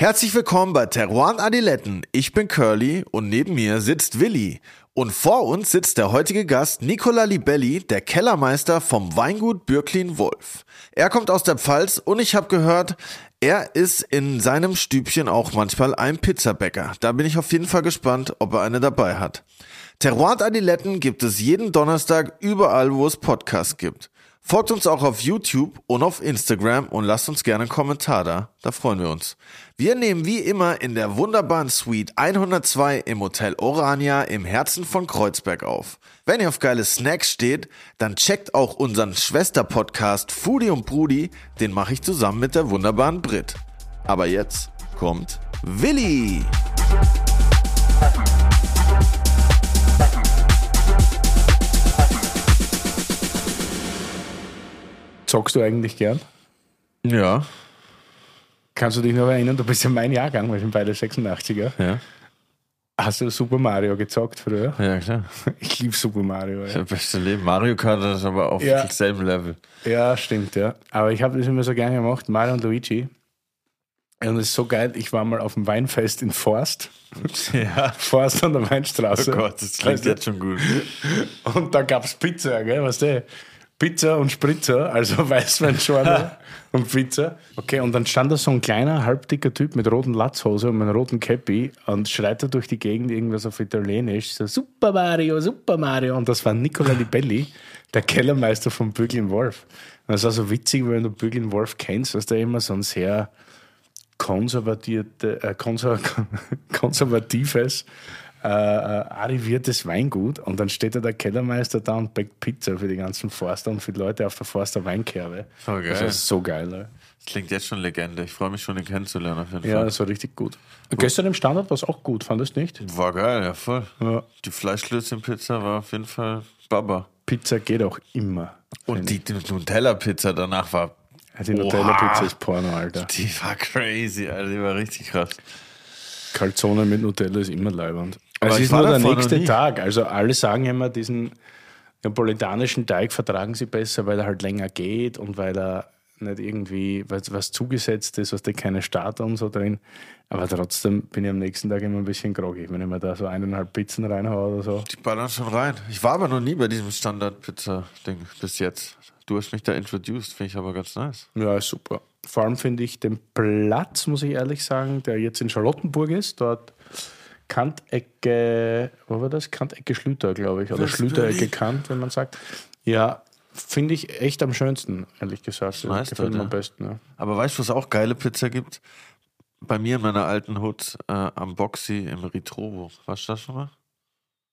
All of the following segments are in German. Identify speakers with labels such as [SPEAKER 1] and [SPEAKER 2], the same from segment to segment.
[SPEAKER 1] Herzlich willkommen bei Teruan Adiletten. Ich bin Curly und neben mir sitzt Willi. Und vor uns sitzt der heutige Gast Nicola Libelli, der Kellermeister vom Weingut Bürklin Wolf. Er kommt aus der Pfalz und ich habe gehört, er ist in seinem Stübchen auch manchmal ein Pizzabäcker. Da bin ich auf jeden Fall gespannt, ob er eine dabei hat. Terroir Adiletten gibt es jeden Donnerstag überall, wo es Podcasts gibt. Folgt uns auch auf YouTube und auf Instagram und lasst uns gerne einen Kommentar da. Da freuen wir uns. Wir nehmen wie immer in der wunderbaren Suite 102 im Hotel Orania im Herzen von Kreuzberg auf. Wenn ihr auf geile Snacks steht, dann checkt auch unseren Schwester-Podcast Foodie und Brudi. Den mache ich zusammen mit der wunderbaren Brit. Aber jetzt kommt Willi.
[SPEAKER 2] Zockst du eigentlich gern?
[SPEAKER 1] Ja.
[SPEAKER 2] Kannst du dich noch erinnern, du bist ja mein Jahrgang, wir sind beide 86er.
[SPEAKER 1] Ja.
[SPEAKER 2] Hast du Super Mario gezockt früher?
[SPEAKER 1] Ja, klar.
[SPEAKER 2] Ich liebe Super Mario. Ja.
[SPEAKER 1] Das beste Leben. Mario Kart ist aber auf
[SPEAKER 2] Ja.
[SPEAKER 1] demselben Level.
[SPEAKER 2] ja, stimmt, ja. Aber ich habe das immer so gerne gemacht, Mario und Luigi. Und es ist so geil, ich war mal auf dem Weinfest in Forst.
[SPEAKER 1] Ja.
[SPEAKER 2] Forst an der
[SPEAKER 1] Oh
[SPEAKER 2] Weinstraße.
[SPEAKER 1] Gott, das klingt
[SPEAKER 2] Weißt du?
[SPEAKER 1] jetzt schon gut.
[SPEAKER 2] Und da gab es Pizza, gell, weißt du? Pizza und Spritzer, also Weißweinschorle und Pizza. Okay, und dann stand da so ein kleiner, halbdicker Typ mit roten Latzhose und einem roten Cappy und schreit da durch die Gegend irgendwas auf Italienisch, so Super Mario, Super Mario. Und das war Nicola Libelli, der Kellermeister von Bügeln Wolf. Und das war so witzig, wenn du Bügeln Wolf kennst, dass der immer so ein sehr konservatierte, äh, konser konservatives, äh, äh, arriviertes Weingut und dann steht da der Kellermeister da und backt Pizza für die ganzen Forster und für die Leute auf der Forster Weinkerbe.
[SPEAKER 1] Voll geil.
[SPEAKER 2] Das ist so geil. Ne?
[SPEAKER 1] Das klingt jetzt schon Legende. Ich freue mich schon, ihn kennenzulernen auf jeden
[SPEAKER 2] Ja,
[SPEAKER 1] Fall.
[SPEAKER 2] das war richtig gut. Und gestern im Standard war es auch gut, fandest du nicht?
[SPEAKER 1] War geil, ja voll.
[SPEAKER 2] Ja.
[SPEAKER 1] Die Fleischklößchen-Pizza war auf jeden Fall Baba.
[SPEAKER 2] Pizza geht auch immer.
[SPEAKER 1] Und die, die Nutella-Pizza danach war,
[SPEAKER 2] die Nutella-Pizza ist Porno, Alter.
[SPEAKER 1] die war crazy, Alter. Die war richtig krass.
[SPEAKER 2] Calzone mit Nutella ist immer leibend.
[SPEAKER 1] Aber
[SPEAKER 2] es
[SPEAKER 1] ich
[SPEAKER 2] ist nur der nächste. Tag. Also alle sagen immer, diesen napolitanischen Teig vertragen sie besser, weil er halt länger geht und weil er nicht irgendwie was, was zugesetzt ist, was da keine Starter und so drin. Aber trotzdem bin ich am nächsten Tag immer ein bisschen groggy, wenn ich mir da so eineinhalb Pizzen reinhaue oder so.
[SPEAKER 1] Die ballern schon rein. Ich war aber noch nie bei diesem Standard-Pizza-Ding bis jetzt. Du hast mich da introduced, finde ich aber ganz nice.
[SPEAKER 2] Ja, ist super. Vor allem finde ich den Platz, muss ich ehrlich sagen, der jetzt in Charlottenburg ist, dort Kantecke, wo war das? Kantecke Schlüter, glaube ich, oder
[SPEAKER 1] Das
[SPEAKER 2] Schlüterecke. Kant, wenn man sagt. Ja, finde ich echt am schönsten, ehrlich gesagt.
[SPEAKER 1] nice
[SPEAKER 2] Gefällt mir
[SPEAKER 1] dort,
[SPEAKER 2] am besten. Ja.
[SPEAKER 1] Aber weißt du, was auch geile Pizza gibt? Bei mir in meiner alten Hut äh, am Boxy im Ritrovo. Warst du das schon mal?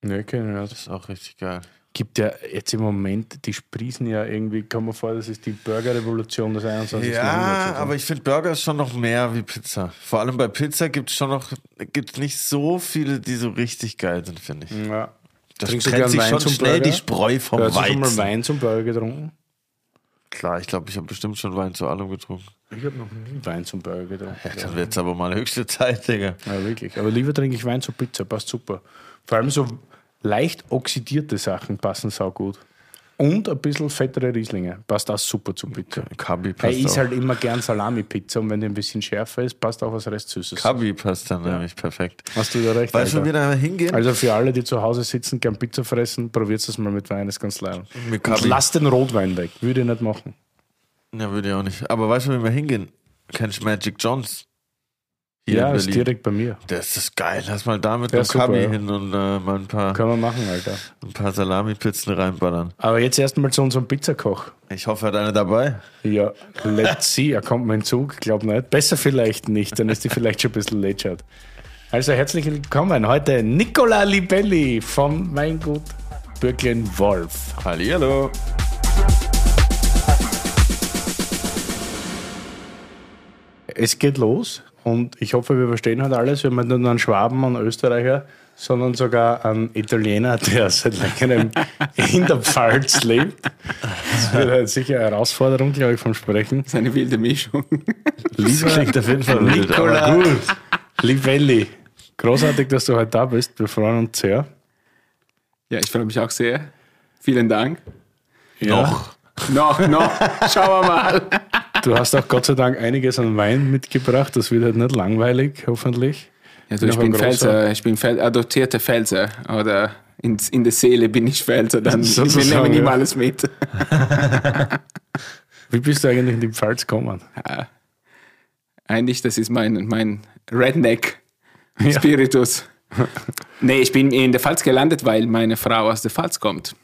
[SPEAKER 2] Nee, kenn ich nicht.
[SPEAKER 1] Das ist auch richtig geil.
[SPEAKER 2] Gibt ja jetzt im Moment, die sprießen ja irgendwie, kommt mir vor, das ist die Burgerrevolution des 21.
[SPEAKER 1] Ja,
[SPEAKER 2] Jahrhunderts.
[SPEAKER 1] aber ich finde Burger ist schon noch mehr wie Pizza. Vor allem bei Pizza gibt es schon noch gibt's nicht so viele, die so richtig geil sind, finde ich.
[SPEAKER 2] Ja.
[SPEAKER 1] Das
[SPEAKER 2] Trinkst du
[SPEAKER 1] trennt
[SPEAKER 2] gern
[SPEAKER 1] sich
[SPEAKER 2] Wein
[SPEAKER 1] schon
[SPEAKER 2] zum
[SPEAKER 1] schnell
[SPEAKER 2] Burger?
[SPEAKER 1] die Spreu vom
[SPEAKER 2] Hast du schon mal
[SPEAKER 1] Weizen.
[SPEAKER 2] Wein zum Burger getrunken?
[SPEAKER 1] Klar, ich glaube, ich habe bestimmt schon Wein zu allem getrunken.
[SPEAKER 2] Ich habe noch nie Wein zum Burger getrunken.
[SPEAKER 1] Ja, dann wird's aber mal höchste Zeit, Digga.
[SPEAKER 2] Ja, wirklich. Aber lieber trinke ich Wein zur Pizza, passt super. Vor allem so leicht oxidierte Sachen passen sau gut. Und ein bisschen fettere Rieslinge, passt auch super zur Pizza.
[SPEAKER 1] Kabi passt
[SPEAKER 2] is
[SPEAKER 1] auch.
[SPEAKER 2] halt immer gern Salami-Pizza und wenn die ein bisschen schärfer ist, passt auch was Restsüßes.
[SPEAKER 1] Kabi passt dann nämlich perfekt.
[SPEAKER 2] Hast du da recht?
[SPEAKER 1] Weißt du, wie wir da hingehen?
[SPEAKER 2] Also für alle, die zu Hause sitzen, gern Pizza fressen, probiert es mal mit Wein, ist ganz leid. Und lass den Rotwein weg, würde ich nicht machen.
[SPEAKER 1] Ja, würde ich auch nicht. Aber weißt du, wie wir hingehen? Kennst du Magic Johns?
[SPEAKER 2] Ja, ist direkt bei mir.
[SPEAKER 1] Das ist geil. Lass mal da mit
[SPEAKER 2] Ja, super,
[SPEAKER 1] Kabi
[SPEAKER 2] ja.
[SPEAKER 1] hin und äh, mal ein paar,
[SPEAKER 2] Können wir machen, Alter.
[SPEAKER 1] ein paar Salami-Pizzen reinballern.
[SPEAKER 2] Aber jetzt erstmal zu unserem Pizzakoch.
[SPEAKER 1] Ich hoffe, er hat eine dabei.
[SPEAKER 2] Ja, let's see. Er kommt mal in Zug, glaub nicht. Besser vielleicht nicht, dann ist die vielleicht schon ein bisschen lätschert. Also herzlich willkommen heute Nicola Libelli vom Weingut Bürglin Wolf.
[SPEAKER 1] Hallihallo.
[SPEAKER 2] Es geht los und ich hoffe, wir verstehen halt alles. Wir haben nicht nur einen Schwaben und einen Österreicher, sondern sogar einen Italiener, der seit längerem in der Pfalz lebt. Das wird halt sicher eine Herausforderung, glaube ich, vom Sprechen.
[SPEAKER 3] Das ist eine wilde Mischung.
[SPEAKER 2] Lieber
[SPEAKER 1] klingt auf jeden Fall
[SPEAKER 2] Nicola
[SPEAKER 1] gut.
[SPEAKER 2] Libelli. Großartig, dass du heute da bist. Wir freuen uns sehr.
[SPEAKER 3] Ja, ich freue mich auch sehr. Vielen Dank.
[SPEAKER 2] Ja.
[SPEAKER 1] Noch.
[SPEAKER 3] Noch, noch. Schauen wir mal.
[SPEAKER 2] Du hast auch Gott sei Dank einiges an Wein mitgebracht. Das wird halt nicht langweilig, hoffentlich.
[SPEAKER 3] Ja, du, ich, bin Pfälzer, ich bin Pfäl adoptierter Pfälzer. Oder in, in der Seele bin ich Pfälzer. Dann wir
[SPEAKER 2] Sozusagen,
[SPEAKER 3] nehmen
[SPEAKER 2] ja.
[SPEAKER 3] immer alles mit.
[SPEAKER 2] Wie bist du eigentlich in die Pfalz gekommen?
[SPEAKER 3] Eigentlich, das ist mein, mein Redneck-Spiritus. nee, ich bin in der Pfalz gelandet, weil meine Frau aus der Pfalz kommt.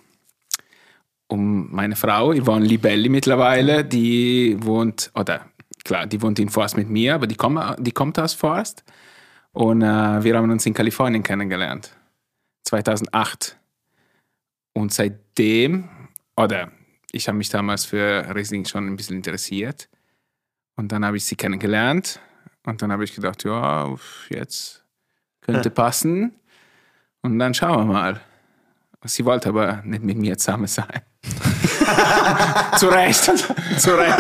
[SPEAKER 3] Und meine Frau, Yvonne Libelli mittlerweile, die wohnt, oder klar, die wohnt in Forst mit mir, aber die, kommt, die kommt aus Forst. Und äh, wir haben uns in Kalifornien kennengelernt. 2008. Und seitdem, oder ich habe mich damals für Riesling schon ein bisschen interessiert. Und dann habe ich sie kennengelernt. Und dann habe ich gedacht, ja, jetzt könnte passen. Und dann schauen wir mal. Sie wollte aber nicht mit mir zusammen sein. zu Recht. zu Recht.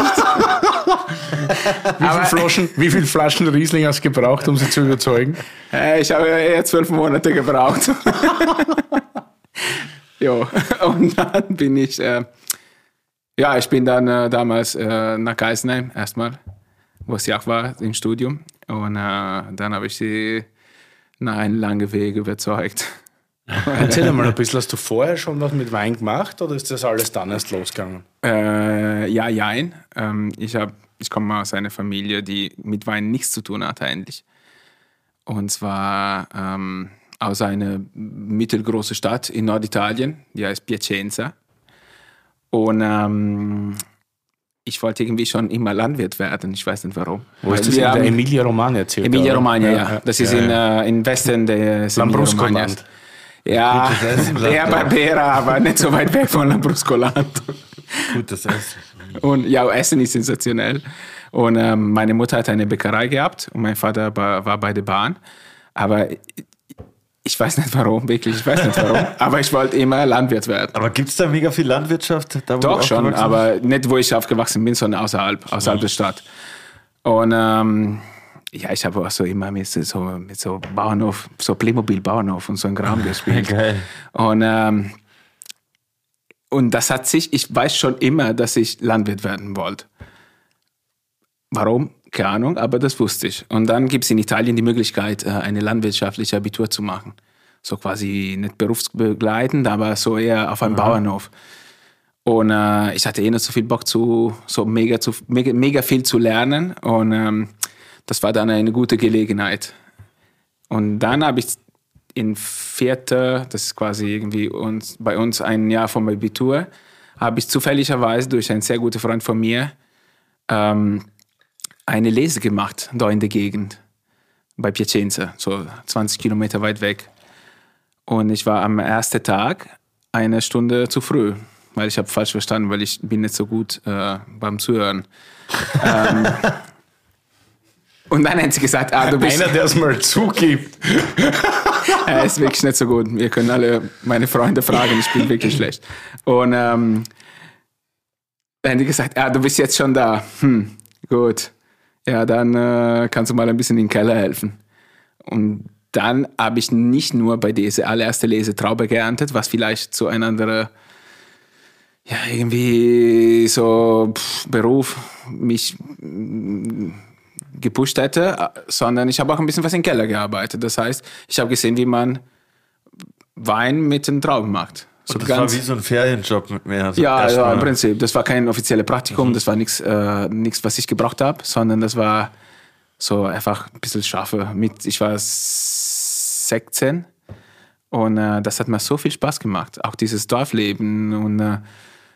[SPEAKER 2] Wie viele, Flaschen, wie viele Flaschen Riesling hast du gebraucht, um sie zu überzeugen?
[SPEAKER 3] Äh, Ich habe eher zwölf Monate gebraucht. jo, und dann bin ich, äh, ja, ich bin dann äh, damals äh, nach Geisenheim erstmal, wo sie auch war im Studium. Und äh, dann habe ich sie nach einem langen Weg überzeugt.
[SPEAKER 2] Erzähl mal ein bisschen, hast du vorher schon was mit Wein gemacht oder ist das alles dann erst losgegangen?
[SPEAKER 3] Äh, ja, jein. Ähm, ich, hab, ich komme aus einer Familie, die mit Wein nichts zu tun hat eigentlich. Und zwar ähm, aus einer mittelgroßen Stadt in Norditalien, die heißt Piacenza. Und ähm, ich wollte irgendwie schon immer Landwirt werden, ich weiß nicht warum.
[SPEAKER 2] Wo ist das in der Emilia Romagna erzählt?
[SPEAKER 3] Emilia? Romagna, ja. Das ist
[SPEAKER 2] ja,
[SPEAKER 3] in,
[SPEAKER 2] ja.
[SPEAKER 3] Äh, in Westen des
[SPEAKER 2] Lambrusco-Land.
[SPEAKER 3] Emilia-Romagnas. Ja,
[SPEAKER 1] Essen,
[SPEAKER 3] eher
[SPEAKER 1] er.
[SPEAKER 3] Barbera, aber nicht so weit weg von Lambrusco-Land.
[SPEAKER 1] Gutes Essen.
[SPEAKER 3] Und ja, Essen ist sensationell. Und ähm, meine Mutter hat eine Bäckerei gehabt und mein Vater war, war bei der Bahn. Aber ich- weiß nicht warum, wirklich, ich weiß nicht warum. aber ich wollte immer Landwirt werden.
[SPEAKER 1] Aber gibt es da mega viel Landwirtschaft? Da,
[SPEAKER 3] Doch schon, aber nicht, wo ich aufgewachsen bin, sondern außerhalb, außerhalb der Stadt. Und ähm, ja, ich habe auch so immer mit so, mit so Bauernhof, so Playmobil-Bauernhof und so ein Kram gespielt.
[SPEAKER 1] Geil.
[SPEAKER 3] Und, ähm, und das hat sich, ich weiß schon immer, dass ich Landwirt werden wollte. Warum? Keine Ahnung, aber das wusste ich. Und dann gibt es in Italien die Möglichkeit, äh, eine landwirtschaftliche Abitur zu machen. So quasi nicht berufsbegleitend, aber so eher auf einem Bauernhof. Und äh, ich hatte eh nicht so viel Bock zu, so mega, zu, mega, mega viel zu lernen. Und ähm, das war dann eine gute Gelegenheit. Und dann habe ich in vierter, das ist quasi irgendwie uns, bei uns ein Jahr vom Abitur, habe ich zufälligerweise durch einen sehr guten Freund von mir ähm, eine Lese gemacht, da in der Gegend, bei Piacenza, so 20 Kilometer weit weg. Und ich war am ersten Tag eine Stunde zu früh, weil ich habe falsch verstanden, weil ich bin nicht so gut äh, beim Zuhören. ähm, und dann hat sie gesagt, ah, du bist...
[SPEAKER 2] Einer, der es mal zugibt.
[SPEAKER 3] Er ist wirklich nicht so gut. Wir können alle meine Freunde fragen, ich bin wirklich schlecht. Und ähm, dann hat die gesagt, ah, du bist jetzt schon da. Hm, gut. Ja, dann äh, kannst du mal ein bisschen in den Keller helfen. Und dann habe ich nicht nur bei dieser allerersten Lese Traube geerntet, was vielleicht zu einem anderen, ja, irgendwie so pff, Beruf mich gepusht hätte, sondern ich habe auch ein bisschen was im Keller gearbeitet. Das heißt, ich habe gesehen, wie man Wein mit den Trauben macht. So
[SPEAKER 1] Das war wie so ein Ferienjob mit mir. Also
[SPEAKER 3] ja, ja, im Prinzip. Das war kein offizielles Praktikum,
[SPEAKER 1] Mhm.
[SPEAKER 3] das war nichts, äh, was ich gebraucht habe, sondern das war so einfach ein bisschen scharfe. Mit, ich war 16 und äh, das hat mir so viel Spaß gemacht. Auch dieses Dorfleben und äh,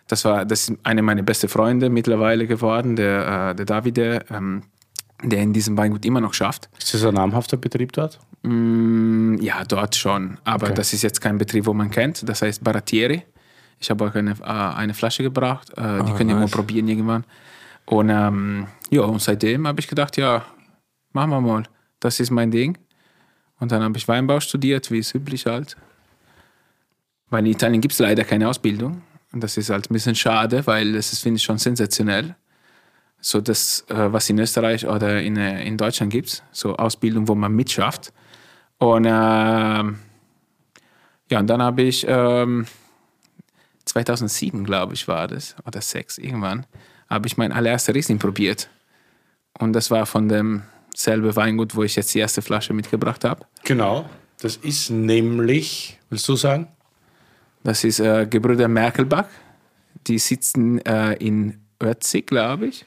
[SPEAKER 3] das war das ist einer meiner besten Freunde mittlerweile geworden, der, äh, der Davide, ähm, der in diesem Weingut immer noch schafft.
[SPEAKER 2] Ist das ein namhafter Betrieb dort?
[SPEAKER 3] Mm, Ja, dort schon. Aber
[SPEAKER 2] Okay.
[SPEAKER 3] das ist jetzt kein Betrieb, wo man kennt. Das heißt Baratieri. Ich habe auch eine, äh, eine Flasche gebracht. Äh, die können wir mal probieren irgendwann. Und ähm, ja, und seitdem habe ich gedacht, ja, machen wir mal. Das ist mein Ding. Und dann habe ich Weinbau studiert, wie es üblich halt. Weil in Italien gibt es leider keine Ausbildung. Und das ist halt ein bisschen schade, weil das ist, finde ich, schon sensationell. So das, äh, was in Österreich oder in, äh, in Deutschland gibt, so Ausbildung, wo man mitschafft. Und ähm, ja, und dann habe ich ähm, 2007, glaube ich, war das, oder 6, irgendwann, habe ich mein allererster Riesling probiert. Und das war von demselben Weingut, wo ich jetzt die erste Flasche mitgebracht habe.
[SPEAKER 2] Genau. Das ist nämlich, willst du sagen?
[SPEAKER 3] Das ist äh, Gebrüder Merkelbach. Die sitzen äh, in Örzig, glaube ich.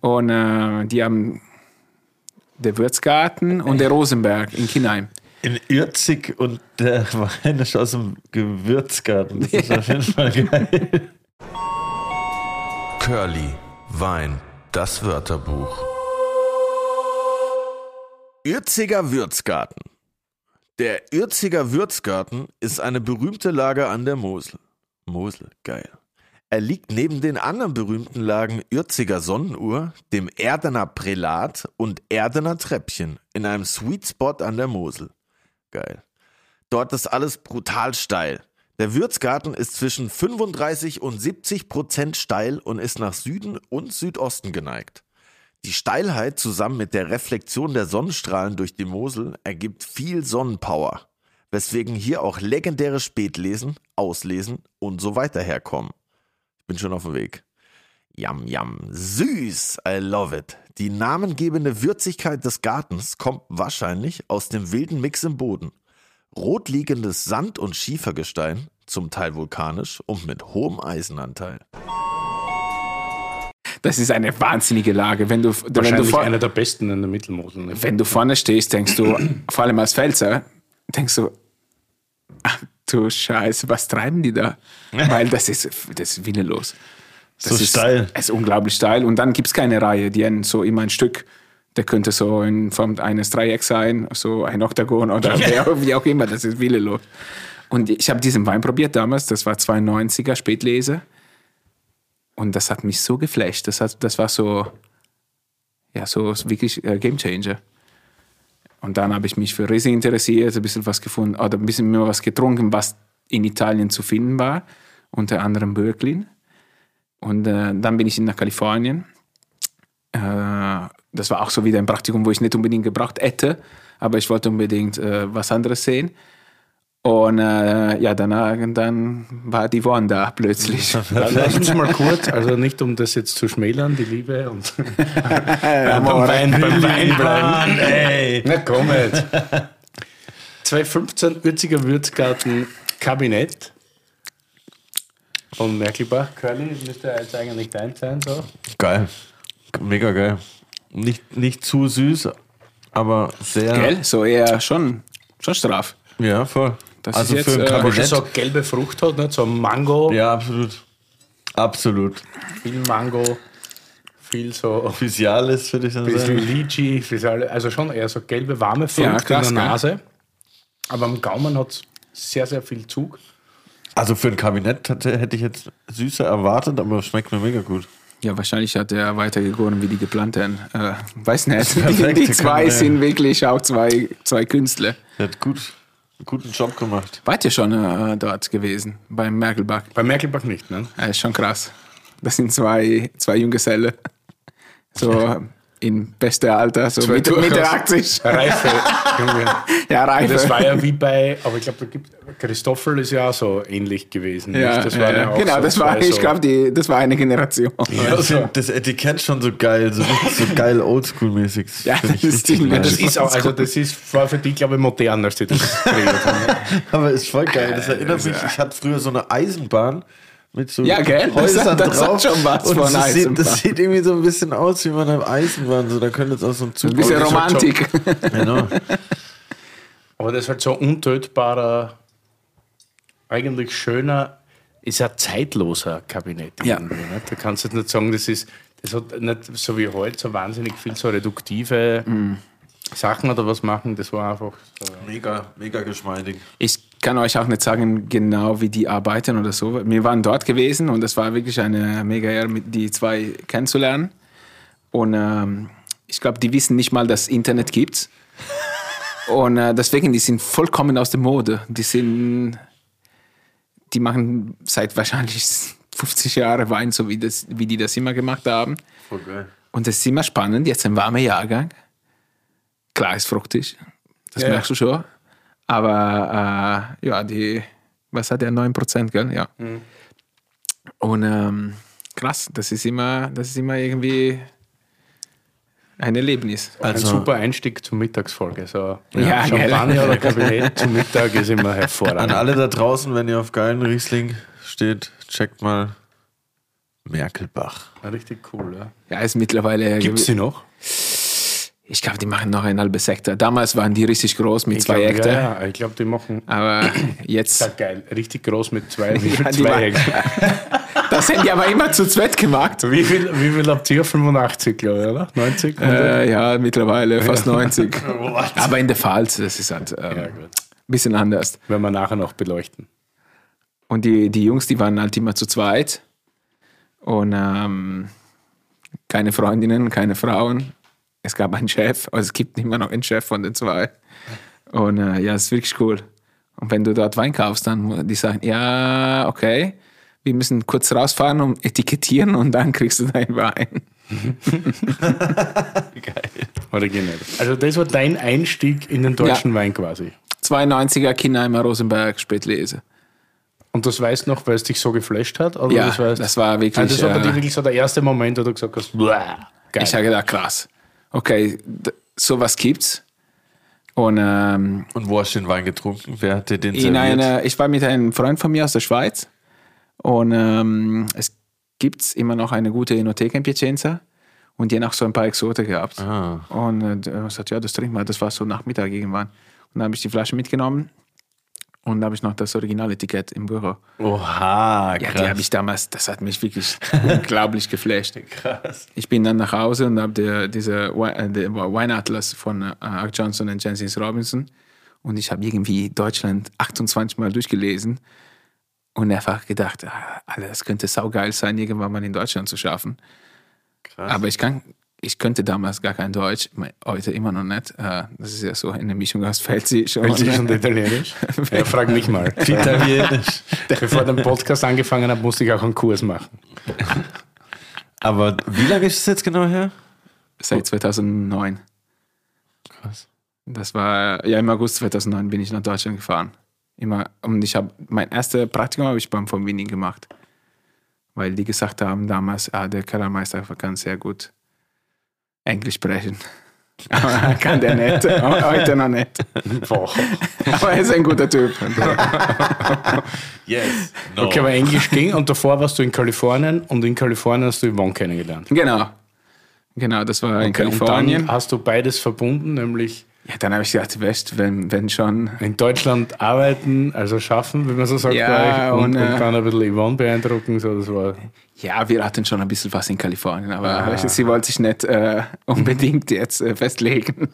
[SPEAKER 3] Und äh, die haben der Würzgarten und der Rosenberg in Kinheim.
[SPEAKER 1] In Ürzig und der Wein ist aus dem Gewürzgarten. Das ist auf jeden Fall geil. Curly, Wein, das Wörterbuch. Ürziger Würzgarten. Der Ürziger Würzgarten ist eine berühmte Lage an der Mosel. Mosel, geil. Er liegt neben den anderen berühmten Lagen Ürziger Sonnenuhr, dem Erdener Prälat und Erdener Treppchen in einem Sweet Spot an der Mosel. Geil. Dort ist alles brutal steil. Der Würzgarten ist zwischen 35 und 70 Prozent steil und ist nach Süden und Südosten geneigt. Die Steilheit zusammen mit der Reflexion der Sonnenstrahlen durch die Mosel ergibt viel Sonnenpower, weswegen hier auch legendäre Spätlesen, Auslesen und so weiter herkommen. Ich bin schon auf dem Weg. Yum, yum. Süß. I love it. Die namengebende Würzigkeit des Gartens kommt wahrscheinlich aus dem wilden Mix im Boden. Rot liegendes Sand- und Schiefergestein, zum Teil vulkanisch und mit hohem Eisenanteil.
[SPEAKER 3] Das ist eine wahnsinnige Lage. Wenn du, wenn du,
[SPEAKER 2] Wahrscheinlich
[SPEAKER 3] vor,
[SPEAKER 2] einer der besten in der Mittelmosel. ne?
[SPEAKER 3] wenn du vorne stehst, denkst du, vor allem als Pfälzer, denkst du, ach du Scheiße, was treiben die da? Weil das ist, das ist willenlos. Das
[SPEAKER 1] So
[SPEAKER 3] ist,
[SPEAKER 1] steil.
[SPEAKER 3] Es ist unglaublich steil. Und dann gibt es keine Reihe, die haben so immer ein Stück. Der könnte so in Form eines Dreiecks sein, so ein Oktagon oder wer- wie auch immer. Das ist willenlos. Und ich habe diesen Wein probiert damals, das war 92er Spätlese. Und das hat mich so geflasht. Das, hat, das war so, ja, so wirklich äh, Game Changer. Und dann habe ich mich für Riesling interessiert, ein bisschen was gefunden, oder ein bisschen mehr was getrunken, was in Italien zu finden war, unter anderem Böcklin. Und äh, dann bin ich nach Kalifornien. Äh, das war auch so wieder ein Praktikum, wo ich nicht unbedingt gebraucht hätte, aber ich wollte unbedingt äh, was anderes sehen. Und äh, ja, danach dann war die One da plötzlich.
[SPEAKER 2] Lass uns mal kurz, also nicht um das jetzt zu schmälern, die Liebe und beim Wein, beim Wein bleiben.
[SPEAKER 1] ey.
[SPEAKER 2] Na komm jetzt. 2015 Würziger Würzgarten Kabinett von Merkelbach. Curly müsste jetzt eigentlich dein sein. So.
[SPEAKER 1] Geil. Mega geil. Nicht, nicht zu süß, aber sehr.
[SPEAKER 3] Gell? So eher schon, schon straff.
[SPEAKER 1] Ja, voll.
[SPEAKER 3] Das
[SPEAKER 1] also
[SPEAKER 3] ist
[SPEAKER 1] für
[SPEAKER 3] jetzt,
[SPEAKER 1] ein
[SPEAKER 3] äh,
[SPEAKER 1] Kabinett.
[SPEAKER 2] so gelbe Frucht hat, nicht? so Mango,
[SPEAKER 1] ja, absolut. Absolut.
[SPEAKER 2] viel Mango, viel so
[SPEAKER 1] Physialis, würde ich dann
[SPEAKER 2] bisschen
[SPEAKER 1] sagen.
[SPEAKER 2] Lychee, bisschen- also schon eher so gelbe, warme Frucht
[SPEAKER 3] Ja, krass,
[SPEAKER 2] in der
[SPEAKER 3] gell?
[SPEAKER 2] Nase. Aber am Gaumen hat es sehr, sehr viel Zug.
[SPEAKER 1] Also für ein Kabinett hätte, hätte ich jetzt süßer erwartet, aber es schmeckt mir mega gut.
[SPEAKER 3] Ja, wahrscheinlich hat er weitergegoren wie die geplanten. Äh, weiß nicht. Die, die zwei sind wirklich auch zwei, zwei Künstler.
[SPEAKER 1] Er hat gut, guten Job gemacht.
[SPEAKER 3] Wart ihr schon äh, dort gewesen, beim Merkelbach?
[SPEAKER 2] Bei Merkelbach nicht, ne?
[SPEAKER 3] Ja, ist schon krass. Das sind zwei, zwei Junggeselle. So in bester Alter, so
[SPEAKER 2] durchaus
[SPEAKER 3] Mitte 80.
[SPEAKER 2] Reife.
[SPEAKER 3] Ja, Reife.
[SPEAKER 2] Das war ja wie bei, aber ich glaube, da gibt Christoffel ist ja auch so ähnlich gewesen.
[SPEAKER 3] ja,
[SPEAKER 2] das
[SPEAKER 3] ja, ja. genau,
[SPEAKER 2] so
[SPEAKER 3] das war, ich
[SPEAKER 2] so-
[SPEAKER 3] glaube, das war eine Generation.
[SPEAKER 1] Find das Etikett schon so geil, so so geil oldschool-mäßig.
[SPEAKER 3] Ja, das ist.
[SPEAKER 2] Das ist auch, also das ist, war für die, glaube ich, modern, als die das kreiert haben.
[SPEAKER 1] Aber ist voll geil. Das erinnert mich, ich hatte früher so eine Eisenbahn mit so
[SPEAKER 3] Ja, gell? Das
[SPEAKER 1] Häusern
[SPEAKER 3] hat- das hat
[SPEAKER 1] drauf.
[SPEAKER 3] schon was
[SPEAKER 1] und
[SPEAKER 3] von
[SPEAKER 1] das sieht, das sieht irgendwie so ein bisschen aus wie bei einer Eisenbahn. So, da könnte jetzt auch so ein Zug
[SPEAKER 3] Ein bisschen
[SPEAKER 1] Oh, das
[SPEAKER 3] Romantik.
[SPEAKER 1] Genau.
[SPEAKER 2] Aber das ist halt so untötbarer, eigentlich schöner, ist ein zeitloser Kabinett.
[SPEAKER 3] Ja.
[SPEAKER 2] irgendwie, Nicht? Da kannst du jetzt nicht sagen, das ist, das hat nicht so wie heute so wahnsinnig viel so reduktive
[SPEAKER 3] Mhm.
[SPEAKER 2] Sachen oder was machen. Das war einfach so.
[SPEAKER 1] Mega, mega geschmeidig.
[SPEAKER 3] Ich kann euch auch nicht sagen, genau wie die arbeiten oder so. Wir waren dort gewesen und es war wirklich eine mega Ehre, die zwei kennenzulernen. Und ähm, ich glaube, die wissen nicht mal, dass es Internet gibt. Und äh, deswegen, die sind vollkommen aus der Mode. Die sind, die machen seit wahrscheinlich 50 Jahren Wein, so wie, das, wie die das immer gemacht haben.
[SPEAKER 1] Voll geil.
[SPEAKER 3] Und das ist immer spannend. Jetzt ein warmer Jahrgang. Klar ist fruchtig. Das
[SPEAKER 2] Ja,
[SPEAKER 3] merkst du schon. Aber äh, ja, die, was hat der? 9%, gell? Ja. Und ähm, krass. Das ist immer, das ist immer irgendwie ein Erlebnis.
[SPEAKER 2] Ein
[SPEAKER 1] Also-
[SPEAKER 2] super Einstieg zur Mittagsfolge. So
[SPEAKER 3] Ja,
[SPEAKER 2] Champagner oder Kabinett zum Mittag ist immer
[SPEAKER 1] An
[SPEAKER 2] hervorragend.
[SPEAKER 1] alle da draußen, wenn ihr auf geilen Riesling steht, checkt mal Merkelbach.
[SPEAKER 2] Richtig cool, ja.
[SPEAKER 3] Ja, ist mittlerweile.
[SPEAKER 2] Gibt's sie noch?
[SPEAKER 3] Ich glaube, die machen noch ein halbes Hektar. Damals waren die richtig groß mit
[SPEAKER 2] Ich
[SPEAKER 3] zwei
[SPEAKER 2] glaub,
[SPEAKER 3] Hektar.
[SPEAKER 2] Ja, ja, ich glaube, die machen.
[SPEAKER 3] Aber jetzt,
[SPEAKER 2] Ja, geil. Richtig groß mit zwei, mit
[SPEAKER 3] Ja,
[SPEAKER 2] zwei Hektar.
[SPEAKER 3] das haben die aber immer zu zweit gemacht.
[SPEAKER 2] Wie viel, wie viel habt ihr? 85, glaube ich, oder? 90? 100?
[SPEAKER 3] Äh, ja, mittlerweile fast 90. aber in der Pfalz, das ist halt ähm,
[SPEAKER 2] Ja,
[SPEAKER 3] ein bisschen anders.
[SPEAKER 2] Werden wir nachher noch beleuchten.
[SPEAKER 3] Und die, die Jungs, die waren halt immer zu zweit. Und ähm, keine Freundinnen, keine Frauen. Es gab einen Chef, also es gibt immer noch einen Chef von den zwei. Und äh, ja, es ist wirklich cool. Und wenn du dort Wein kaufst, dann die sagen, ja, okay, wir müssen kurz rausfahren und etikettieren und dann kriegst du deinen Wein.
[SPEAKER 2] Originell. Also, das war dein Einstieg in den deutschen Wein quasi.
[SPEAKER 3] 92er Kinheimer Rosenberg Spätlese.
[SPEAKER 2] Und das weißt du noch, weil es dich so geflasht hat? Oder
[SPEAKER 3] Ja,
[SPEAKER 2] das, weißt,
[SPEAKER 3] das war wirklich,
[SPEAKER 2] Also das war
[SPEAKER 3] äh,
[SPEAKER 2] dir wirklich so der erste Moment, wo du gesagt hast, "Bäh, geil.
[SPEAKER 3] Ich habe gedacht, krass. Okay, sowas gibt's. Und ähm,
[SPEAKER 1] Und wo hast du den Wein getrunken? Wer hat dir den serviert?
[SPEAKER 3] einer, ich war mit einem Freund von mir aus der Schweiz und ähm, es gibt immer noch eine gute Enothek in Piacenza und die auch so ein paar Exote gehabt.
[SPEAKER 1] Ah.
[SPEAKER 3] Und äh, er hat gesagt, ja, das trinken wir. Das war so Nachmittag irgendwann. Und dann habe ich die Flasche mitgenommen und da habe ich noch das Originaletikett im Büro.
[SPEAKER 1] Oha,
[SPEAKER 3] Ja, die
[SPEAKER 1] krass.
[SPEAKER 3] habe ich damals, das hat mich wirklich unglaublich geflasht.
[SPEAKER 1] krass.
[SPEAKER 3] Ich bin dann nach Hause und habe diese Wi- äh, der Weinatlas von äh, Johnson und Jancis Robinson und ich habe irgendwie Deutschland 28 Mal durchgelesen und einfach gedacht, ah, Alter, das könnte saugeil sein, irgendwann mal in Deutschland zu schaffen.
[SPEAKER 1] krass.
[SPEAKER 3] Aber ich kann, ich könnte damals gar kein Deutsch, heute immer noch nicht. Äh, Das ist ja so eine Mischung aus Pfälzisch und,
[SPEAKER 2] Welches und Italienisch? ja, frag mich mal.
[SPEAKER 1] Italienisch.
[SPEAKER 2] Bevor der Podcast angefangen hat, musste ich auch einen Kurs machen.
[SPEAKER 1] Aber wie lange ist es jetzt genau her?
[SPEAKER 3] seit 2009.
[SPEAKER 1] Krass.
[SPEAKER 3] Das war, ja, im August 2009 bin ich nach Deutschland gefahren. Immer, und ich habe, mein erstes Praktikum habe ich beim von Winning gemacht. Weil die gesagt haben damals, ah, der Kellermeister kann sehr gut Englisch sprechen. Aber kann der nicht. Heute noch nicht.
[SPEAKER 2] Boah.
[SPEAKER 3] Aber er ist ein guter Typ.
[SPEAKER 1] Yes. No.
[SPEAKER 2] Okay, aber Englisch ging und davor warst du in Kalifornien und in Kalifornien hast du Yvonne kennengelernt.
[SPEAKER 3] Genau. Genau, das war in
[SPEAKER 2] Okay, und
[SPEAKER 3] Kalifornien.
[SPEAKER 2] dann hast du beides verbunden, nämlich
[SPEAKER 3] Ja, dann habe ich gedacht, weißt, wenn, wenn schon.
[SPEAKER 2] in Deutschland arbeiten, also schaffen, wie man so sagt,
[SPEAKER 3] Ja,
[SPEAKER 2] und,
[SPEAKER 3] und, äh,
[SPEAKER 2] und dann ein bisschen Yvonne beeindrucken. So, das war
[SPEAKER 3] Ja, wir hatten schon ein bisschen was in Kalifornien, aber sie wollte sich nicht äh, unbedingt jetzt äh, festlegen.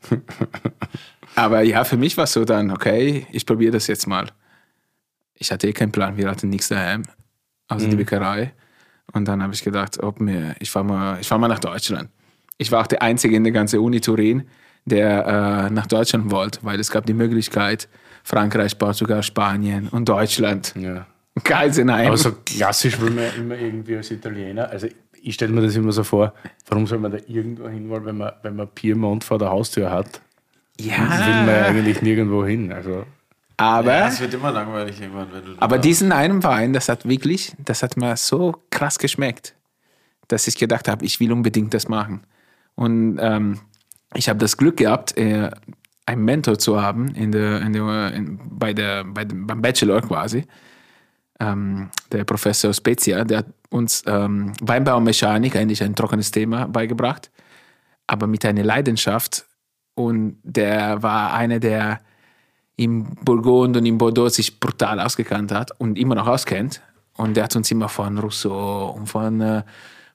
[SPEAKER 3] aber ja, für mich war es so dann, okay, ich probiere das jetzt mal. Ich hatte eh keinen Plan, wir hatten nichts daheim, außer die Bäckerei. Und dann habe ich gedacht, ob mir, ich fahre mal, ich fahr mal nach Deutschland. Ich war auch der Einzige in der ganzen Uni Turin, der äh, nach Deutschland wollte, weil es gab die Möglichkeit, Frankreich, Portugal, Spanien und Deutschland.
[SPEAKER 2] ja.
[SPEAKER 3] Geisenheim.
[SPEAKER 2] Aber so klassisch will man immer irgendwie als Italiener, also ich stelle mir das immer so vor, warum soll man da irgendwo hin wollen, wenn man, wenn man Piemont vor der Haustür hat? Will man ja eigentlich nirgendwo hin. Also
[SPEAKER 3] Aber,
[SPEAKER 1] Ja, es wird immer langweilig irgendwann, wenn du.
[SPEAKER 3] aber diesen einen Wein, das hat wirklich, das hat mir so krass geschmeckt, dass ich gedacht habe, ich will unbedingt das machen. Und ähm, ich habe das Glück gehabt, äh, einen Mentor zu haben in der, in der, in, bei der, bei dem, beim Bachelor quasi. Ähm, der Professor Spezia, der hat uns ähm, Weinbaumechanik, eigentlich ein trockenes Thema, beigebracht, aber mit einer Leidenschaft. Und der war einer, der im Burgund und im Bordeaux sich brutal ausgekannt hat und immer noch auskennt. Und der hat uns immer von Rousseau und von, äh,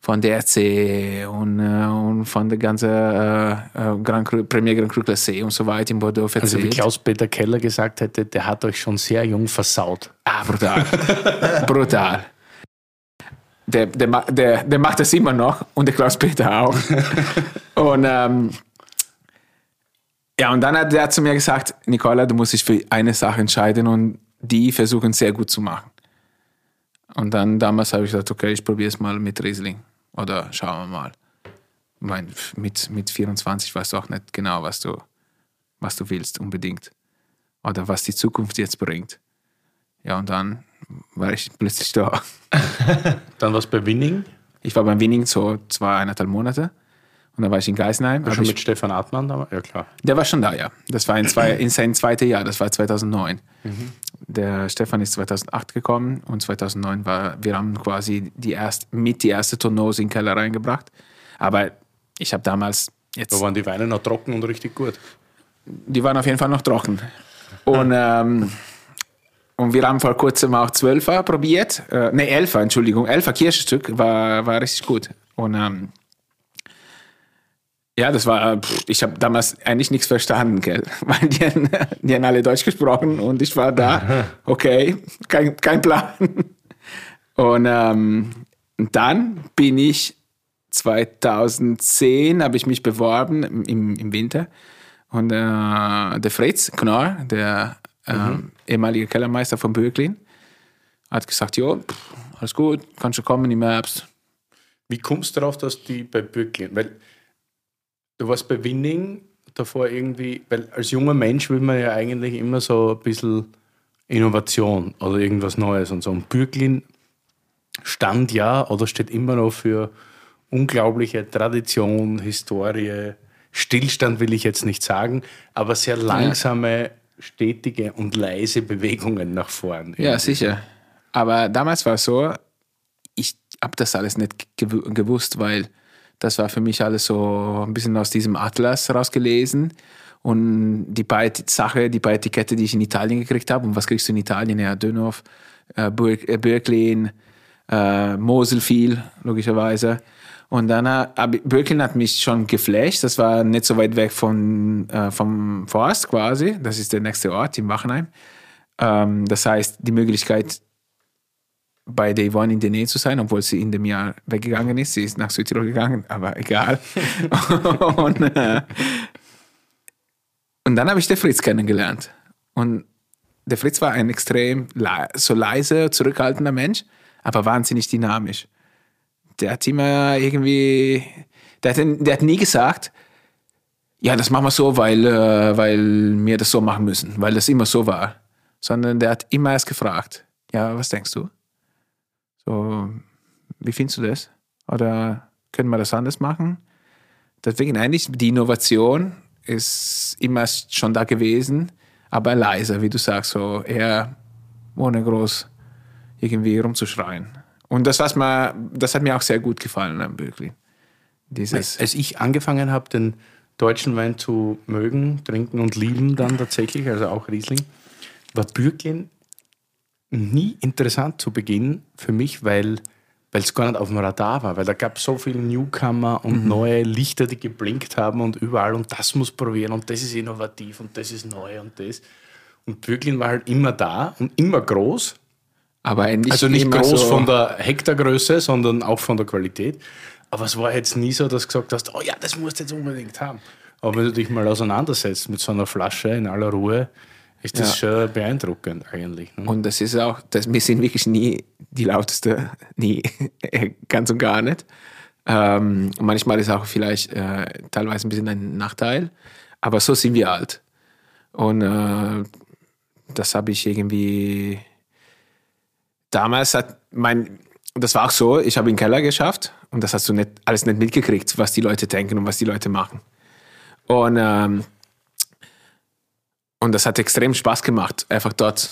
[SPEAKER 3] von DRC und, äh, und von der ganzen äh, äh, Grand Cru, Premier Grand Cru Classé und so weiter in Bordeaux
[SPEAKER 2] Also wie
[SPEAKER 3] erzählt.
[SPEAKER 2] Klaus-Peter Keller gesagt hätte, der hat euch schon sehr jung versaut.
[SPEAKER 3] Ah, brutal. brutal. Der, der, der, der macht das immer noch und der Klaus-Peter auch. und ähm, ja, und dann hat der zu mir gesagt, Nicola, du musst dich für eine Sache entscheiden und die versuchen sehr gut zu machen. Und dann damals habe ich gesagt, okay, ich probiere es mal mit Riesling. Oder schauen wir mal. Ich mein, mit, mit 24 weißt du auch nicht genau, was du, was du willst, unbedingt. Oder was die Zukunft jetzt bringt. Ja, und dann war ich plötzlich da.
[SPEAKER 2] Dann was bei Winning,
[SPEAKER 3] Ich war beim Winning so zweieinhalb Monate und dann war ich in Geisenheim.
[SPEAKER 2] schon
[SPEAKER 3] Aber ich,
[SPEAKER 2] mit Stefan Atmann damals? Ja, klar.
[SPEAKER 3] der war schon da, ja. Das war in, zwei, in sein zweites Jahr, das war 2009. Der Stefan ist 2008 gekommen und 2009 war, wir haben quasi die erst, mit die erste Tonose in den Keller reingebracht. Aber ich habe damals jetzt
[SPEAKER 2] Da waren die Weine noch trocken und richtig gut.
[SPEAKER 3] die waren auf jeden Fall noch trocken. Und, ähm, und wir haben vor kurzem auch 12er probiert. Äh, ne, 11er, Entschuldigung. 11er Kirschstück war, war richtig gut. Und ähm, ja, das war, pff, ich habe damals eigentlich nichts verstanden, gell? weil die haben, die haben alle Deutsch gesprochen und ich war da, okay, kein, kein Plan. Und ähm, dann bin ich 2010 habe ich mich beworben im, im Winter und äh, der Fritz Knorr, der ähm, ehemalige Kellermeister von Böklin, hat gesagt, jo, pff, alles gut, kannst du kommen im Herbst.
[SPEAKER 2] Wie kommst du darauf, dass die bei Böcklin, weil du warst bei Winning davor irgendwie, weil als junger Mensch will man ja eigentlich immer so ein bisschen Innovation oder irgendwas Neues und so. Und Bürglin stand ja oder steht immer noch für unglaubliche Tradition, Historie, Stillstand will ich jetzt nicht sagen, aber sehr langsame, stetige und leise Bewegungen nach vorn.
[SPEAKER 3] Ja, sicher. Aber damals war es so, ich habe das alles nicht gew gewusst, weil das war für mich alles so ein bisschen aus diesem Atlas rausgelesen. Und die beiden Sache, die beiden Etikette, die ich in Italien gekriegt habe, und was kriegst du in Italien? Ja, Dönhoff, äh, äh, Bürklin, äh, Mosel viel, logischerweise. Und dann hat Bürklin hat mich schon geflasht. Das war nicht so weit weg von, äh, vom Forst quasi. Das ist der nächste Ort in Wachenheim. Ähm, das heißt, die Möglichkeit, bei der Yvonne in der Nähe zu sein, obwohl sie in dem Jahr weggegangen ist. Sie ist nach Südtirol gegangen, aber egal. und, äh, und dann habe ich den Fritz kennengelernt. Und der Fritz war ein extrem le so leiser, zurückhaltender Mensch, aber wahnsinnig dynamisch. Der hat immer irgendwie, der hat, der hat nie gesagt, ja, das machen wir so, weil, äh, weil wir das so machen müssen, weil das immer so war. Sondern der hat immer erst gefragt, ja, was denkst du? So, wie findest du das? Oder können wir das anders machen? Deswegen eigentlich die Innovation ist immer schon da gewesen, aber leiser, wie du sagst, so eher ohne groß irgendwie rumzuschreien. Und das, was mir, das hat mir auch sehr gut gefallen am Böcklin. Dieses,
[SPEAKER 2] Als ich angefangen habe, den deutschen Wein zu mögen, trinken und lieben dann tatsächlich, also auch Riesling, war Bürglin nie interessant zu Beginn für mich, weil weil es gar nicht auf dem Radar war, weil da gab es so viele Newcomer und neue Lichter, die geblinkt haben und überall und das muss probieren und das ist innovativ und das ist neu und das. Und Bürglin war halt immer da und immer groß,
[SPEAKER 3] aber nicht
[SPEAKER 2] also nicht groß
[SPEAKER 3] so,
[SPEAKER 2] von der Hektargröße, sondern auch von der Qualität. Aber es war jetzt nie so, dass du gesagt hast, oh ja, das musst du jetzt unbedingt haben. Aber wenn du dich mal auseinandersetzt mit so einer Flasche in aller Ruhe, ist das schon beeindruckend eigentlich. Ne?
[SPEAKER 3] Und das ist auch, das, wir sind wirklich nie die lauteste, nie, ganz und gar nicht. Ähm, manchmal ist auch vielleicht äh, teilweise ein bisschen ein Nachteil, aber so sind wir halt. Und äh, das habe ich irgendwie damals hat mein, das war auch so, ich habe in den Keller geschafft und das hast du nicht, alles nicht mitgekriegt, was die Leute denken und was die Leute machen. Und, ähm, und das hat extrem Spaß gemacht, einfach dort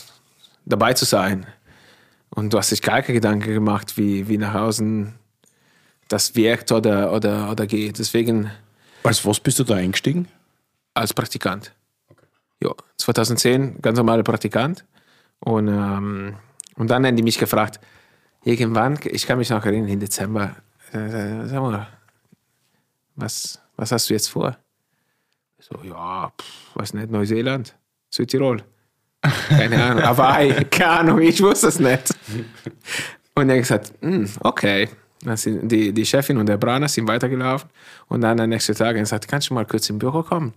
[SPEAKER 3] dabei zu sein. Und du hast dich gar keine Gedanken gemacht, wie, wie nach außen das wirkt oder, oder, oder geht. Deswegen
[SPEAKER 2] Als was bist du da eingestiegen?
[SPEAKER 3] als Praktikant. Ja, 2010 ganz normaler Praktikant. Und, ähm, und dann haben die mich gefragt, irgendwann, ich kann mich noch erinnern, im Dezember, äh, sag mal, was, was hast du jetzt vor? So, ja, pff, weiß nicht, Neuseeland, Südtirol. Keine Ahnung, Hawaii, keine Ahnung, ich wusste es nicht. Und er hat gesagt, "Hm, okay. Dann sind die, die Chefin und der Braner sind weitergelaufen und dann am nächsten Tag er gesagt, kannst du mal kurz im Büro kommen?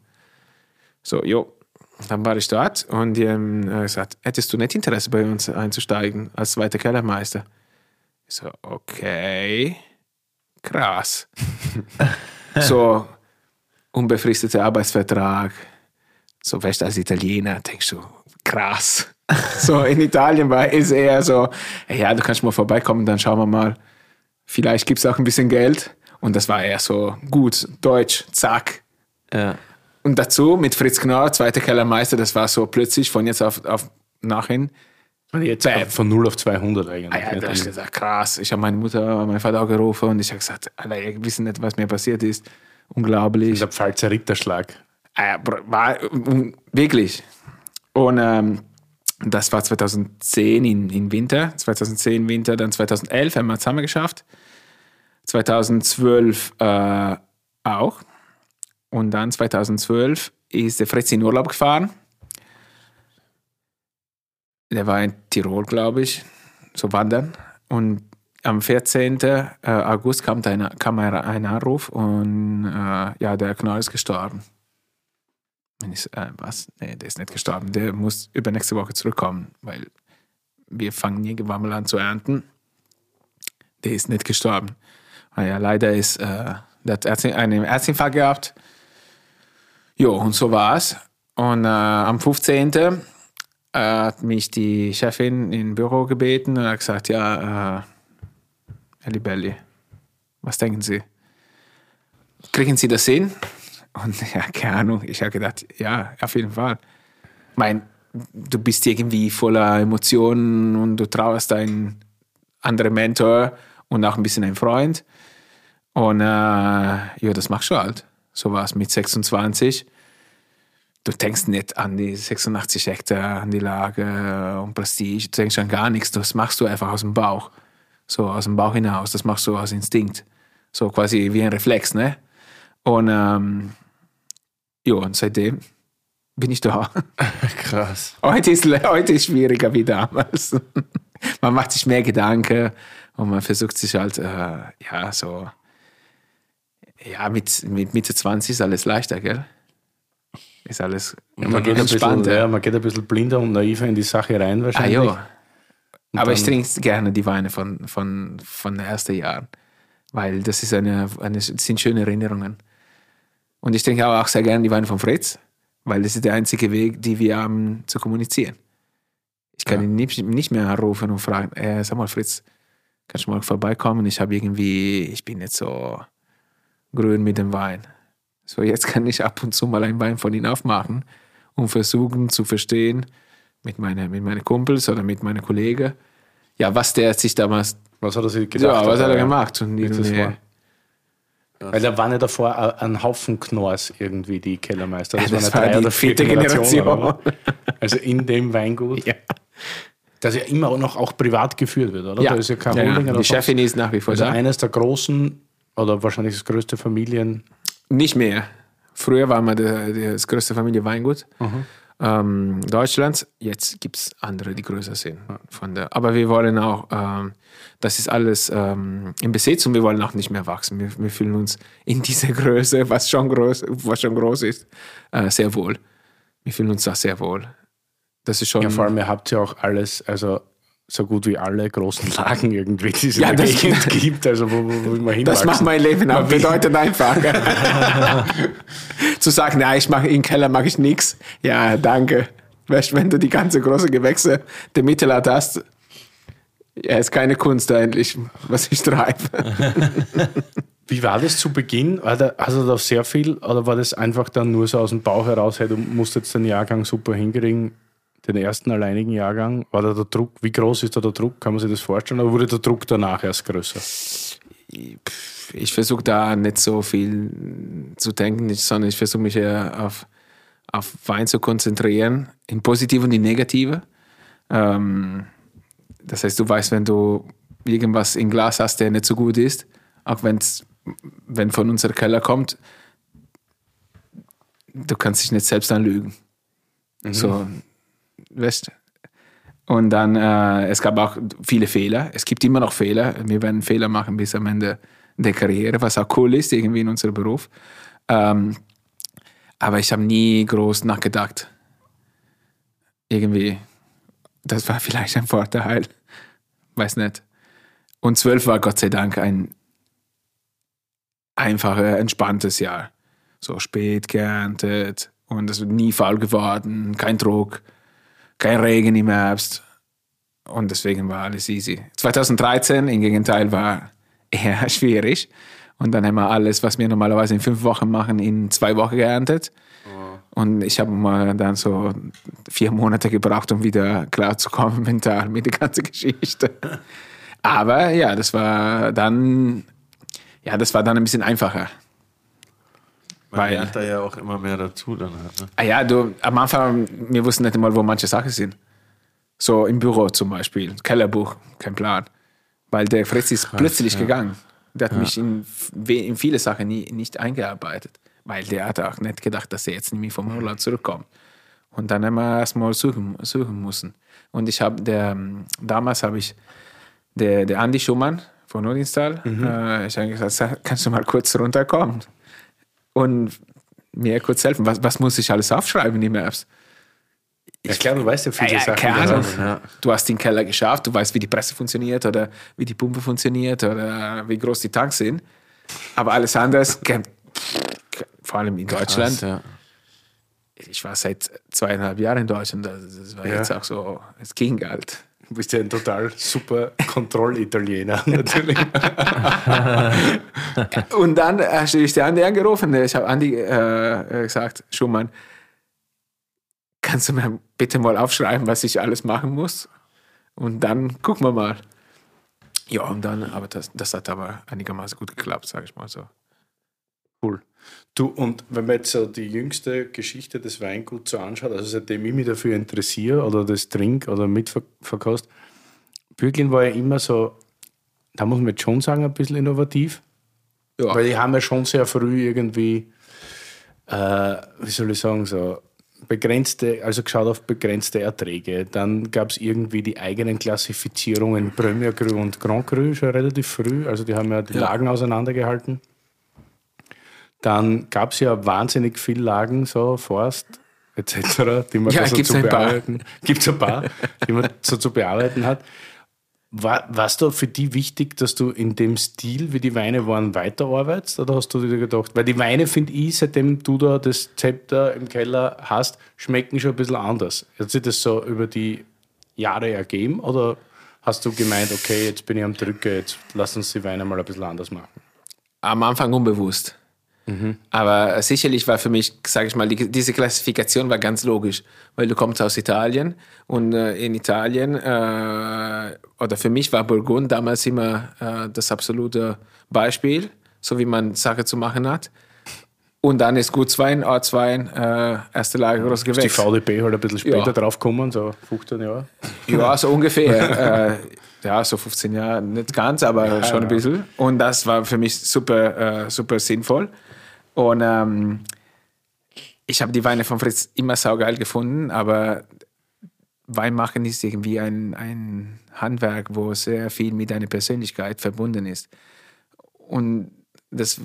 [SPEAKER 3] So, jo. Dann war ich dort und die haben äh, gesagt, hättest du nicht Interesse bei uns einzusteigen als zweiter Kellermeister? Ich so, okay, krass. so, unbefristeter Arbeitsvertrag, so weißt du, als Italiener denkst du, krass. So in Italien war es eher so, ja, du kannst mal vorbeikommen, dann schauen wir mal. Vielleicht gibt es auch ein bisschen Geld. Und das war eher so gut, deutsch, zack.
[SPEAKER 4] Ja.
[SPEAKER 3] Und dazu mit Fritz Knorr, zweiter Kellermeister, das war so plötzlich von jetzt auf, auf nachhin.
[SPEAKER 2] Jetzt von 0 auf 200 eigentlich.
[SPEAKER 3] Ah ja,
[SPEAKER 2] nicht?
[SPEAKER 3] da hast gesagt, krass. Ich habe meine Mutter, meinen Vater auch gerufen und ich habe gesagt, Alter, ihr wisst nicht, was mir passiert ist. Unglaublich.
[SPEAKER 2] Dieser Pfalzer Ritterschlag.
[SPEAKER 3] Ja, br- war um, wirklich. Und ähm, das war 2010 in, in Winter, 2010 Winter, dann 2011 haben wir es zusammen geschafft. 2012 äh, auch. Und dann 2012 ist der Fritz in Urlaub gefahren. Der war in Tirol, glaube ich, so wandern. Und am 14. äh, August kam, ein, kam ein Anruf und äh, ja, der Knoll ist gestorben. Und ich, äh, was? Nee, der ist nicht gestorben. Der muss übernächste Woche zurückkommen, weil wir fangen mal an zu ernten. Der ist nicht gestorben. Ah ja, leider ist, äh, der hat einen Herzinfarkt gehabt. Jo, und so war's. Und äh, am 15. Äh, hat mich die Chefin im Büro gebeten und hat gesagt, ja, äh, Libelli, was denken Sie? Kriegen Sie das hin? Und ja, keine Ahnung. Ich habe gedacht, ja, auf jeden Fall. Mein, du bist irgendwie voller Emotionen und du trauerst deinen anderen Mentor und auch ein bisschen ein Freund. Und äh, ja, das machst du halt. So war es mit 26. Du denkst nicht an die 86 Hektar, an die Lage und Prestige. Du denkst an gar nichts. Das machst du einfach aus dem Bauch. So aus dem Bauch hinaus. Das machst du aus Instinkt. So quasi wie ein Reflex, ne? Und ähm, ja, und seitdem bin ich da.
[SPEAKER 4] Krass.
[SPEAKER 3] Heute ist, heute ist schwieriger wie damals. Man macht sich mehr Gedanken und man versucht sich halt, äh, ja, so, ja, mit, mit Mitte 20 ist alles leichter, gell? Ist alles
[SPEAKER 2] Man geht, ein bisschen,
[SPEAKER 3] entspannter.
[SPEAKER 2] ja, man geht ein bisschen blinder und naiver in die Sache rein
[SPEAKER 3] Ah,
[SPEAKER 2] wahrscheinlich.
[SPEAKER 3] Ja. Aber ich trinke gerne die Weine von, von, von den ersten Jahren, weil das ist eine, eine, sind schöne Erinnerungen. Und ich trinke auch sehr gerne die Weine von Fritz, weil das ist der einzige Weg, die wir haben zu kommunizieren. Ich kann ihn nicht, nicht mehr anrufen und fragen, äh, sag mal Fritz, kannst du mal vorbeikommen? Ich habe irgendwie, ich bin nicht so grün mit dem Wein. So, jetzt kann ich ab und zu mal einen Wein von ihm aufmachen und versuchen zu verstehen, mit meinen mit meine Kumpels oder mit meinen Kollegen, ja, was der sich damals,
[SPEAKER 2] Was hat er sich gedacht?
[SPEAKER 3] ja, was hat er
[SPEAKER 2] ja.
[SPEAKER 3] gemacht? Und
[SPEAKER 2] war. Weil da waren ja davor ein Haufen Knorrs irgendwie, die Kellermeister. Das,
[SPEAKER 3] Ja, das
[SPEAKER 2] waren ja
[SPEAKER 3] war
[SPEAKER 2] drei oder vier
[SPEAKER 3] vierte. Generation.
[SPEAKER 2] oder? Also in dem Weingut,
[SPEAKER 3] ja.
[SPEAKER 2] das ja immer noch auch privat geführt wird, oder?
[SPEAKER 3] Ja.
[SPEAKER 2] Da ist ja kein
[SPEAKER 3] Ja, ja.
[SPEAKER 2] Holding oder
[SPEAKER 3] Die Chefin ist nach wie vor
[SPEAKER 2] Also
[SPEAKER 3] da.
[SPEAKER 2] eines der großen oder wahrscheinlich das größte Familien.
[SPEAKER 3] Nicht mehr. Früher war der, das größte Familie Weingut ähm, Deutschlands. Jetzt gibt es andere, die größer sind. Von der, aber wir wollen auch, ähm, das ist alles ähm, im Besitz und wir wollen auch nicht mehr wachsen. Wir, wir fühlen uns in dieser Größe, was schon groß, was schon groß ist, äh, sehr wohl. Wir fühlen uns da sehr wohl. Das ist schon.
[SPEAKER 2] Ja, vor allem, ihr habt ja auch alles, also so gut wie alle großen Lagen irgendwie, die es
[SPEAKER 3] Ja,
[SPEAKER 2] in der
[SPEAKER 3] das-
[SPEAKER 2] Gegend gibt, also wo, wo, wo man
[SPEAKER 3] Das macht mein Leben auch bedeutend einfacher. Zu sagen, ja, ich mache im Keller mache ich nichts. Ja, danke. Weißt, wenn du die ganze große Gewächse der Mittelart hast, ja, ist keine Kunst eigentlich, was ich treibe.
[SPEAKER 2] Wie war das zu Beginn? Hast du da sehr viel oder war das einfach dann nur so aus dem Bauch heraus, hey, du musst jetzt den Jahrgang super hinkriegen, den ersten alleinigen Jahrgang? War da der Druck, wie groß ist da der Druck? Kann man sich das vorstellen? Oder wurde der Druck danach erst größer?
[SPEAKER 3] Ich versuche da nicht so viel zu denken, sondern ich versuche mich eher auf, auf Wein zu konzentrieren, in positive und in negative. Ähm, das heißt, du weißt, wenn du irgendwas im Glas hast, der nicht so gut ist, auch wenn's, wenn von unserem Keller kommt, du kannst dich nicht selbst anlügen. So, weißt Und dann, äh, es gab auch viele Fehler. Es gibt immer noch Fehler. Wir werden Fehler machen bis am Ende der Karriere, was auch cool ist, irgendwie in unserem Beruf. Ähm, aber ich habe nie groß nachgedacht. Irgendwie, das war vielleicht ein Vorteil. Weiß nicht. Und zwölf war Gott sei Dank ein einfaches, entspanntes Jahr. So spät geerntet und es wird nie faul geworden, kein Druck, kein Regen im Herbst. Und deswegen war alles easy. 2013 im Gegenteil war eher schwierig. Und dann haben wir alles, was wir normalerweise in fünf Wochen machen, in zwei Wochen geerntet. Und ich habe mal dann so vier Monate gebraucht, um wieder klarzukommen mental mit der ganzen Geschichte. Aber ja, das war dann, ja, das war dann ein bisschen einfacher.
[SPEAKER 1] Man
[SPEAKER 3] Weil-
[SPEAKER 1] lernt da ja auch immer mehr dazu dann halt. Ne?
[SPEAKER 3] Ah ja, du, am Anfang, wir wussten nicht einmal, wo manche Sachen sind. So im Büro zum Beispiel, Kellerbuch, kein Plan. Weil der Fritz ist plötzlich
[SPEAKER 1] ja.
[SPEAKER 3] gegangen. Der hat mich in, in viele Sachen nie, nicht eingearbeitet. Weil der hat auch nicht gedacht, dass er jetzt nämlich vom Urlaub zurückkommt. Und dann haben wir erstmal suchen, suchen müssen. Und ich habe, der, damals habe ich, der, der Andi Schumann von Nordinstall, äh, ich habe gesagt, kannst du mal kurz runterkommen? Und mir kurz helfen. Was, was muss ich alles aufschreiben im Herbst?
[SPEAKER 2] Ja klar, du weißt ja viele
[SPEAKER 3] Ja,
[SPEAKER 2] Sachen.
[SPEAKER 3] keine Ahnung.
[SPEAKER 1] Ja.
[SPEAKER 3] Du hast den Keller geschafft, du weißt, wie die Presse funktioniert oder wie die Pumpe funktioniert oder wie groß die Tanks sind. Aber alles andere, vor allem in Deutschland,
[SPEAKER 1] Krass,
[SPEAKER 3] ich war seit zweieinhalb Jahren in Deutschland, also das war jetzt auch so, es ging halt.
[SPEAKER 2] Du bist ja ein total super Kontrollitaliener, natürlich.
[SPEAKER 3] Und dann hast du der Andi angerufen. Ich habe Andi äh, gesagt, Schumann, kannst du mir bitte mal aufschreiben, was ich alles machen muss? Und dann gucken wir mal. Ja, und dann, aber das, das hat aber einigermaßen gut geklappt, sage ich mal so.
[SPEAKER 2] Cool. Du, und wenn man jetzt so die jüngste Geschichte des Weinguts so anschaut, also seitdem ich mich dafür interessiere oder das trink oder mitverkost, Bürglin war ja immer so, da muss man jetzt schon sagen, ein bisschen innovativ.
[SPEAKER 3] Ja.
[SPEAKER 2] Weil die haben ja schon sehr früh irgendwie, äh, wie soll ich sagen, so begrenzte, also geschaut auf begrenzte Erträge. Dann gab es irgendwie die eigenen Klassifizierungen Premier Cru und Grand Cru schon relativ früh. Also die haben ja die
[SPEAKER 3] Ja.
[SPEAKER 2] Lagen auseinandergehalten. Dann gab es ja wahnsinnig viel Lagen, so Forst etc., die man
[SPEAKER 3] Ja,
[SPEAKER 2] so zu bearbeiten. Gibt es ein paar, die man so zu bearbeiten hat. War es da für die wichtig, dass du in dem Stil, wie die Weine waren, weiterarbeitest? Oder hast du dir gedacht, weil die Weine, finde ich, seitdem du da das Zepter im Keller hast, schmecken schon ein bisschen anders. Hat sich das so über die Jahre ergeben? Oder hast du gemeint, okay, jetzt bin ich am Drücker, jetzt lass uns die Weine mal ein bisschen anders machen?
[SPEAKER 3] Am Anfang unbewusst. Aber sicherlich war für mich, sage ich mal, die, diese Klassifikation war ganz logisch, weil du kommst aus Italien und äh, in Italien, äh, oder für mich war Burgund damals immer äh, das absolute Beispiel, so wie man Sache zu machen hat. Und dann ist Gutswein, Ortswein, äh, erste Lage,
[SPEAKER 2] Die
[SPEAKER 3] Gewächs.
[SPEAKER 2] VDP halt ein bisschen später
[SPEAKER 3] Ja.
[SPEAKER 2] draufgekommen, so 15 Jahre.
[SPEAKER 3] Ja, so ungefähr. äh, ja, so 15 Jahre, nicht ganz, aber schon ein bisschen. Und das war für mich super, äh, super sinnvoll. Und ähm, ich habe die Weine von Fritz immer saugeil gefunden, aber Weinmachen ist irgendwie ein, ein Handwerk, wo sehr viel mit deiner Persönlichkeit verbunden ist. Und das,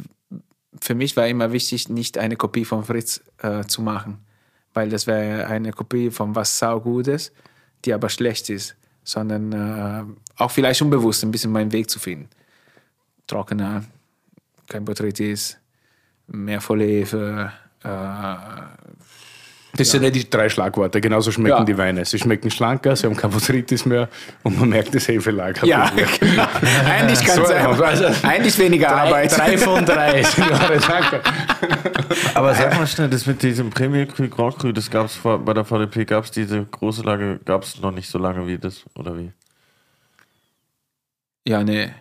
[SPEAKER 3] für mich war immer wichtig, nicht eine Kopie von Fritz äh, zu machen, weil das wäre eine Kopie von was saugutes, die aber schlecht ist, sondern äh, auch vielleicht unbewusst ein bisschen meinen Weg zu finden. Trockener, kein Botrytis, mehr Vollhefe, äh,
[SPEAKER 2] Das sind ja die drei Schlagworte, genauso schmecken
[SPEAKER 3] Ja.
[SPEAKER 2] die Weine. Sie schmecken schlanker, sie haben kein Botrytis mehr und man merkt das Hefelager.
[SPEAKER 3] ja, genau. eigentlich kann
[SPEAKER 2] So,
[SPEAKER 3] es
[SPEAKER 2] also-
[SPEAKER 3] eigentlich weniger
[SPEAKER 2] Drei,
[SPEAKER 3] Arbeit.
[SPEAKER 2] drei von drei sind eure Danke.
[SPEAKER 1] Aber sag mal schnell, das mit diesem Premier Cru, Grand Cru, das gab es bei der VDP, gab es diese große Lage, gab es noch nicht so lange wie das, oder wie?
[SPEAKER 3] Ja, nee.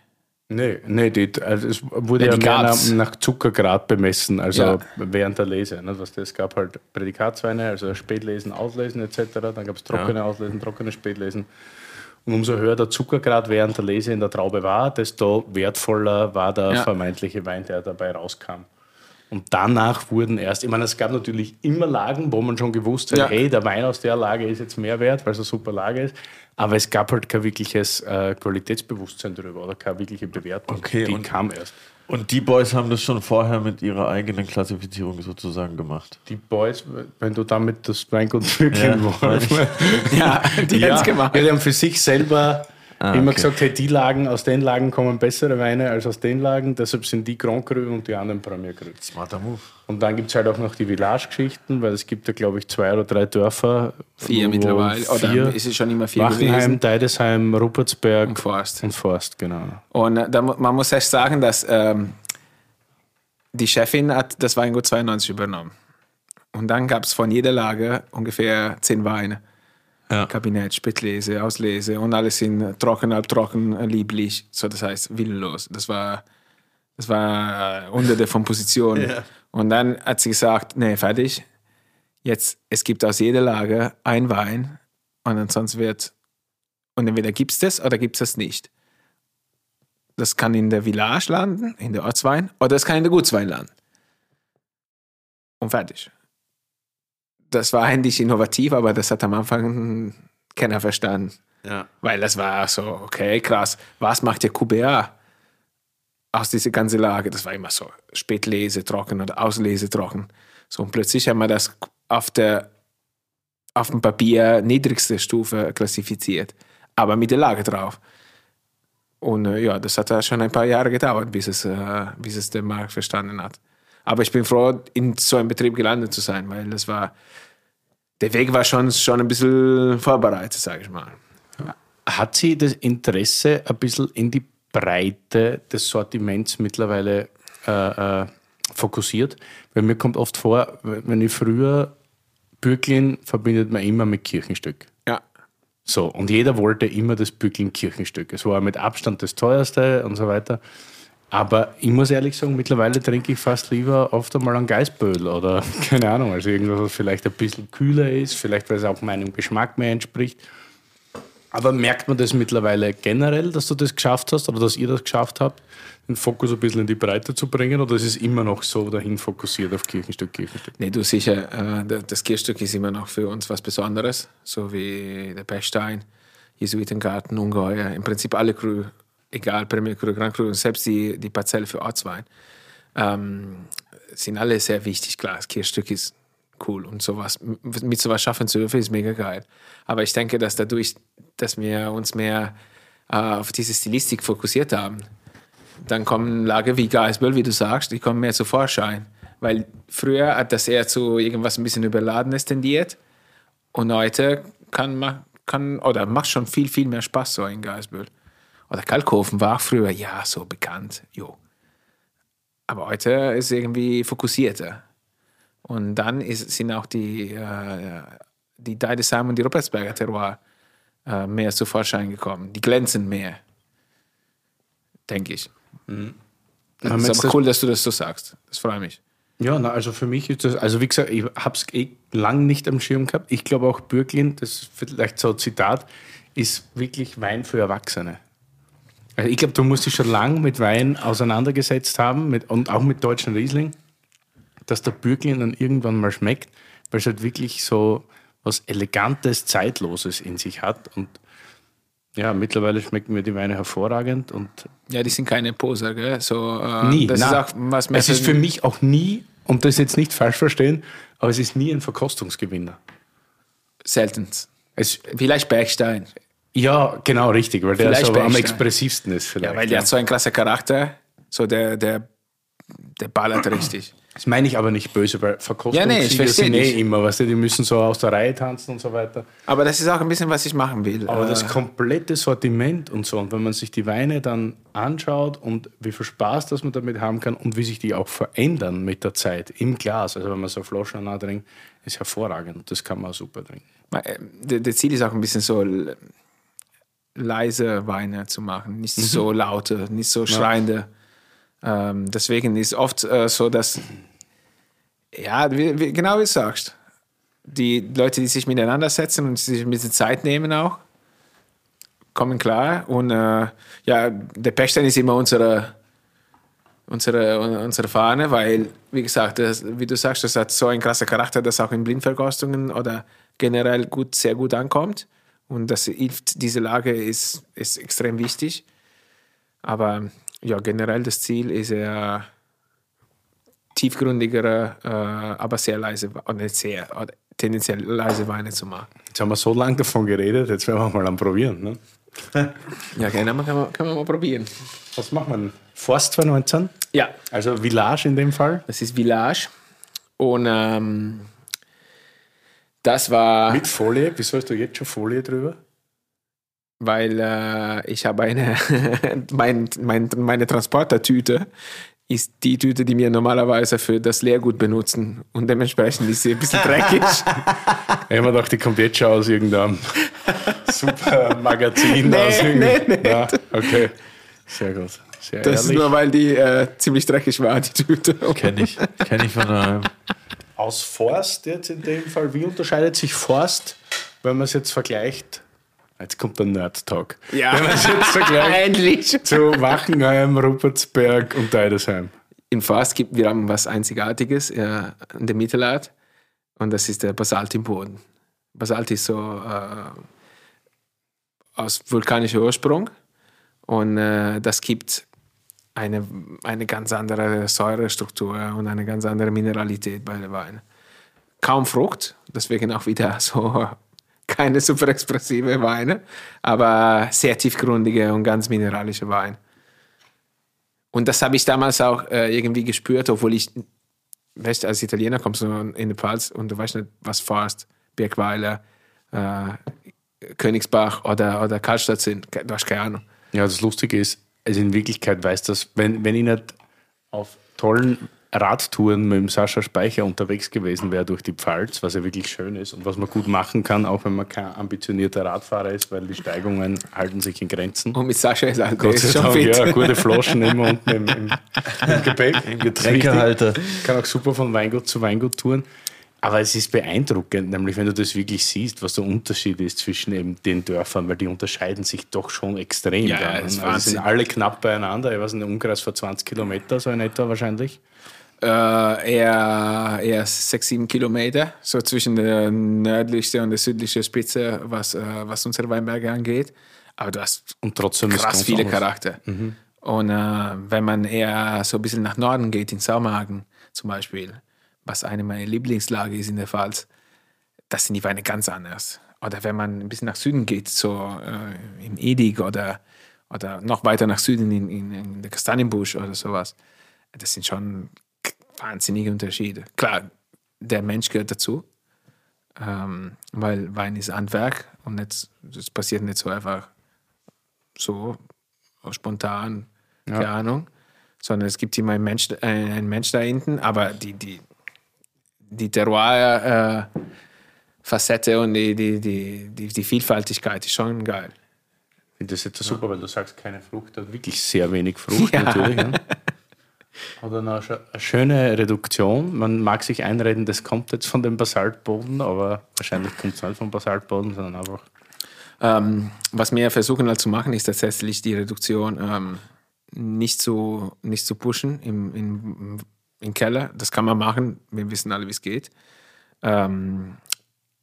[SPEAKER 2] Nee, nee die, also es wurde
[SPEAKER 3] Ja,
[SPEAKER 2] ja, mehr nach, nach Zuckergrad bemessen, also
[SPEAKER 3] Ja.
[SPEAKER 2] während der Lese. Ne? Was das gab halt Prädikatsweine, also Spätlesen, Auslesen etc. Dann gab es trockene Auslesen, trockene Spätlesen. Und umso höher der Zuckergrad während der Lese in der Traube war, desto wertvoller war der
[SPEAKER 3] Ja.
[SPEAKER 2] vermeintliche Wein, der dabei rauskam. Und danach wurden erst, ich meine, es gab natürlich immer Lagen, wo man schon gewusst hat,
[SPEAKER 3] Ja.
[SPEAKER 2] hey, der Wein aus der Lage ist jetzt mehr wert, weil es eine super Lage ist. Aber es gab halt kein wirkliches äh, Qualitätsbewusstsein darüber oder keine wirkliche Bewertung.
[SPEAKER 1] Okay,
[SPEAKER 2] Die
[SPEAKER 1] und-
[SPEAKER 2] kam erst.
[SPEAKER 1] Und die Boys haben das schon vorher mit ihrer eigenen Klassifizierung sozusagen gemacht.
[SPEAKER 2] Die Boys, wenn du damit das Weingut wirklich
[SPEAKER 1] Ja,
[SPEAKER 2] wollen.
[SPEAKER 3] Ja, die
[SPEAKER 2] ja,
[SPEAKER 3] haben's gemacht.
[SPEAKER 2] ja, die haben für sich selber Ah, Immer okay. gesagt, hey, die Lagen, aus den Lagen kommen bessere Weine als aus den Lagen, deshalb sind die Grand Cru und die anderen Premier Cru.
[SPEAKER 1] Smarter Move.
[SPEAKER 2] Und dann gibt es halt auch noch die Village-Geschichten, weil es gibt ja, glaube ich, zwei oder drei Dörfer.
[SPEAKER 3] Vier mittlerweile. Vier
[SPEAKER 2] oder ist es schon immer vier Wachenheim, gewesen? Deidesheim, Rupertsberg und Forst. Und Forst, genau.
[SPEAKER 3] Und äh, da, man muss erst sagen, dass ähm, die Chefin hat das Weingut 92 übernommen. Und dann gab es von jeder Lage ungefähr zehn Weine. Ja. Kabinett, Spätlese, Auslese und alles in trocken, halbtrocken, lieblich. So, das heißt, willenlos. Das war, das war hunderte von Positionen. Ja. Und dann hat sie gesagt, nee, fertig. Jetzt, es gibt aus jeder Lage ein Wein und ansonsten wird, und entweder gibt es das oder gibt es das nicht. Das kann in der Village landen, in der Ortswein, oder es kann in der Gutswein landen. Und fertig das war eigentlich innovativ, aber das hat am Anfang keiner verstanden. Ja. Weil das war so, okay, krass, was macht der QBA aus dieser ganzen Lage? Das war immer so Spätlese trocken oder Auslese trocken. So, und plötzlich haben wir das auf der auf dem Papier niedrigste Stufe klassifiziert, aber mit der Lage drauf. Und äh, ja, das hat schon ein paar Jahre gedauert, bis es, äh, bis es der Markt verstanden hat. Aber ich bin froh, in so einem Betrieb gelandet zu sein, weil das war, der Weg war schon, schon ein bisschen vorbereitet, sage ich mal.
[SPEAKER 2] Hat sie das Interesse ein bisschen in die Breite des Sortiments mittlerweile äh, äh, fokussiert? Weil mir kommt oft vor, wenn ich früher Bürglin verbindet man immer mit Kirchenstück.
[SPEAKER 3] Ja.
[SPEAKER 2] So, und jeder wollte immer das Bürglin Kirchenstück. Es war mit Abstand das teuerste und so weiter. Aber ich muss ehrlich sagen, mittlerweile trinke ich fast lieber oft einmal einen Geißbödel oder keine Ahnung, also irgendwas, was vielleicht ein bisschen kühler ist, vielleicht weil es auch meinem Geschmack mehr entspricht. Aber merkt man das mittlerweile generell, dass du das geschafft hast oder dass ihr das geschafft habt, den Fokus ein bisschen in die Breite zu bringen oder ist es immer noch so dahin fokussiert auf Kirchenstück, Kirchenstück?
[SPEAKER 3] Nee, du sicher, äh, das Kirchenstück ist immer noch für uns was Besonderes, so wie der Pechstein, Jesuitengarten, Ungeheuer, im Prinzip alle Crew egal Premier Cru, und selbst die, die Parzelle für Ortswein, ähm, sind alle sehr wichtig. Klar, das Kirchstück ist cool und sowas, mit sowas schaffen zu dürfen, ist mega geil. Aber ich denke, dass dadurch, dass wir uns mehr äh, auf diese Stilistik fokussiert haben, dann kommen Lager wie Geisböll, wie du sagst, die kommen mehr zu Vorschein. Weil früher hat das eher zu irgendwas ein bisschen Überladenes tendiert und heute kann man, kann, oder macht schon viel, viel mehr Spaß so in Geisböll. Oder Kalkofen war früher ja so bekannt, jo. Aber heute ist es irgendwie fokussierter. Und dann ist, sind auch die, äh, die Deidesheim und die Ruppertsberger Terroir äh, mehr zu Vorschein gekommen. Die glänzen mehr, denke ich. Mhm. Das ist aber cool, dass du das so sagst. Das freut mich.
[SPEAKER 2] Ja, na, also für mich ist das, also wie gesagt, ich habe es eh lang nicht am Schirm gehabt. Ich glaube auch Bürglin, das ist vielleicht so ein Zitat, ist wirklich Wein für Erwachsene. Also ich glaube, du musst dich schon lange mit Wein auseinandergesetzt haben mit, und auch mit deutschen Riesling, dass der Bürglin dann irgendwann mal schmeckt, weil es halt wirklich so was Elegantes, Zeitloses in sich hat. Und ja, mittlerweile schmecken mir die Weine hervorragend. Und
[SPEAKER 3] ja, die sind keine Poser, gell? So,
[SPEAKER 2] äh, nie. Das nein, ist auch, was es ist für mich auch nie, um das jetzt nicht falsch verstehen, aber es ist nie ein Verkostungsgewinner.
[SPEAKER 3] Selten. Vielleicht Bergstein.
[SPEAKER 2] Ja, genau, richtig, weil der so am expressivsten ist.
[SPEAKER 3] Vielleicht, ja, weil der ja. hat so einen klasse Charakter, so der, der, der ballert richtig.
[SPEAKER 2] Das meine ich aber nicht böse, weil Verkostungssiege ja, nee, ich sind eh immer, weißt du, die müssen so aus der Reihe tanzen und so weiter.
[SPEAKER 3] Aber das ist auch ein bisschen, was ich machen will.
[SPEAKER 2] Aber das äh, komplette Sortiment und so, und wenn man sich die Weine dann anschaut und wie viel Spaß das man damit haben kann und wie sich die auch verändern mit der Zeit im Glas, also wenn man so Flaschen trinkt, ist hervorragend. Das kann man super trinken.
[SPEAKER 3] Äh, der Ziel ist auch ein bisschen so leise Weine zu machen, nicht mhm. so laute, nicht so schreiende. Ja. Ähm, deswegen ist oft äh, so, dass, ja, wie, wie, genau wie du sagst, die Leute, die sich miteinander setzen und sich ein bisschen Zeit nehmen auch, kommen klar. Und äh, ja, der Pechstein ist immer unsere, unsere, unsere Fahne, weil, wie gesagt, das, wie du sagst, das hat so einen krassen Charakter, dass auch in Blindverkostungen oder generell gut, sehr gut ankommt. Und das hilft, diese Lage ist, ist extrem wichtig. Aber ja, generell das Ziel ist ja tiefgründigere, äh, aber sehr leise, oder sehr, oder tendenziell leise Weine zu machen.
[SPEAKER 2] Jetzt haben wir so lange davon geredet, jetzt werden wir mal am Probieren. Ne?
[SPEAKER 3] Ja, gerne, kann man, kann man mal probieren.
[SPEAKER 2] Was machen wir denn? Forst 2019?
[SPEAKER 3] Ja,
[SPEAKER 2] Also Village in dem Fall?
[SPEAKER 3] das ist Village. Und ähm, das war,
[SPEAKER 2] Mit Folie? Wieso hast du jetzt schon Folie drüber?
[SPEAKER 3] weil äh, ich habe eine, mein, mein, meine Transportertüte ist die Tüte, die wir normalerweise für das Leergut benutzen. Und dementsprechend ist sie ein bisschen dreckig.
[SPEAKER 2] Ich habe mir gedacht, die kommt jetzt schon aus irgendeinem super Magazin.
[SPEAKER 3] Nee,
[SPEAKER 2] aus irgendeinem-
[SPEAKER 3] nee, nee.
[SPEAKER 2] Ja, okay. Sehr gut. Sehr
[SPEAKER 3] Das ist
[SPEAKER 2] ehrlich.
[SPEAKER 3] nur, weil die äh, ziemlich dreckig war, die Tüte.
[SPEAKER 1] Kenn ich. Kenn ich von daheim.
[SPEAKER 2] Aus Forst jetzt in dem Fall. Wie unterscheidet sich Forst, wenn man es jetzt vergleicht? Jetzt kommt der Nerd-Talk.
[SPEAKER 3] Ja,
[SPEAKER 2] Wenn man es jetzt vergleicht zu Wachenheim, Rupertsberg und Deidesheim.
[SPEAKER 3] In Forst gibt wir haben was Einzigartiges äh, in der Mittelart und das ist der Basalt im Boden. Basalt ist so äh, aus vulkanischem Ursprung und äh, das gibt eine, eine ganz andere Säurestruktur und eine ganz andere Mineralität bei der Wein. Kaum Frucht, deswegen auch wieder so keine super expressive Weine, aber sehr tiefgründige und ganz mineralische Weine. Und das habe ich damals auch äh, irgendwie gespürt, obwohl ich, weißt als Italiener kommst du in die Pfalz und du weißt nicht, was Forst, Birkweiler, äh, Königsbach oder, oder Karlstadt sind. Du hast keine Ahnung.
[SPEAKER 2] Ja, das Lustige ist, also in Wirklichkeit weiß das, wenn, wenn ich nicht auf tollen Radtouren mit dem Sascha Speicher unterwegs gewesen wäre durch die Pfalz, was ja wirklich schön ist und was man gut machen kann, auch wenn man kein ambitionierter Radfahrer ist, weil die Steigungen halten sich in Grenzen.
[SPEAKER 3] Und mit Sascha ist halt
[SPEAKER 2] Gott sei
[SPEAKER 3] schon
[SPEAKER 2] Dank,
[SPEAKER 3] fit.
[SPEAKER 2] ja, gute Flaschen immer unten im, im, im Gepäck. Im
[SPEAKER 1] Getränkehalter.
[SPEAKER 2] Kann auch super von Weingut zu Weingut touren. Aber es ist beeindruckend, nämlich wenn du das wirklich siehst, was der Unterschied ist zwischen eben den Dörfern, weil die unterscheiden sich doch schon extrem.
[SPEAKER 3] Ja,
[SPEAKER 2] dann.
[SPEAKER 3] das
[SPEAKER 2] also sind alle knapp beieinander. Ich weiß nicht, Umkreis von 20 Kilometer, so in etwa wahrscheinlich.
[SPEAKER 3] Äh, eher, eher sechs, sieben Kilometer, so zwischen der nördlichsten und der südlichsten Spitze, was, äh, was unsere Weinberge angeht. Aber du hast
[SPEAKER 2] Und trotzdem
[SPEAKER 3] krass viele
[SPEAKER 2] anders.
[SPEAKER 3] Charakter. Und äh, wenn man eher so ein bisschen nach Norden geht, in Saumagen zum Beispiel, was eine meiner Lieblingslage ist in der Pfalz, das sind die Weine ganz anders. Oder wenn man ein bisschen nach Süden geht, so äh, im Edig oder, oder noch weiter nach Süden in, in, in der Kastanienbusch oder sowas, das sind schon wahnsinnige Unterschiede. Klar, der Mensch gehört dazu, ähm, weil Wein ist Handwerk und das passiert nicht so einfach so spontan, keine Ahnung, sondern es gibt immer einen Mensch, äh, einen Mensch da hinten, aber die, die, die Terroir-Facette und die, die, die, die, die Vielfaltigkeit ist schon geil.
[SPEAKER 2] Ich finde das jetzt super, weil du sagst, keine Frucht, hat wirklich sehr wenig Frucht
[SPEAKER 3] Ja.
[SPEAKER 2] natürlich. Ja. Auch schon eine schöne Reduktion. Man mag sich einreden, das kommt jetzt von dem Basaltboden, aber wahrscheinlich kommt es nicht vom Basaltboden, sondern einfach
[SPEAKER 3] Ähm, was wir versuchen halt zu machen, ist tatsächlich die Reduktion ähm, nicht, zu, nicht zu pushen im, im, im Keller. Das kann man machen, wir wissen alle, wie es geht. Ähm,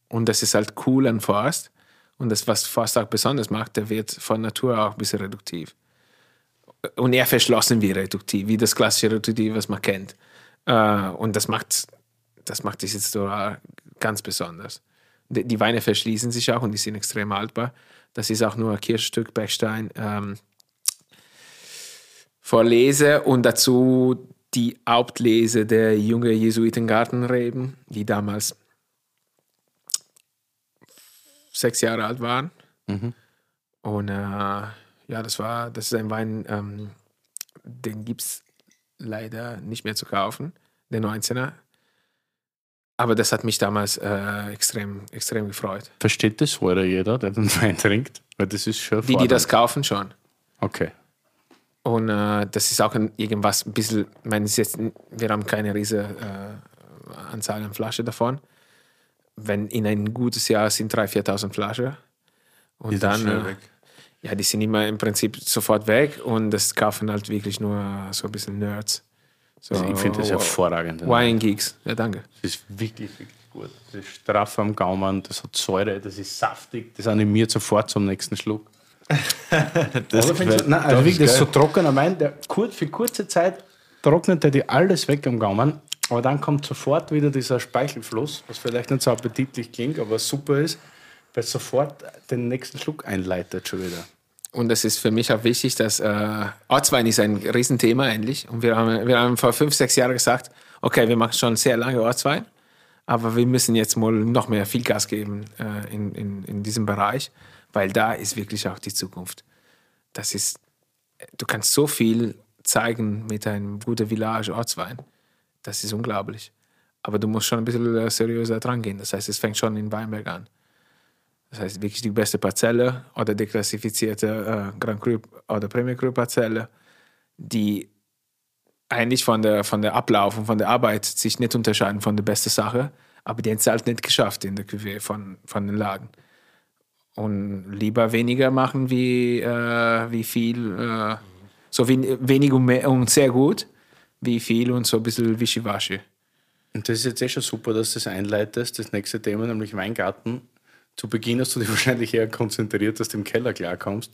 [SPEAKER 3] und das ist halt cool an Forst. Und das, was Forst auch besonders macht, der wird von Natur auch ein bisschen reduktiv. Und eher verschlossen wie reduktiv, wie das klassische Reduktiv, was man kennt. Äh, und das macht, das macht dieses Terroir ganz besonders. Die, die Weine verschließen sich auch und die sind extrem haltbar. Das ist auch nur ein Kirschstück Bechstein ähm, Vorlese und dazu die Hauptlese der junge Jesuitengartenreben, die damals sechs Jahre alt waren. Und äh, ja, das war, das ist ein Wein, ähm, den gibt es leider nicht mehr zu kaufen, der 19er. Aber das hat mich damals äh, extrem, extrem gefreut.
[SPEAKER 2] Versteht das vorher jeder, der den Wein trinkt? Weil das ist schon
[SPEAKER 3] Die, die das kaufen, schon.
[SPEAKER 2] Okay.
[SPEAKER 3] Und äh, das ist auch ein, irgendwas ein bisschen, ich meine, jetzt, wir haben keine riesige äh, Anzahl an Flaschen davon. Wenn in ein gutes Jahr sind 3.000, 4.000 Flaschen. Und
[SPEAKER 2] Die sind
[SPEAKER 3] dann, äh, ja, die sind immer im Prinzip sofort weg und das kaufen halt wirklich nur so ein bisschen Nerds. So,
[SPEAKER 2] Also ich finde das hervorragend.
[SPEAKER 3] Wine Geeks, ja, danke.
[SPEAKER 2] Das ist wirklich, wirklich gut. Das ist straff am Gaumen, das hat Säure, das ist saftig, das animiert sofort zum nächsten Schluck.
[SPEAKER 1] Das
[SPEAKER 2] Oder findest du, nein, also wirklich, das ist so
[SPEAKER 1] geil.
[SPEAKER 2] trockener Wein, der für kurze Zeit trocknet der dir alles weg am Gaumen, aber dann kommt sofort wieder dieser Speichelfluss, was vielleicht nicht so appetitlich klingt, aber super ist, weil es sofort den nächsten Schluck einleitet schon wieder.
[SPEAKER 3] Und das ist für mich auch wichtig, dass äh, Ortswein ist ein Riesenthema endlich. Und wir haben, wir haben vor fünf, sechs Jahren gesagt, okay, wir machen schon sehr lange Ortswein, aber wir müssen jetzt mal noch mehr viel Gas geben äh, in, in, in diesem Bereich, weil da ist wirklich auch die Zukunft. Das ist, du kannst so viel zeigen mit einem guten Village Ortswein. Das ist unglaublich. Aber du musst schon ein bisschen äh, seriöser dran gehen. Das heißt, es fängt schon in Weinberg an. Das heißt, wirklich die beste Parzelle oder deklassifizierte äh, Grand Cru oder Premier Cru Parzelle, die eigentlich von der, von der Ablauf und von der Arbeit sich nicht unterscheiden von der besten Sache, aber die haben es halt nicht geschafft in der Cuvée von, von den Lagen. Und lieber weniger machen wie, äh, wie viel, äh, so wie, wenig und, mehr, und sehr gut, wie viel und so ein bisschen wischiwaschi.
[SPEAKER 2] Und das ist jetzt eh schon super, dass du das einleitest, das nächste Thema, nämlich Weingarten zu Beginn hast du dich wahrscheinlich eher konzentriert, dass du im Keller klarkommst.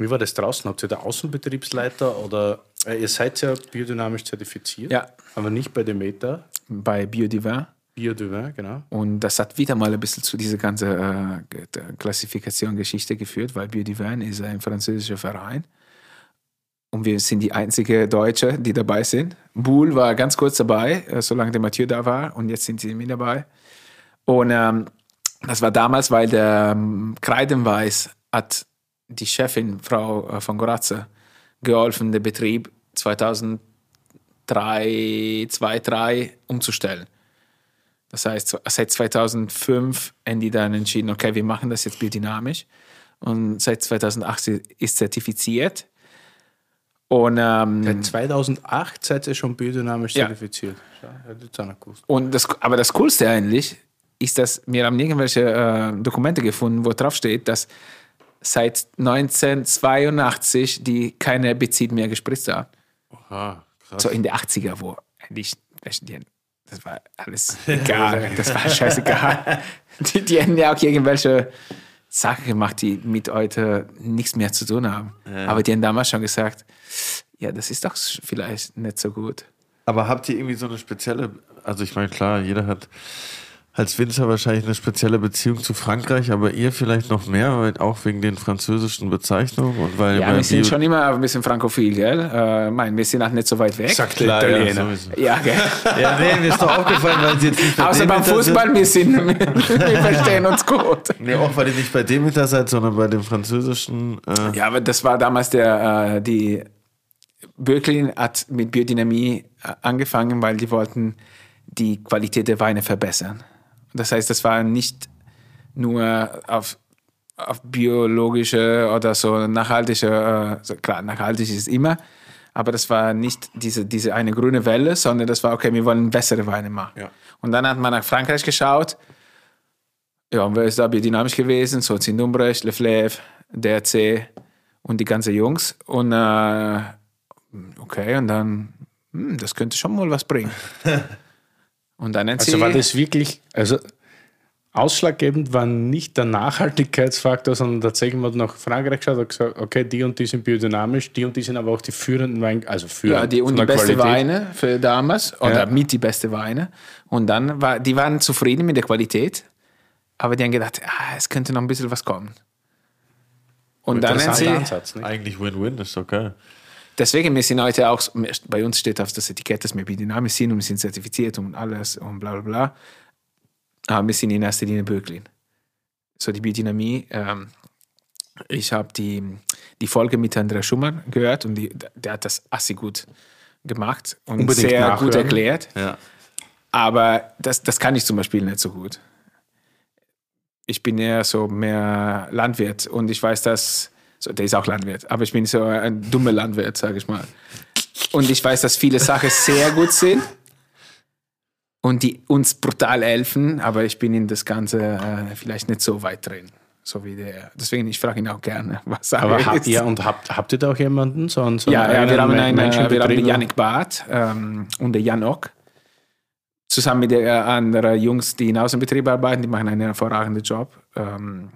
[SPEAKER 2] Wie war das draußen? Habt ihr da Außenbetriebsleiter oder äh, ihr seid ja biodynamisch zertifiziert,
[SPEAKER 3] Ja.
[SPEAKER 2] aber nicht bei Demeter,
[SPEAKER 3] Bei Biodivin.
[SPEAKER 2] Biodivin, genau.
[SPEAKER 3] Und das hat wieder mal ein bisschen zu dieser ganzen äh, Klassifikation Geschichte geführt, weil Biodivin ist ein französischer Verein. Und wir sind die einzige Deutsche, die dabei sind. Boule war ganz kurz dabei, äh, solange der Mathieu da war. Und jetzt sind sie mit dabei. Und ähm, das war damals, weil der ähm, Kreidenweiß hat die Chefin, Frau äh, von Goratze, geholfen, den Betrieb 2003, 2003 umzustellen. Das heißt, seit 2005 haben die dann entschieden, okay, wir machen das jetzt biodynamisch. Und seit 2008 ist zertifiziert. Und, ähm,
[SPEAKER 2] Seit 2008 seid ihr schon biodynamisch
[SPEAKER 3] Ja.
[SPEAKER 2] zertifiziert. Gewusst.
[SPEAKER 3] und das, aber das Coolste eigentlich ist, dass wir haben irgendwelche äh, Dokumente gefunden, wo drauf steht, dass seit 1982 die keine Herbizid mehr gespritzt haben.
[SPEAKER 1] Ah, krass.
[SPEAKER 3] So in den 80er, wo eigentlich, das war alles egal, das war scheißegal. Die, die hätten ja auch irgendwelche Sachen gemacht, die mit heute nichts mehr zu tun haben. Aber die haben damals schon gesagt, ja, das ist doch vielleicht nicht so gut.
[SPEAKER 1] Aber habt ihr irgendwie so eine spezielle, also ich meine, klar, jeder hat als Winzer wahrscheinlich eine spezielle Beziehung zu Frankreich, aber ihr vielleicht noch mehr, weil auch wegen den französischen Bezeichnungen und weil
[SPEAKER 3] Ja, wir sind
[SPEAKER 1] Bio-
[SPEAKER 3] schon immer ein bisschen frankophil, gell? Äh, mein, wir sind auch nicht so weit weg.
[SPEAKER 2] Sagt
[SPEAKER 1] Klar,
[SPEAKER 2] der
[SPEAKER 1] ja,
[SPEAKER 2] Italiener.
[SPEAKER 1] sowieso.
[SPEAKER 3] Ja, gell?
[SPEAKER 1] Ja, nee, mir ist doch aufgefallen, weil sie jetzt nicht bei
[SPEAKER 3] Außer beim Fußball, wir, sind, wir verstehen uns gut.
[SPEAKER 1] Sind. Nee, auch weil ihr nicht bei Demeter seid, sondern bei dem französischen. Äh,
[SPEAKER 3] Ja, aber das war damals der, äh, die Böcklin hat mit Biodynamie äh, angefangen, weil die wollten die Qualität der Weine verbessern. Das heißt, das war nicht nur auf, auf biologische oder so nachhaltige, äh, klar, nachhaltig ist es immer, aber das war nicht diese, diese eine grüne Welle, sondern das war, okay, wir wollen bessere Weine machen.
[SPEAKER 2] Ja.
[SPEAKER 3] Und dann hat man nach Frankreich geschaut, ja, und wer ist da biodynamisch gewesen? So Zindumbrecht, Leflèvre, DRC und die ganzen Jungs. Und äh, okay, und dann, hm, das könnte schon mal was bringen. Und dann
[SPEAKER 2] Also war das wirklich, also ausschlaggebend war nicht der Nachhaltigkeitsfaktor, sondern tatsächlich man hat nach Frankreich geschaut und gesagt, okay, die und die sind biodynamisch, die und die sind aber auch die führenden Weine, also führend
[SPEAKER 3] ja, die, und die beste
[SPEAKER 2] Qualität.
[SPEAKER 3] Weine für damals, oder
[SPEAKER 2] Ja.
[SPEAKER 3] mit die beste Weine. Und dann war, die waren zufrieden mit der Qualität, aber die haben gedacht, ah, es könnte noch ein bisschen was kommen. Und dann sie,
[SPEAKER 2] Ansatz, nicht?
[SPEAKER 1] eigentlich Win-Win, ist geil.
[SPEAKER 3] Deswegen, wir sind heute auch, bei uns steht auf das Etikett, dass wir biodynamisch sind und wir sind zertifiziert und alles und bla bla bla. Aber wir sind in erster Linie Böcklin. So die Biodynamie. Ähm, ich habe die, die Folge mit Andrea Schumann gehört und die, der hat das assi gut gemacht und
[SPEAKER 2] Unbedingt
[SPEAKER 3] sehr
[SPEAKER 2] nachhören.
[SPEAKER 3] gut erklärt.
[SPEAKER 1] Ja.
[SPEAKER 3] Aber das, das kann ich zum Beispiel nicht so gut. Ich bin eher so mehr Landwirt und ich weiß, dass, so, der ist auch Landwirt, aber ich bin so ein dummer Landwirt, sage ich mal. Und ich weiß, dass viele Sachen sehr gut sind und die uns brutal helfen, aber ich bin in das Ganze äh, vielleicht nicht so weit drin. So wie der. Deswegen, ich frage ihn auch gerne, was
[SPEAKER 2] Aber
[SPEAKER 3] er
[SPEAKER 2] habt
[SPEAKER 3] ist.
[SPEAKER 2] ihr, und habt, habt ihr da auch jemanden? So einen, so
[SPEAKER 3] Ja, ja wir haben einen,
[SPEAKER 2] Menschen
[SPEAKER 3] äh, wir haben den? Yannick Barth ähm, und den Jan Ock. Zusammen mit den anderen Jungs, die in Außenbetrieb arbeiten, die machen einen hervorragenden Job. Ähm,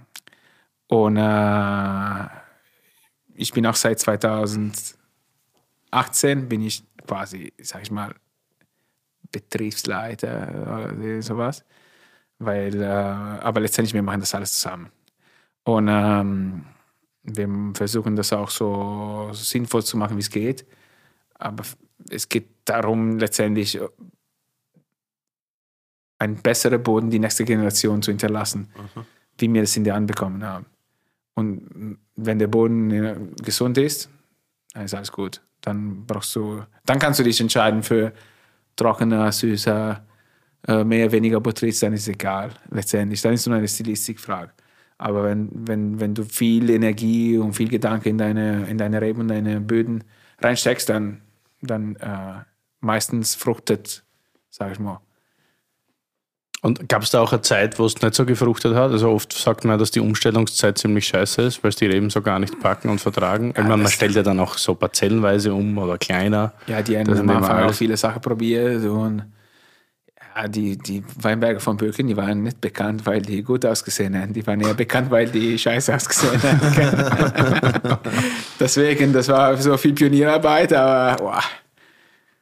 [SPEAKER 3] und äh, ich bin auch seit 2018 bin ich quasi, sag ich mal, Betriebsleiter oder sowas. Weil, äh, aber letztendlich, wir machen das alles zusammen. Und ähm, Wir versuchen das auch so sinnvoll zu machen, wie es geht. Aber es geht darum, letztendlich einen besseren Boden die nächste Generation zu hinterlassen, wie wir das in der Hand bekommen haben. Und wenn der Boden äh, gesund ist, dann ist alles gut. Dann brauchst du, dann kannst du dich entscheiden für trockener, süßer, äh, mehr, weniger Botrytis, dann ist es egal, letztendlich. Dann ist es nur eine Stilistikfrage. Aber wenn, wenn, wenn du viel Energie und viel Gedanke in deine, in deine Reben und deine Böden reinsteckst, dann, dann äh, meistens fruchtet, sag ich mal.
[SPEAKER 2] Und gab es da auch eine Zeit, wo es nicht so gefruchtet hat? Also oft sagt man, dass die Umstellungszeit ziemlich scheiße ist, weil es die Reben so gar nicht packen und vertragen. Ja, meine, man stellt ja dann auch so parzellenweise um oder kleiner.
[SPEAKER 3] Ja, die haben am Anfang auch viele Sachen probiert und ja, die, die Weinberge von Böken, die waren nicht bekannt, weil die gut ausgesehen haben. Die waren eher bekannt, weil die scheiße ausgesehen haben. Deswegen, das war so viel Pionierarbeit, aber boah,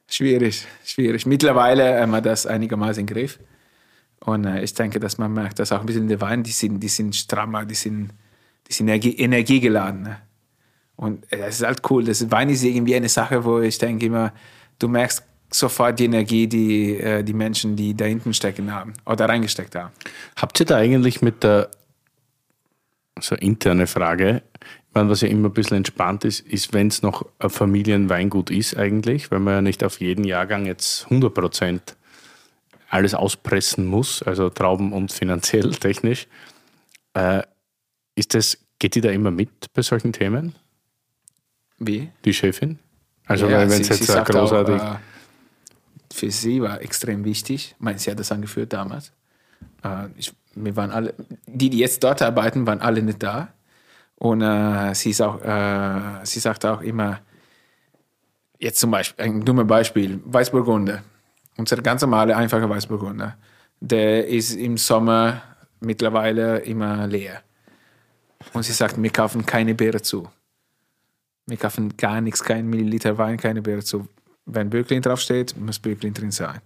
[SPEAKER 3] schwierig, schwierig. Mittlerweile haben wir das einigermaßen im Griff. Und äh, ich denke, dass man merkt, dass auch ein bisschen die Weine, die sind, die sind strammer, die sind, die sind energie, energiegeladen. Ne? Und äh, das ist halt cool. Das Wein ist irgendwie eine Sache, wo ich denke immer, du merkst sofort die Energie, die äh, die Menschen, die da hinten stecken haben oder reingesteckt haben.
[SPEAKER 2] Habt ihr da eigentlich mit der so interne Frage, ich meine, was ja immer ein bisschen entspannt ist, ist, wenn es noch ein Familienweingut ist eigentlich, weil man ja nicht auf jeden Jahrgang jetzt 100 Prozent alles auspressen muss, also Trauben und finanziell, technisch. Äh, ist das, geht die da immer mit bei solchen Themen?
[SPEAKER 3] Wie?
[SPEAKER 2] Die Chefin? Also, ja, wenn es jetzt sie großartig. Auch, äh,
[SPEAKER 3] für sie war extrem wichtig. Ich meine, sie hat das angeführt damals. Äh, ich, wir waren alle, die, die jetzt dort arbeiten, waren alle nicht da. Und äh, sie, ist auch, äh, sie sagt auch immer, jetzt zum Beispiel, ein dummes Beispiel, Weißburgunder unser ganz normaler, einfacher Weißburgunder, der ist im Sommer mittlerweile immer leer. Und sie sagt, wir kaufen keine Beere zu. Wir kaufen gar nichts, kein Milliliter Wein, keine Beere zu. Wenn Böcklin draufsteht, muss Böcklin drin sein.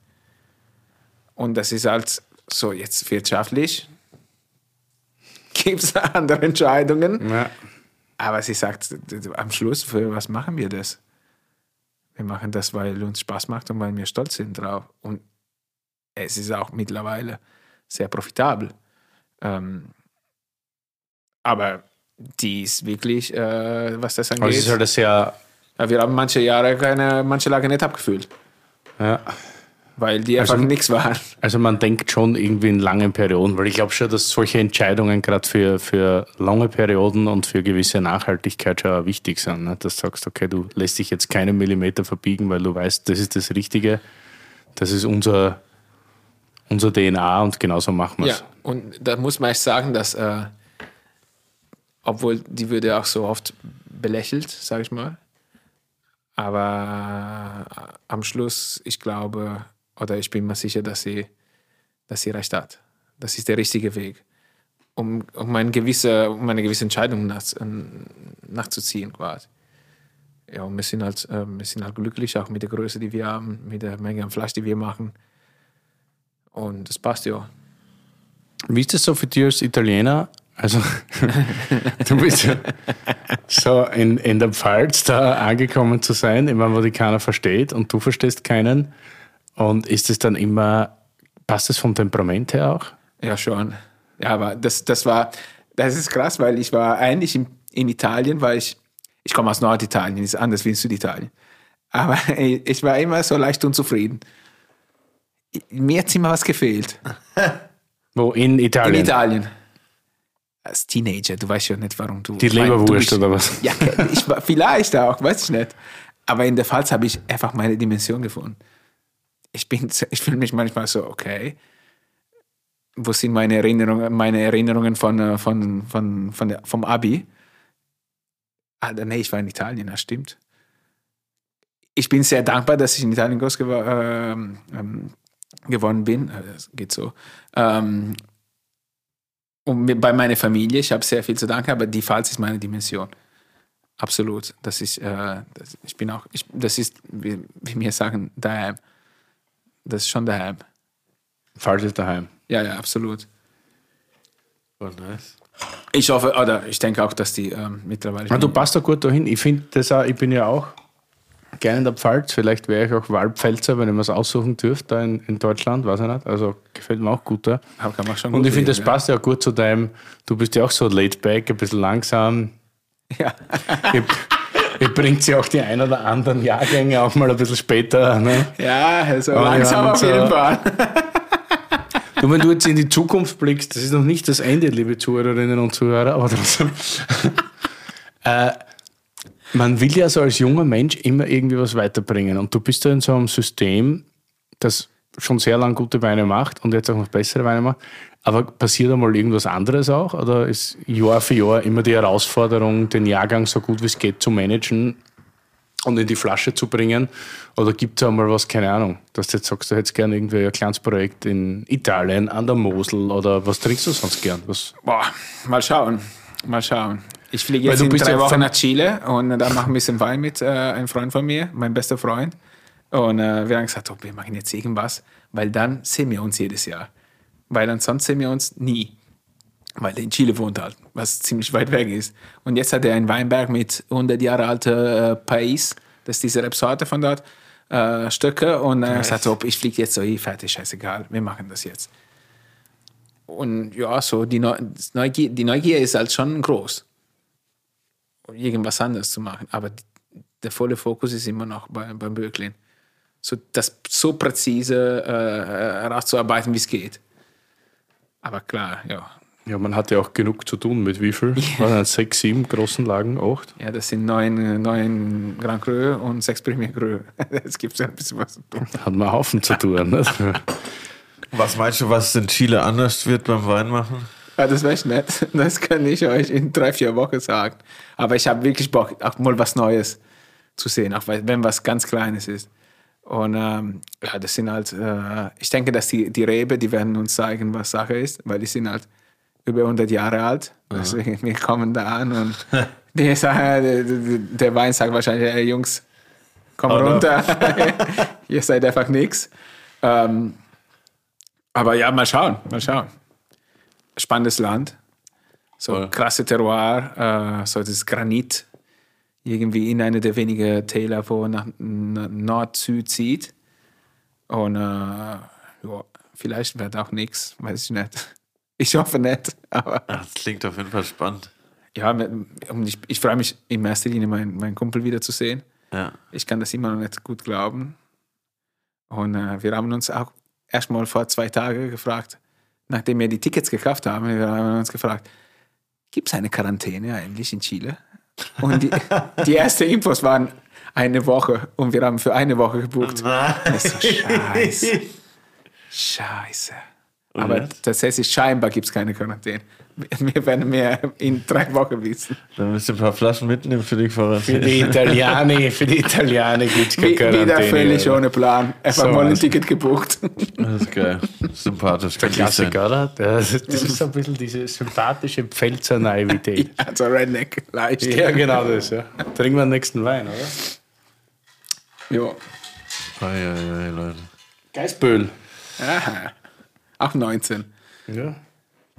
[SPEAKER 3] Und das ist halt so jetzt wirtschaftlich. Gibt es andere Entscheidungen. Ja. Aber sie sagt am Schluss, für was machen wir das? Wir machen das, weil uns Spaß macht und weil wir stolz sind drauf. Und es ist auch mittlerweile sehr profitabel. Ähm, aber die ist wirklich, äh, was das angeht. Aber es
[SPEAKER 2] ist halt sehr.
[SPEAKER 3] Ja, wir haben manche Jahre keine, manche Lager nicht abgefüllt.
[SPEAKER 2] Ja
[SPEAKER 3] weil die einfach also, nichts waren.
[SPEAKER 2] Also man denkt schon irgendwie in langen Perioden, weil ich glaube schon, dass solche Entscheidungen gerade für, für lange Perioden und für gewisse Nachhaltigkeit schon wichtig sind. Ne? Dass du sagst, okay, du lässt dich jetzt keinen Millimeter verbiegen, weil du weißt, das ist das Richtige, das ist unser, unser DNA und genauso machen wir es.
[SPEAKER 3] Ja, und da muss man echt sagen, dass, äh, obwohl die würde auch so oft belächelt, sage ich mal, aber am Schluss, ich glaube, oder ich bin mir sicher, dass sie, dass sie recht hat. Das ist der richtige Weg, um, um, eine, gewisse, um eine gewisse Entscheidung nach, nachzuziehen quasi. Ja, und wir sind, halt, äh, wir sind halt glücklich, auch mit der Größe, die wir haben, mit der Menge an Fleisch, die wir machen. Und das passt ja.
[SPEAKER 2] Wie ist das so für dich als Italiener? Also, du bist ja so in, in der Pfalz da angekommen zu sein, immer wo die keiner versteht und du verstehst keinen. Und ist es dann immer, passt es vom Temperament her auch?
[SPEAKER 3] Ja, schon. Ja, aber das, das war, das ist krass, weil ich war eigentlich in, in Italien, weil ich, ich komme aus Norditalien, ist anders wie in Süditalien. Aber ich war immer so leicht unzufrieden. Mir hat immer was gefehlt.
[SPEAKER 2] Wo? In Italien?
[SPEAKER 3] In Italien. Als Teenager, du weißt ja nicht, warum du.
[SPEAKER 2] Die Leberwurst oder was?
[SPEAKER 3] Ja, ich, vielleicht auch, weiß ich nicht. Aber in der Pfalz habe ich einfach meine Dimension gefunden ich bin, ich fühle mich manchmal so, okay, wo sind meine Erinnerungen, meine Erinnerungen von, äh, von, von, von der, vom Abi? Ah, nee, ich war in Italien, das stimmt. Ich bin sehr dankbar, dass ich in Italien groß gew äh, ähm, geworden bin. Äh, das geht so. Ähm, und bei meiner Familie, ich habe sehr viel zu danken, aber die Pfalz ist meine Dimension. Absolut. Das ist, äh, das, ich bin auch, ich, das ist, wie, wie wir sagen, daheim das ist schon daheim.
[SPEAKER 2] Falsch ist daheim.
[SPEAKER 3] Ja, ja, absolut.
[SPEAKER 2] Oh, nice.
[SPEAKER 3] Ich hoffe, oder ich denke auch, dass die ähm, mittlerweile.
[SPEAKER 2] Ja, du passt da gut dahin. Ich finde das auch, ich bin ja auch gerne in der Pfalz. Vielleicht wäre ich auch Wahlpfälzer, wenn ich mir es aussuchen dürfte, da in, in Deutschland, weiß ich nicht. Also gefällt mir auch gut da.
[SPEAKER 3] Kann man schon
[SPEAKER 2] Und ich finde, das
[SPEAKER 3] leben,
[SPEAKER 2] passt ja gut zu deinem, du bist ja auch so laid back, ein bisschen langsam.
[SPEAKER 3] Ja.
[SPEAKER 2] Ihr, bringt sie auch die ein oder anderen Jahrgänge auch mal ein bisschen später. Ne?
[SPEAKER 3] Ja, also
[SPEAKER 2] Ja,
[SPEAKER 3] langsam auf jeden Fall.
[SPEAKER 2] Du, wenn du jetzt in die Zukunft blickst, das ist noch nicht das Ende, liebe Zuhörerinnen und Zuhörer, aber trotzdem. äh, man will ja so als junger Mensch immer irgendwie was weiterbringen. Und du bist ja in so einem System, das schon sehr lange gute Weine macht und jetzt auch noch bessere Weine macht. Aber passiert einmal irgendwas anderes auch? Oder ist Jahr für Jahr immer die Herausforderung, den Jahrgang so gut wie es geht zu managen und in die Flasche zu bringen? Oder gibt es einmal was, keine Ahnung, dass du jetzt sagst, du hättest gerne irgendwie ein kleines Projekt in Italien, an der Mosel oder was trinkst du sonst gern? Was?
[SPEAKER 3] Boah, mal schauen. Mal schauen. Ich fliege jetzt in drei Wochen nach Chile und da machen wir ein bisschen Wein mit äh, einem Freund von mir, mein bester Freund. Und äh, wir haben gesagt, oh, wir machen jetzt irgendwas, weil dann sehen wir uns jedes Jahr. Weil ansonsten sehen wir uns nie. Weil er in Chile wohnt halt, was ziemlich weit weg ist. Und jetzt hat er einen Weinberg mit 100 Jahre alter äh, Pais, das ist diese Rebsorte von dort, äh, Stöcke. Und er hat gesagt, oh, ich fliege jetzt so, eh, fertig, scheißegal, wir machen das jetzt. Und ja, so die, Neugier, die Neugier ist halt schon groß, irgendwas anderes zu machen. Aber der volle Fokus ist immer noch bei, beim Böklin. So, das so präzise äh, herauszuarbeiten, wie es geht. Aber klar, ja.
[SPEAKER 2] Ja, man hat ja auch genug zu tun. Mit wie viel? Waren das sechs, sieben großen Lagen, acht?
[SPEAKER 3] Ja, das sind neun, neun Grand Cru und sechs Premier Cru. Es gibt ja ein bisschen was zu tun.
[SPEAKER 2] Hat man einen Haufen zu tun. Ne?
[SPEAKER 1] Was meinst du, was in Chile anders wird beim Weinmachen?
[SPEAKER 3] Ja, das wäre ich nett. Das kann ich euch in drei, vier Wochen sagen. Aber ich habe wirklich Bock, auch mal was Neues zu sehen, auch wenn was ganz Kleines ist. Und ähm, ja, das sind halt, äh, ich denke, dass die, die Rebe, die werden uns zeigen, was Sache ist, weil die sind halt über 100 Jahre alt. Deswegen, wir kommen da an und die sagen, der, der- Wein sagt wahrscheinlich, hey Jungs, komm
[SPEAKER 1] Hau
[SPEAKER 3] runter, ihr seid einfach nichts. Ähm, aber ja, mal schauen, mal schauen. Spannendes Land. So
[SPEAKER 1] Voll.
[SPEAKER 3] krasse Terroir, äh, so das Granit, irgendwie in eine der wenigen Täler, wo nach, nach Nord-Süd zieht. Und äh, ja, vielleicht wird auch nichts, weiß ich nicht. Ich hoffe nicht, aber
[SPEAKER 1] das klingt auf jeden Fall spannend.
[SPEAKER 3] ja, ich, ich freue mich in erster Linie, meinen, meinen Kumpel wiederzusehen.
[SPEAKER 1] Ja.
[SPEAKER 3] Ich kann das immer noch nicht gut glauben. Und äh, wir haben uns auch erstmal vor zwei Tagen gefragt, nachdem wir die Tickets gekauft haben, wir haben uns gefragt, gibt es eine Quarantäne eigentlich in Chile? Und die, die ersten Infos waren eine Woche und wir haben für eine Woche gebucht. Das ist so scheiße. Scheiße. Aber
[SPEAKER 1] jetzt?
[SPEAKER 3] das heißt, scheinbar gibt es keine Quarantäne. Wir werden mehr in drei Wochen wissen.
[SPEAKER 1] Dann müsst ihr ein paar Flaschen mitnehmen für die
[SPEAKER 2] Für
[SPEAKER 1] Quarantäne.
[SPEAKER 2] die Italiani, für die Italiani gibt es keine
[SPEAKER 3] Wie, wieder
[SPEAKER 2] Quarantäne.
[SPEAKER 3] völlig ohne Plan. Einfach
[SPEAKER 2] So
[SPEAKER 3] mal ein. Ticket gebucht.
[SPEAKER 1] Das ist geil. Sympathisch.
[SPEAKER 2] Der. Klassiker, oder? Das ist, das ist so ein bisschen diese sympathische Pfälzer Naivität.
[SPEAKER 3] Also Redneck, leicht.
[SPEAKER 2] Ja, genau das. Ja. Trinken wir den nächsten Wein, oder?
[SPEAKER 3] Jo.
[SPEAKER 1] Ei, ei, ei, Leute.
[SPEAKER 2] Geisböhl.
[SPEAKER 3] Aha. Auch 19.
[SPEAKER 2] Ja.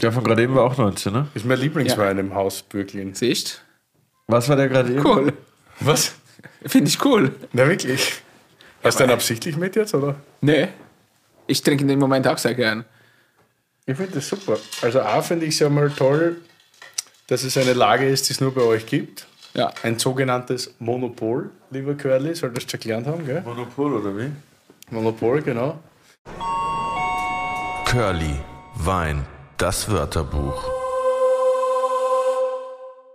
[SPEAKER 1] Der von gerade eben war auch 19, ne?
[SPEAKER 2] Ist mein Lieblingswein im Haus Bürglin.
[SPEAKER 3] Siehst
[SPEAKER 1] Was war der gerade eben?
[SPEAKER 3] Cool.
[SPEAKER 2] Was?
[SPEAKER 3] Finde ich cool.
[SPEAKER 2] Na wirklich? Hast du den absichtlich mit jetzt, oder?
[SPEAKER 3] Nee. Ich trinke in dem Moment auch sehr gern.
[SPEAKER 2] Ich finde das super. Also A finde ich es ja mal toll, dass es eine Lage ist, die es nur bei euch gibt.
[SPEAKER 3] Ja.
[SPEAKER 2] Ein sogenanntes Monopol, lieber Curly, solltest du gelernt haben, gell?
[SPEAKER 1] Monopol oder wie?
[SPEAKER 2] Monopol, genau.
[SPEAKER 1] Curly, Wein, das Wörterbuch.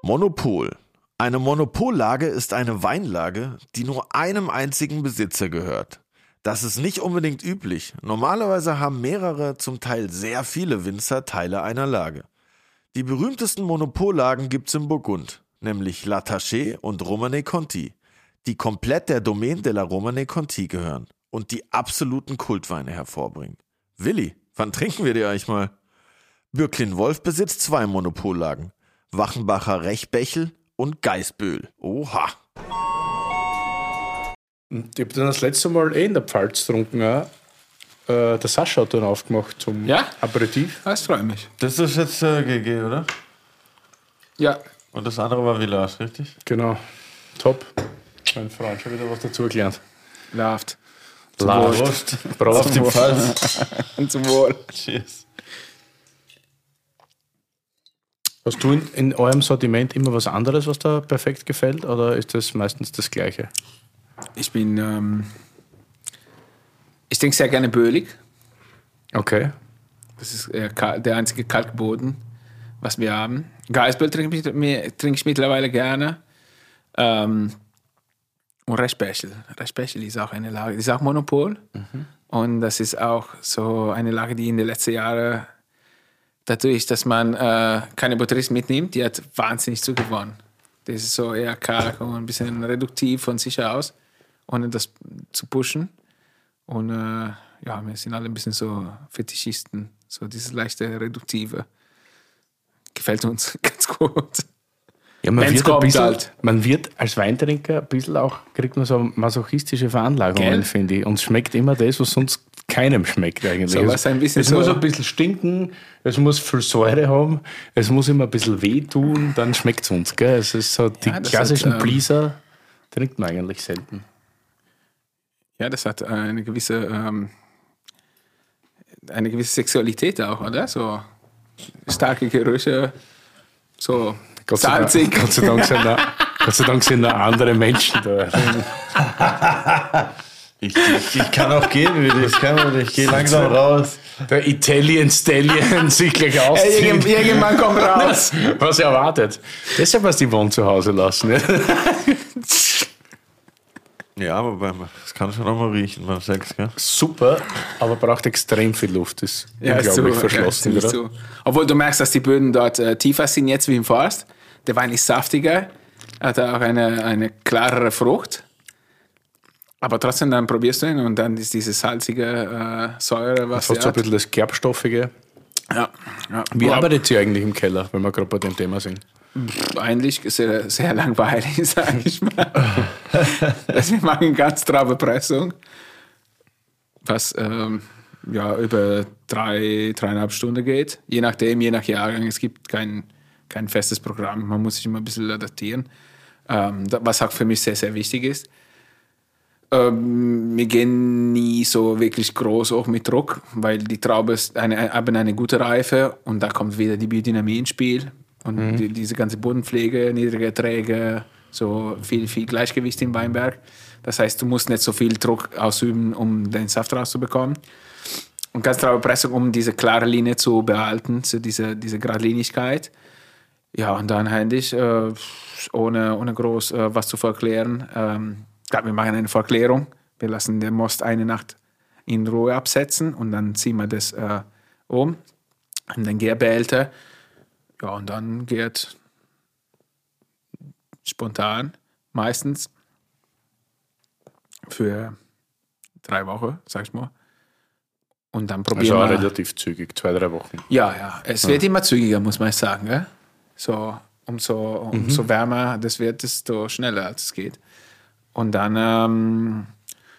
[SPEAKER 1] Monopol. Eine Monopollage ist eine Weinlage, die nur einem einzigen Besitzer gehört. Das ist nicht unbedingt üblich. Normalerweise haben mehrere, zum Teil sehr viele Winzer Teile einer Lage. Die berühmtesten Monopollagen gibt's im Burgund, nämlich La Taché und Romane Conti, die komplett der Domaine de la Romane Conti gehören und die absoluten Kultweine hervorbringen. Willi, wann trinken wir die eigentlich mal? Bürklin Wolf besitzt zwei Monopollagen. Wachenbacher Rechbechel und Geißböhl. Oha.
[SPEAKER 2] Und ich habe dann das letzte Mal eh in der Pfalz getrunken. Auch. Äh, der Sascha hat dann aufgemacht zum
[SPEAKER 3] Ja?
[SPEAKER 2] Aperitif.
[SPEAKER 3] Das freut mich.
[SPEAKER 1] Das ist jetzt äh, GG, oder?
[SPEAKER 3] Ja,
[SPEAKER 1] Und das andere war Village, richtig?
[SPEAKER 2] Genau. Top. Mein Freund, schon wieder was dazugelernt.
[SPEAKER 3] läuft.
[SPEAKER 2] Prost. Prost.
[SPEAKER 1] Auf dem Fall.
[SPEAKER 3] Zum Wohl.
[SPEAKER 1] Cheers.
[SPEAKER 2] Hast du in, in eurem Sortiment immer was anderes, was da perfekt gefällt? Oder ist das meistens das Gleiche?
[SPEAKER 3] Ich bin, ähm, ich trinke sehr gerne Bölig.
[SPEAKER 2] Okay.
[SPEAKER 3] Das ist äh, der einzige Kalkboden, was wir haben. Geisböll trinke ich, trinke ich mittlerweile gerne. Ähm, und Respechel. Respechel ist auch eine Lage, ist auch Monopol. Und das ist auch so eine Lage, die in den letzten Jahren, dadurch, dass man äh, keine Batterien mitnimmt, die hat wahnsinnig zugewonnen. Das ist so eher karg und ein bisschen reduktiv von sich aus, ohne das zu pushen. Und äh, ja, wir sind alle ein bisschen so Fetischisten. So dieses leichte Reduktive. Gefällt uns ganz gut.
[SPEAKER 2] Ja, man
[SPEAKER 3] Wenn's
[SPEAKER 2] wird,
[SPEAKER 3] kommt
[SPEAKER 2] bisschen,
[SPEAKER 3] halt.
[SPEAKER 2] man wird als Weintrinker ein bisschen auch, kriegt man so masochistische Veranlagungen, finde ich. Und es schmeckt immer das, was sonst keinem schmeckt eigentlich.
[SPEAKER 3] So bisschen
[SPEAKER 2] es
[SPEAKER 3] so-
[SPEAKER 2] muss ein bisschen stinken, es muss viel Säure haben, es muss immer ein bisschen wehtun, dann schmeckt es uns. Gell? Es ist so, die
[SPEAKER 3] Ja,
[SPEAKER 2] klassischen
[SPEAKER 3] hat, ähm,
[SPEAKER 2] Pleaser trinkt man eigentlich selten.
[SPEAKER 3] Ja, das hat eine gewisse, ähm, eine gewisse Sexualität auch, oder? So starke Gerüche, so
[SPEAKER 2] Gott sei, Dank. Gott, sei Dank sind da, Gott sei Dank sind da andere Menschen da.
[SPEAKER 1] Ich, ich, ich kann auch gehen, Willi. Ich kann auch nicht. Ich gehe langsam raus.
[SPEAKER 2] Der Italian Stallion sich gleich
[SPEAKER 3] Ey,
[SPEAKER 2] auszieht.
[SPEAKER 3] irgend- Irgendwann kommt raus.
[SPEAKER 2] Was er erwartet. Deshalb hast du die Wohn zu Hause lassen. Ne?
[SPEAKER 1] Ja, aber das kann schon auch mal riechen beim Sex, gell?
[SPEAKER 2] Super, aber braucht extrem viel Luft. Ist
[SPEAKER 3] Ja, ist
[SPEAKER 2] unglaublich
[SPEAKER 3] so,
[SPEAKER 2] verschlossen.
[SPEAKER 3] ja, ist
[SPEAKER 2] oder?
[SPEAKER 3] so. Obwohl du merkst, dass die Böden dort äh, tiefer sind jetzt wie im Forst. Der Wein ist saftiger, hat auch eine, eine klarere Frucht. Aber trotzdem, dann probierst du ihn und dann ist diese salzige äh, Säure, was
[SPEAKER 2] Fast so ein bisschen das Gerbstoffige.
[SPEAKER 3] Ja, ja.
[SPEAKER 2] Wie
[SPEAKER 3] Aber
[SPEAKER 2] arbeitet ihr eigentlich im Keller, wenn wir gerade bei dem Thema sind?
[SPEAKER 3] Eigentlich sehr, sehr langweilig, sage ich mal. also wir machen ganz traube Pressung, was ähm, ja, über drei, dreieinhalb Stunden geht. Je nachdem, je nach Jahrgang. Es gibt kein, kein festes Programm. Man muss sich immer ein bisschen adaptieren. Ähm, was auch für mich sehr, sehr wichtig ist. Ähm, wir gehen nie so wirklich groß auch mit Druck, weil die Traube ist eine, haben eine gute Reife und da kommt wieder die Biodynamie ins Spiel und die, diese ganze Bodenpflege, niedrige Erträge, so viel, viel Gleichgewicht im Weinberg. Das heißt, du musst nicht so viel Druck ausüben, um den Saft rauszubekommen. Und ganz traube Pressung, um diese klare Linie zu behalten, so diese, diese Geradlinigkeit. Ja, und dann eigentlich, äh, ohne, ohne groß äh, was zu verklären, ähm, ja, wir machen eine Verklärung. Wir lassen den Most eine Nacht in Ruhe absetzen und dann ziehen wir das äh, um in den Gärbehälter. Ja, und dann geht spontan meistens für drei Wochen, sag ich mal. Und dann
[SPEAKER 2] Also
[SPEAKER 3] probieren
[SPEAKER 2] auch
[SPEAKER 3] wir.
[SPEAKER 2] relativ zügig, zwei, drei Wochen.
[SPEAKER 3] Ja, ja. Es wird immer zügiger, muss man sagen. Gell? So, umso, umso wärmer das wird, desto schneller als es geht. Und dann, ähm,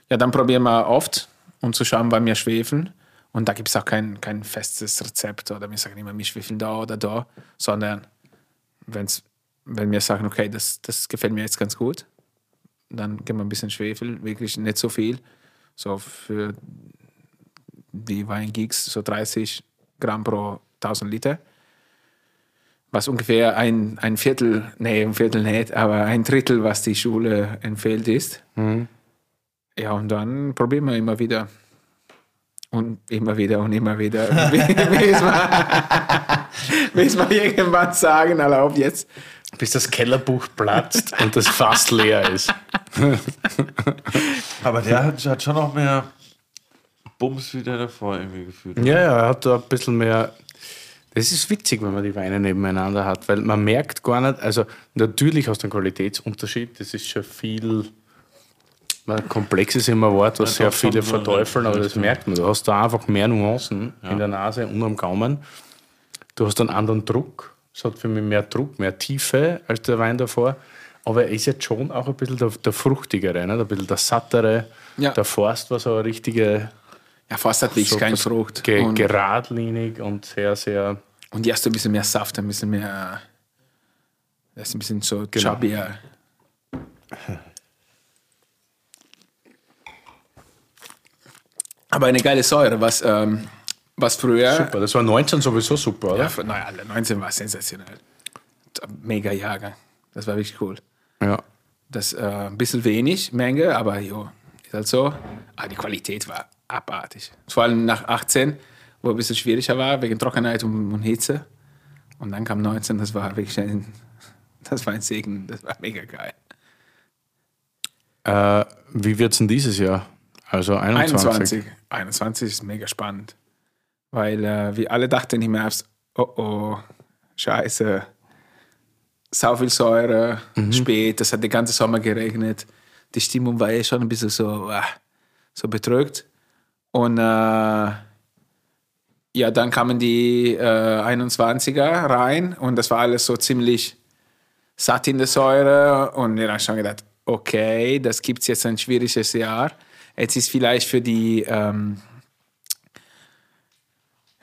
[SPEAKER 3] ja, dann probieren wir oft, um zu schauen, wann wir schwefeln. Und da gibt es auch kein, kein festes Rezept oder wir sagen immer, wir schwefeln da oder da, sondern wenn's, wenn wir sagen, okay, das, das gefällt mir jetzt ganz gut, dann geben wir ein bisschen Schwefel, wirklich nicht so viel. So für die Weingeeks so 30 Gramm pro 1000 Liter. Was ungefähr ein, ein Viertel, nee, ein Viertel nicht, aber ein Drittel, was die Schule empfiehlt ist. Ja, und dann probieren wir immer wieder. Und immer wieder und immer wieder. bis, wir, bis wir irgendwann sagen, erlaubt jetzt.
[SPEAKER 2] Bis das Kellerbuch platzt und das Fass leer ist.
[SPEAKER 1] Aber der hat, hat schon noch mehr Bums wie der davor irgendwie gefühlt.
[SPEAKER 2] Ja, ja, er hat da ein bisschen mehr. Das ist witzig, wenn man die Weine nebeneinander hat, weil man merkt gar nicht, also natürlich hast du einen Qualitätsunterschied, das ist schon viel. Komplex ist immer ein Wort, was sehr viele verteufeln, aber das merkt man. Du hast da einfach mehr Nuancen in der Nase und am Gaumen. Du hast einen anderen Druck. Es hat für mich mehr Druck, mehr Tiefe als der Wein davor. Aber er ist jetzt schon auch ein bisschen der, der fruchtigere, ne? ein bisschen der sattere.
[SPEAKER 3] Ja.
[SPEAKER 2] Der Forst war so eine richtige
[SPEAKER 3] Ja, fast hat wirklich
[SPEAKER 2] so
[SPEAKER 3] keine Frucht.
[SPEAKER 2] Ge
[SPEAKER 3] und,
[SPEAKER 2] geradlinig und sehr, sehr.
[SPEAKER 3] und die hast du ein bisschen mehr Saft, ein bisschen mehr Das ist ein bisschen so chubbier. Aber eine geile Säure, was, ähm, was früher.
[SPEAKER 2] Super, das war 19 sowieso super, oder?
[SPEAKER 3] Ja, naja, 19 war sensationell. Mega Jahrgang. Das war wirklich cool.
[SPEAKER 2] Ja.
[SPEAKER 3] Das äh, ein bisschen wenig Menge, aber jo, ist halt so. Aber die Qualität war abartig. Vor allem nach 18, wo ein bisschen schwieriger war, wegen Trockenheit und, Hitze. Und dann kam 19, das war wirklich ein, das war ein Segen, das war mega geil.
[SPEAKER 2] Äh, wie wird es denn dieses Jahr? Also 21.
[SPEAKER 3] 21. 21 ist mega spannend. Weil äh, wir alle dachten im Herbst, oh oh, scheiße, sau viel Säure, spät, das hat den ganzen Sommer geregnet. Die Stimmung war eh schon ein bisschen so, ah, so bedrückt. Und äh, ja, dann kamen die äh, 21er rein und das war alles so ziemlich satt in der Säure. Und wir haben schon gedacht, okay, das gibt es jetzt ein schwieriges Jahr. Jetzt ist vielleicht für die, ähm,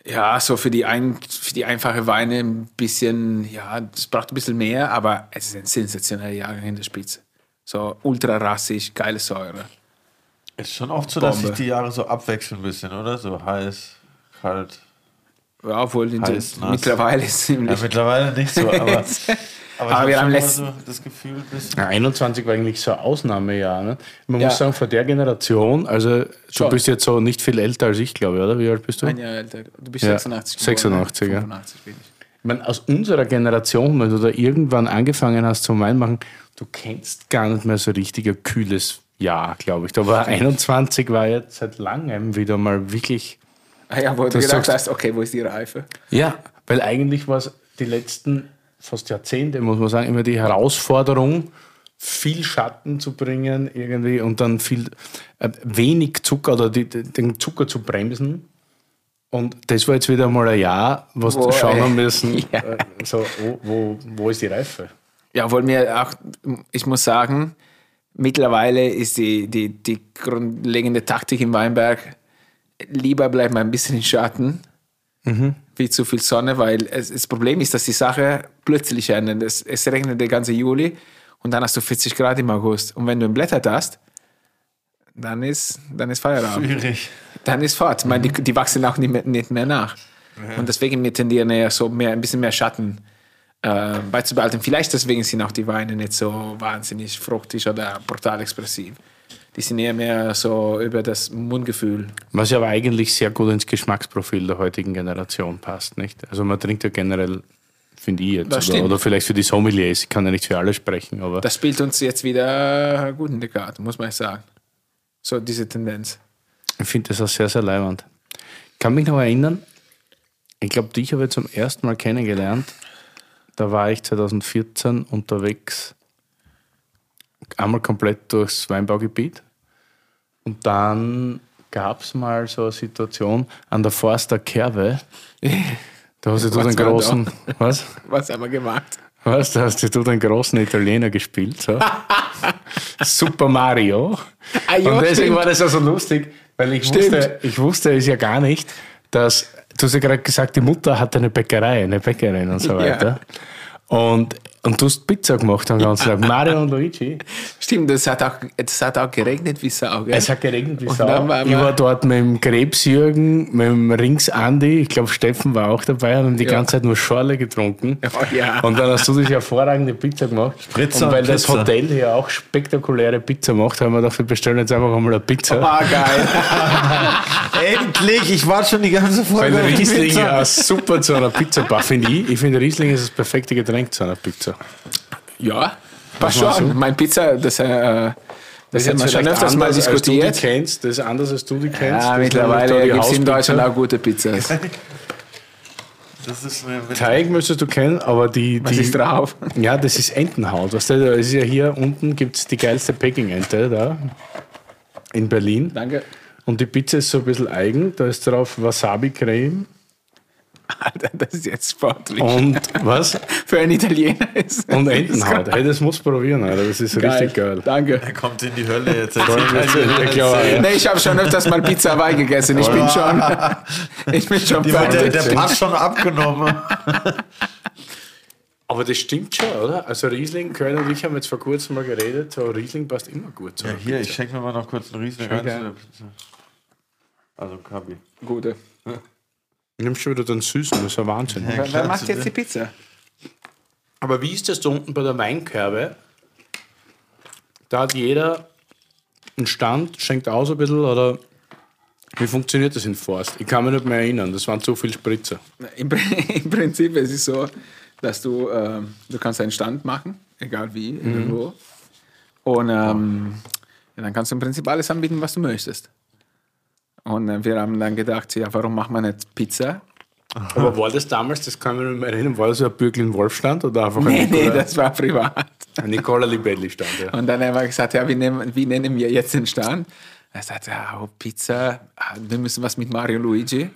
[SPEAKER 3] ja, so für die, ein, für die einfache Weine ein bisschen, ja, es braucht ein bisschen mehr, aber es ist ein sensationeller Jahrgang in der Spitze. So ultra rassig, geile Säure.
[SPEAKER 1] Ist schon oft so, dass
[SPEAKER 3] Bombe.
[SPEAKER 1] sich die Jahre so abwechseln ein bisschen, oder? So heiß, kalt.
[SPEAKER 3] Ja, obwohl in
[SPEAKER 1] Heiß, nass.
[SPEAKER 3] mittlerweile ist es
[SPEAKER 1] Ja,
[SPEAKER 3] ziemlich.
[SPEAKER 1] mittlerweile nicht so, aber, aber,
[SPEAKER 3] Aber wir haben
[SPEAKER 1] immer
[SPEAKER 3] letzten-
[SPEAKER 1] so das Gefühl.
[SPEAKER 2] Ja, 21 war eigentlich so ein Ausnahmejahr. Ne? Man
[SPEAKER 3] Ja.
[SPEAKER 2] muss sagen, von der Generation, also du
[SPEAKER 3] Schon.
[SPEAKER 2] bist jetzt so nicht viel älter als ich, glaube ich, oder? Wie alt bist du?
[SPEAKER 3] Ein Jahr älter. Du bist
[SPEAKER 2] Ja,
[SPEAKER 3] 86 geboren,
[SPEAKER 2] 86,
[SPEAKER 3] ne?
[SPEAKER 2] ja.
[SPEAKER 3] 85 bin ich.
[SPEAKER 2] Ich meine, aus unserer Generation, wenn du da irgendwann angefangen hast zum Wein machen, du kennst gar nicht mehr so richtig ein kühles Jahr, glaube ich. Da war 21 war jetzt seit langem wieder mal wirklich.
[SPEAKER 3] Ah ja, wo du gedacht
[SPEAKER 2] sagst-
[SPEAKER 3] hast, okay, wo ist die Reife?
[SPEAKER 2] Ja, weil eigentlich war es die letzten fast Jahrzehnte, muss man sagen, immer die Herausforderung, viel Schatten zu bringen irgendwie und dann viel äh, wenig Zucker oder die, den Zucker zu bremsen. Und das war jetzt wieder mal ein Jahr, was
[SPEAKER 3] Wo,
[SPEAKER 2] schauen wir müssen,
[SPEAKER 3] ja.
[SPEAKER 2] äh, so, wo, wo, wo ist die Reife?
[SPEAKER 3] Ja, wollen wir auch, ich muss sagen, mittlerweile ist die, die, die grundlegende Taktik im Weinberg, lieber bleibt man ein bisschen im Schatten, wie zu viel Sonne, weil es, das Problem ist, dass die Sache plötzlich ändert. Es, es regnet den ganzen Juli und dann hast du 40 Grad im August. Und wenn du ein Blätter hast, dann ist, dann ist Feierabend.
[SPEAKER 1] Schwierig.
[SPEAKER 3] Dann ist fort. Ich meine, die, die wachsen auch nicht mehr, nicht mehr nach. Und deswegen wir tendieren eher so mehr, ein bisschen mehr Schatten äh, beizubehalten. Vielleicht deswegen sind auch die Weine nicht so wahnsinnig fruchtig oder brutal expressiv. Die sind eher mehr so über das Mundgefühl.
[SPEAKER 2] Was ja aber eigentlich sehr gut ins Geschmacksprofil der heutigen Generation passt, nicht? Also man trinkt ja generell, finde ich jetzt, oder, oder vielleicht für die Sommeliers, ich kann ja nicht für alle sprechen, aber
[SPEAKER 3] Das spielt uns jetzt wieder gut in die Karte, muss man sagen. So diese Tendenz.
[SPEAKER 2] ich finde das auch sehr, sehr leibend. Ich kann mich noch erinnern, ich glaube, dich habe ich zum ersten Mal kennengelernt. Da war ich 2014 unterwegs, einmal komplett durchs Weinbaugebiet. Und dann gab es mal so eine Situation an der Forster Kerwe. Da hast du
[SPEAKER 3] Was
[SPEAKER 2] den großen, was?
[SPEAKER 3] Was haben wir gemacht?
[SPEAKER 2] Was, da hast du den großen Italiener gespielt, so. Super Mario.
[SPEAKER 3] Ah, ja,
[SPEAKER 2] und deswegen
[SPEAKER 3] stimmt.
[SPEAKER 2] war das auch so lustig, weil ich
[SPEAKER 3] Stimmt.
[SPEAKER 2] wusste, ich wusste es ja gar nicht, dass, du hast ja gerade gesagt, die Mutter hatte eine Bäckerei, eine Bäckerin und so
[SPEAKER 3] Ja.
[SPEAKER 2] weiter. Und, und du hast Pizza gemacht am ganzen Tag. Mario und Luigi.
[SPEAKER 3] Stimmt, das hat auch, das hat auch geregnet wie Sau. Gell?
[SPEAKER 2] Es hat geregnet wie Sau.
[SPEAKER 3] dann waren
[SPEAKER 2] ich war dort mit dem Krebsjürgen, mit dem Rings Andi, ich glaube Steffen war auch dabei und haben die
[SPEAKER 3] Ja.
[SPEAKER 2] ganze Zeit nur Schorle getrunken.
[SPEAKER 3] Oh, ja.
[SPEAKER 2] Und dann hast du diese hervorragende Pizza gemacht.
[SPEAKER 1] Spritzer
[SPEAKER 2] und weil
[SPEAKER 1] und
[SPEAKER 2] das. Hotel hier auch spektakuläre Pizza macht, haben wir gedacht, wir bestellen jetzt einfach einmal eine Pizza.
[SPEAKER 3] Ah, geil.
[SPEAKER 1] Endlich! Ich warte schon die ganze
[SPEAKER 2] Weil
[SPEAKER 1] Folge. die
[SPEAKER 2] Riesling ja super zu einer Pizza passt, finde ich. Ich finde Riesling ist das perfekte Getränk zu einer Pizza.
[SPEAKER 3] Ja, passt schon.
[SPEAKER 2] du?
[SPEAKER 3] Mein Pizza, das, äh, das, haben wir schon öfters mal
[SPEAKER 2] Als du die
[SPEAKER 3] diskutiert.
[SPEAKER 2] kennst, das ist anders als du die kennst. Das
[SPEAKER 3] Ja,
[SPEAKER 2] ist
[SPEAKER 3] mittlerweile gibt es in Deutschland auch gute Pizzas.
[SPEAKER 1] Das ist eine mit
[SPEAKER 2] Teig müsstest du kennen, aber die.
[SPEAKER 3] Was
[SPEAKER 2] die
[SPEAKER 3] ist drauf?
[SPEAKER 2] Ja, das ist Entenhaut. Weißt du, da ist ja hier unten gibt es die geilste Peking-Ente da in Berlin.
[SPEAKER 3] Danke.
[SPEAKER 2] Und die Pizza ist so ein bisschen eigen. Da ist drauf Wasabi-Creme
[SPEAKER 3] Alter, das ist jetzt sportlich.
[SPEAKER 2] und was?
[SPEAKER 3] Für einen Italiener ist
[SPEAKER 2] Und Entenhaut.
[SPEAKER 3] geil.
[SPEAKER 2] Hey, das musst du probieren, Alter. Das ist richtig geil.
[SPEAKER 3] Danke.
[SPEAKER 1] Er kommt in die Hölle jetzt.
[SPEAKER 2] Klar, ja.
[SPEAKER 3] Nee, ich habe schon öfters mal Pizza Hawaii gegessen. Ich bin schon, ich bin schon
[SPEAKER 1] Die, der,
[SPEAKER 3] fertig.
[SPEAKER 1] der Pass schon abgenommen.
[SPEAKER 2] Aber das stimmt schon, oder? Also Riesling, Köln und ich haben jetzt vor kurzem mal geredet, so Riesling passt immer gut zu
[SPEAKER 1] Ja, hier,
[SPEAKER 2] Pizza.
[SPEAKER 1] ich schenke mir mal noch kurz einen Riesling ein.
[SPEAKER 3] gerne.
[SPEAKER 1] Also Kabi.
[SPEAKER 3] Gute.
[SPEAKER 2] Nimmst schon wieder den Süßen, das ist ja Wahnsinn.
[SPEAKER 1] Ja,
[SPEAKER 3] Wer,
[SPEAKER 1] klar,
[SPEAKER 3] wer macht jetzt die Pizza?
[SPEAKER 2] Aber wie ist das da unten bei der Weinkerbe? Da hat jeder einen Stand, schenkt aus ein bisschen oder wie funktioniert das in Forst? Ich kann mich nicht mehr erinnern, das waren zu viele Spritzer.
[SPEAKER 3] Im, Im Prinzip ist es so, dass du, ähm, du kannst einen Stand machen, egal wie, irgendwo. Und ähm, ja, dann kannst du im Prinzip alles anbieten, was du möchtest. Und äh, wir haben dann gedacht, ja, warum macht man nicht Pizza?
[SPEAKER 2] Aber war das damals, das kann nicht mehr erinnern, war das so ein Bürglin-Wolf-Stand oder einfach
[SPEAKER 3] Nee,
[SPEAKER 2] ein
[SPEAKER 3] nee,
[SPEAKER 2] Nicola,
[SPEAKER 3] das war privat.
[SPEAKER 2] ein Nicola Libelli-Stand? Ja.
[SPEAKER 3] Und dann haben wir gesagt, ja, wie nennen, wie nennen wir jetzt den Stand? Er sagt, ja, oh, Pizza, ah, wir müssen was mit Mario Luigi.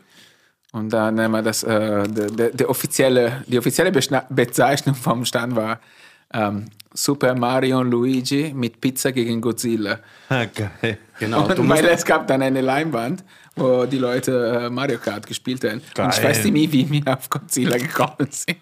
[SPEAKER 3] Und dann haben wir das, äh, der, der, der offizielle, die offizielle Beschna- Bezeichnung vom Stand war ähm, Super Mario und Luigi mit Pizza gegen Godzilla.
[SPEAKER 1] Ah, geil.
[SPEAKER 2] Genau, du
[SPEAKER 3] Und weil es gab dann eine Leinwand, wo die Leute äh, Mario Kart gespielt haben. Und ich
[SPEAKER 1] Geil.
[SPEAKER 3] weiß nicht, wie wir auf Godzilla gekommen sind.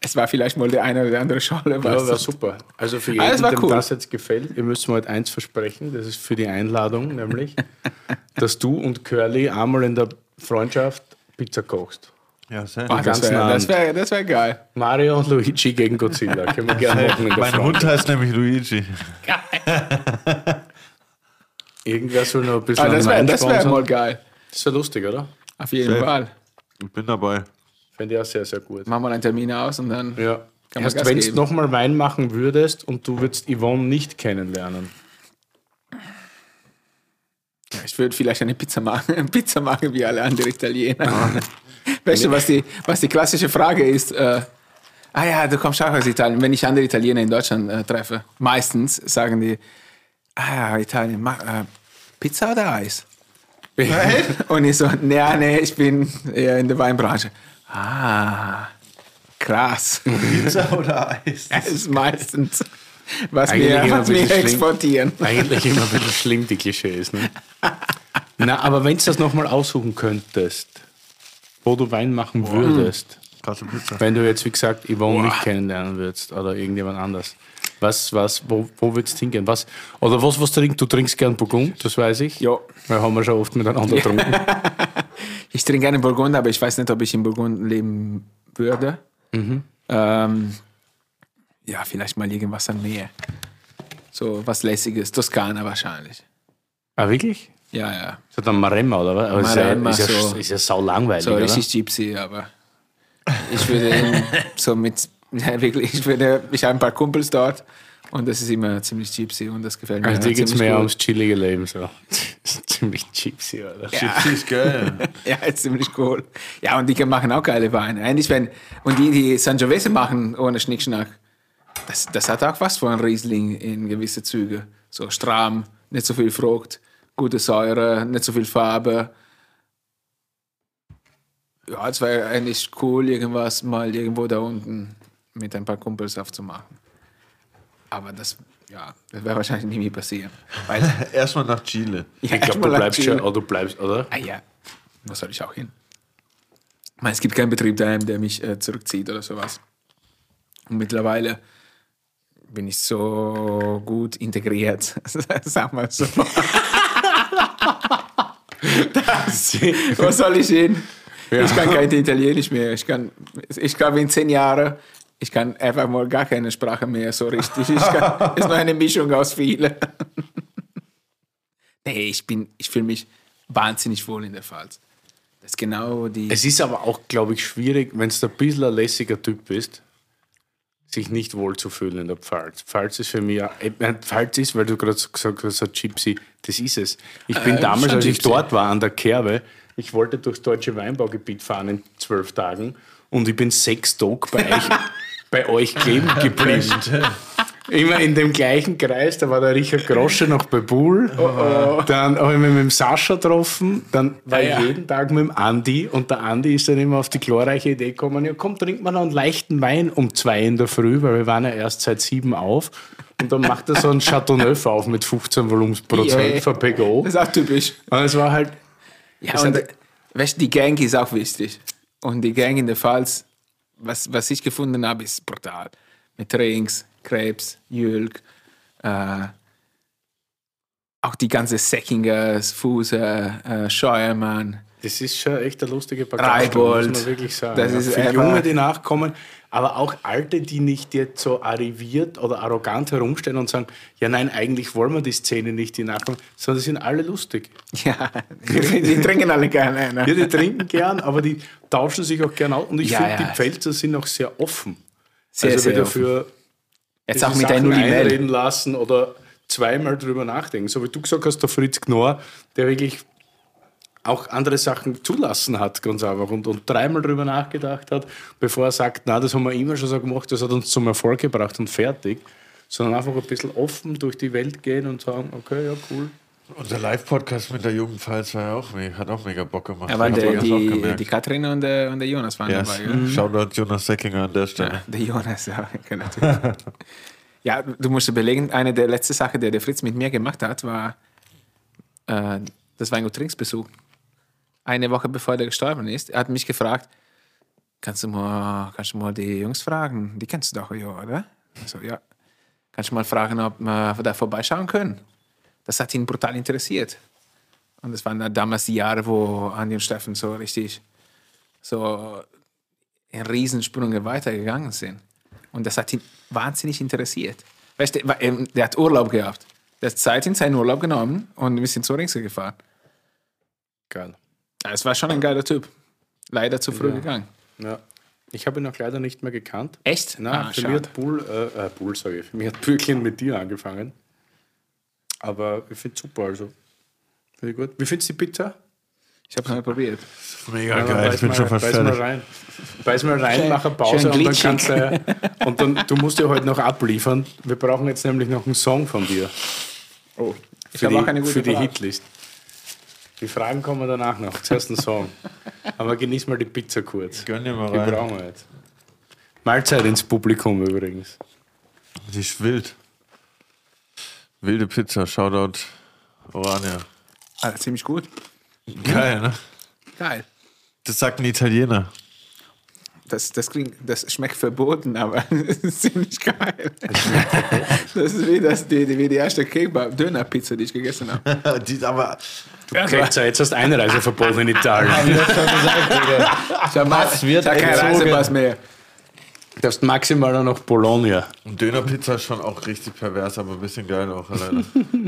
[SPEAKER 3] Es war vielleicht mal der eine oder andere Scholle.
[SPEAKER 2] ja, war super. Also für
[SPEAKER 3] Ah,
[SPEAKER 2] jeden,
[SPEAKER 3] war
[SPEAKER 2] dem
[SPEAKER 3] cool.
[SPEAKER 2] das jetzt gefällt, ihr müsst mir halt eins versprechen, das ist für die Einladung, nämlich, dass du und Curly einmal in der Freundschaft Pizza kochst.
[SPEAKER 1] Ja, sehr.
[SPEAKER 3] Ah, das wäre das wär, das wär geil.
[SPEAKER 2] Mario und Luigi gegen Godzilla. Können wir gerne machen
[SPEAKER 1] Mein. Hund heißt nämlich Luigi.
[SPEAKER 2] Irgendwer soll noch ein bisschen
[SPEAKER 3] Ah, das wäre wär mal geil.
[SPEAKER 2] Das ist ja lustig, oder?
[SPEAKER 3] Auf jeden
[SPEAKER 1] Safe.
[SPEAKER 3] Fall.
[SPEAKER 1] Ich bin dabei.
[SPEAKER 2] Finde ich auch sehr, sehr gut.
[SPEAKER 3] Machen wir einen Termin aus und dann.
[SPEAKER 2] Ja. Erst wenn du nochmal Wein machen würdest und du würdest Yvonne nicht kennenlernen.
[SPEAKER 3] Ich würde vielleicht eine Pizza machen, Pizza machen wie alle anderen Italiener. weißt du, was die, was die klassische Frage ist? Äh, ah ja, du kommst auch aus Italien. Wenn ich andere Italiener in Deutschland äh, treffe, meistens sagen die, ah ja, Italien, ma, äh, Pizza oder Eis? Und ich so, nee, nee, ich bin eher in der Weinbranche. Ah, krass.
[SPEAKER 1] Pizza oder Eis?
[SPEAKER 3] Das ist meistens, was
[SPEAKER 2] Eigentlich
[SPEAKER 3] wir,
[SPEAKER 2] immer
[SPEAKER 3] was
[SPEAKER 2] ein
[SPEAKER 3] wir
[SPEAKER 2] bisschen schlimm.
[SPEAKER 3] exportieren.
[SPEAKER 2] Eigentlich immer ein bisschen schlimm, die Klischees. Ne? Na, aber wenn du das nochmal aussuchen könntest, wo du Wein machen würdest,
[SPEAKER 1] Kasse Pizza.
[SPEAKER 2] wenn du jetzt, wie gesagt, Yvonne nicht kennenlernen würdest oder irgendjemand anders, was, was, wo, wo würdest du hingehen? Was, oder was, was trinkst du? trinkst gern Burgund, das weiß ich.
[SPEAKER 3] Ja.
[SPEAKER 2] Weil haben wir schon oft miteinander getrunken.
[SPEAKER 3] Ich trinke gerne Burgund, aber ich weiß nicht, ob ich in Burgund leben würde. Ähm, ja, vielleicht mal irgendwas am Meer. So was Lässiges. Toskana wahrscheinlich.
[SPEAKER 2] ah, wirklich?
[SPEAKER 3] Ja, ja.
[SPEAKER 2] Ist das dann Maremma, oder was? Aber
[SPEAKER 3] Maremma,
[SPEAKER 2] ist ja, ist ja,
[SPEAKER 3] so-
[SPEAKER 2] ist ja sau langweilig,
[SPEAKER 3] So
[SPEAKER 2] oder?
[SPEAKER 3] richtig Gypsy, aber ich würde so mit, ja, wirklich, ich würde, ich habe ein paar Kumpels dort und das ist immer ziemlich Gypsy und das gefällt mir
[SPEAKER 2] Also dir geht es mehr
[SPEAKER 3] gut.
[SPEAKER 2] ums chillige Leben. So. Ziemlich gypsy, oder?
[SPEAKER 1] Gypsy ist geil.
[SPEAKER 3] Ja, ist ziemlich cool. Ja, und die machen auch geile Weine. Eigentlich, wenn, und die, die Sangiovese machen ohne Schnickschnack, das, das hat auch was von Riesling in gewisse Züge. So stramm, nicht so viel Frucht, gute Säure, nicht so viel Farbe. Ja, es wäre eigentlich cool, irgendwas mal irgendwo da unten mit ein paar Kumpels aufzumachen. Aber das, ja, das wäre wahrscheinlich nie mehr passieren.
[SPEAKER 1] Erstmal nach Chile.
[SPEAKER 2] Ich glaube, du bleibst schon, oder du bleibst, oder?
[SPEAKER 3] Ah ja, wo soll ich auch hin? Ich meine, es gibt keinen Betrieb daheim, der mich äh, zurückzieht oder sowas. Und mittlerweile bin ich so gut integriert, sag mal so. das, wo soll ich hin? Ich kann kein Italienisch mehr. Ich kann, ich glaube in zehn Jahren, ich kann einfach mal gar keine Sprache mehr so richtig. Ich kann, ist nur eine Mischung aus vielen. nee, ich bin, ich fühle mich wahnsinnig wohl in der Pfalz. Das ist genau die.
[SPEAKER 2] Es ist aber auch, glaube ich, schwierig, wenn du ein bisschen ein lässiger Typ bist, sich nicht wohl zu fühlen in der Pfalz. Pfalz ist für mich, meine, Pfalz ist, weil du gerade so gesagt hast, Gypsy, das ist es. Ich bin
[SPEAKER 3] Äh,
[SPEAKER 2] damals, als ich dort war, an der Kerbe, ich wollte durchs deutsche Weinbaugebiet fahren in zwölf Tagen und ich bin sechs Tage bei euch, bei euch kleben geblieben. Immer in dem gleichen Kreis, da war der Richard Grosche noch bei Bull. Dann habe ich mich mit dem Sascha getroffen, dann war
[SPEAKER 3] ja.
[SPEAKER 2] ich jeden Tag mit dem Andi und der Andi ist dann immer auf die glorreiche Idee gekommen, ja komm, trink mal noch einen leichten Wein um zwei in der Früh, weil wir waren ja erst seit sieben auf. Und dann macht er so einen Chateauneuf auf mit 15 Volumensprozent
[SPEAKER 3] Yeah.
[SPEAKER 2] für PGO.
[SPEAKER 3] das ist auch typisch.
[SPEAKER 2] Und es war halt,
[SPEAKER 3] Ja, und
[SPEAKER 2] hat-
[SPEAKER 3] weißt, die Gang ist auch wichtig. Und die Gang in der Pfalz, was, was ich gefunden habe, ist brutal. Mit Drinks, Krebs, Jülk, äh, auch die ganze Säckingers, Fuse, äh, Scheuermann.
[SPEAKER 2] Das ist schon echt eine lustige
[SPEAKER 3] Reibold.
[SPEAKER 2] muss man wirklich sagen.
[SPEAKER 3] Das
[SPEAKER 2] ja.
[SPEAKER 3] ist
[SPEAKER 2] Für Junge, die nachkommen, aber auch Alte, die nicht jetzt so arriviert oder arrogant herumstehen und sagen, ja nein, eigentlich wollen wir die Szene nicht, die nachkommen, sondern die sind alle lustig.
[SPEAKER 3] Ja, die, die trinken alle gerne. Ne?
[SPEAKER 2] Ja, die trinken gern, aber die tauschen sich auch gern aus. Und ich
[SPEAKER 3] Ja,
[SPEAKER 2] finde,
[SPEAKER 3] ja.
[SPEAKER 2] die Pfälzer sind auch sehr offen.
[SPEAKER 3] Sehr,
[SPEAKER 2] also
[SPEAKER 3] sehr
[SPEAKER 2] wieder
[SPEAKER 3] offen.
[SPEAKER 2] für
[SPEAKER 3] Jetzt auch mit Nullimel.
[SPEAKER 2] einreden lassen oder zweimal drüber nachdenken. So wie du gesagt hast, der Fritz Knorr, der wirklich auch andere Sachen zulassen hat, ganz einfach, und, und dreimal drüber nachgedacht hat, bevor er sagt, na, das haben wir immer schon so gemacht, das hat uns zum Erfolg gebracht und fertig, sondern einfach ein bisschen offen durch die Welt gehen und sagen, okay, ja, cool.
[SPEAKER 1] Unser Live-Podcast mit der Jugendpfalz war ja auch hat auch mega Bock gemacht.
[SPEAKER 3] Ja,
[SPEAKER 1] Hat
[SPEAKER 3] die, die, Katrin und der, und der Jonas waren
[SPEAKER 1] Yes.
[SPEAKER 3] dabei. Gell?
[SPEAKER 1] Shoutout Jonas Seckinger an der Stelle.
[SPEAKER 3] Ja, der Jonas, ja, genau, natürlich. ja, du musst überlegen, eine der letzten Sachen, die der Fritz mit mir gemacht hat, war äh, das Weingut Trinksbesuch. Eine Woche bevor er gestorben ist, er hat mich gefragt, kannst du mal, kannst du mal die Jungs fragen? Die kennst du doch, ja, oder? Also, ja. Kannst du mal fragen, ob wir da vorbeischauen können? Das hat ihn brutal interessiert. Und das waren damals die Jahre, wo Andi und Steffen so richtig so in Riesensprünge weitergegangen sind. Und das hat ihn wahnsinnig interessiert. Weißt du, ähm, der hat Urlaub gehabt. Der hat Zeit in seinen Urlaub genommen und wir sind zu Ringsel gefahren.
[SPEAKER 2] Geil.
[SPEAKER 3] Ja, Es war schon ein geiler Typ. Leider zu früh gegangen.
[SPEAKER 2] Ja. Ich habe ihn auch leider nicht mehr gekannt.
[SPEAKER 3] Echt?
[SPEAKER 2] Na,
[SPEAKER 3] Ah,
[SPEAKER 2] für mich hat Bull, äh, äh, Bull sage ich, für mich hat Bürklin mit dir angefangen. Aber ich finde es super, also. Finde ich gut. Wie findest du die Pizza?
[SPEAKER 3] Ich habe es mal probiert.
[SPEAKER 1] Mega
[SPEAKER 2] Ja,
[SPEAKER 1] geil,
[SPEAKER 2] beiß
[SPEAKER 1] ich bin
[SPEAKER 2] mal,
[SPEAKER 1] schon fast
[SPEAKER 2] beiß mal
[SPEAKER 1] fertig.
[SPEAKER 2] rein. Beiß mal rein, mach eine Pause und dann kannst du, und dann, du musst ja heute noch abliefern. Wir brauchen jetzt nämlich noch einen Song von dir.
[SPEAKER 3] Oh, ich
[SPEAKER 2] Für
[SPEAKER 3] habe
[SPEAKER 2] die,
[SPEAKER 3] auch eine gute
[SPEAKER 2] für die
[SPEAKER 3] Frage.
[SPEAKER 2] Hitlist. Die Fragen kommen danach noch. Zuerst ein Song. Aber genieß mal die Pizza kurz.
[SPEAKER 1] Gönn dir mal
[SPEAKER 2] Die
[SPEAKER 1] rein.
[SPEAKER 2] brauchen wir jetzt. Mahlzeit ins Publikum übrigens.
[SPEAKER 1] Die ist wild. Wilde Pizza, Shoutout Orania.
[SPEAKER 3] Ah, ziemlich gut.
[SPEAKER 1] Geil, ne?
[SPEAKER 3] Geil.
[SPEAKER 1] Das sagt ein Italiener.
[SPEAKER 3] Das, das, klingt, das schmeckt verboten, aber es ist ziemlich geil. Das ist wie, das, die, die, wie die erste Kebab-Döner-Pizza, die ich gegessen habe.
[SPEAKER 1] Die ist aber.
[SPEAKER 2] Gretzer, jetzt hast du Einreiseverbot in Italien.
[SPEAKER 3] Ich habe
[SPEAKER 1] Was wird
[SPEAKER 3] ich hab keinen? Reisepass mehr.
[SPEAKER 2] Du darfst maximal nur noch Bologna.
[SPEAKER 1] Und Dönerpizza ist schon auch richtig pervers, aber ein bisschen geil auch leider.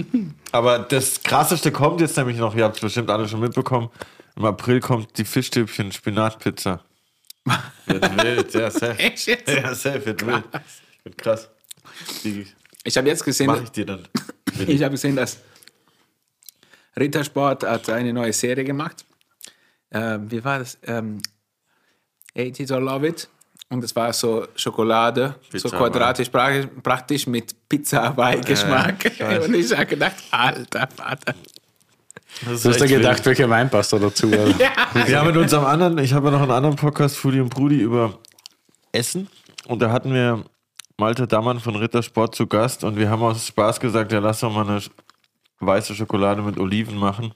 [SPEAKER 1] aber das krasseste kommt jetzt nämlich noch, ihr habt es bestimmt alle schon mitbekommen. Im April kommt die Fischstäbchen Spinatpizza. Wird wild, ja, safe.
[SPEAKER 3] Echt jetzt?
[SPEAKER 1] Ja, safe, wird wild. Wird krass.
[SPEAKER 3] Ich habe jetzt gesehen,
[SPEAKER 1] mache ich dir dann?
[SPEAKER 3] ich habe gesehen, dass Rittersport hat eine neue Serie gemacht. Ähm, wie war das? Ähm, Hate It or Love It. Und es war so Schokolade,
[SPEAKER 1] Pizza
[SPEAKER 3] so quadratisch praktisch, mit Pizza Hawaii-Geschmack.
[SPEAKER 1] ich weiß.
[SPEAKER 3] Und ich habe gedacht, alter Vater.
[SPEAKER 1] Das
[SPEAKER 2] Du hast
[SPEAKER 1] wild.
[SPEAKER 2] gedacht, welcher Wein passt da dazu? oder?
[SPEAKER 1] Wir haben in unserem anderen, ich habe ja noch einen anderen Podcast, Foodie und Brudi, über Essen. Und da hatten wir Malte Dammann von Rittersport zu Gast und wir haben aus Spaß gesagt, ja, lass doch mal eine weiße Schokolade mit Oliven machen.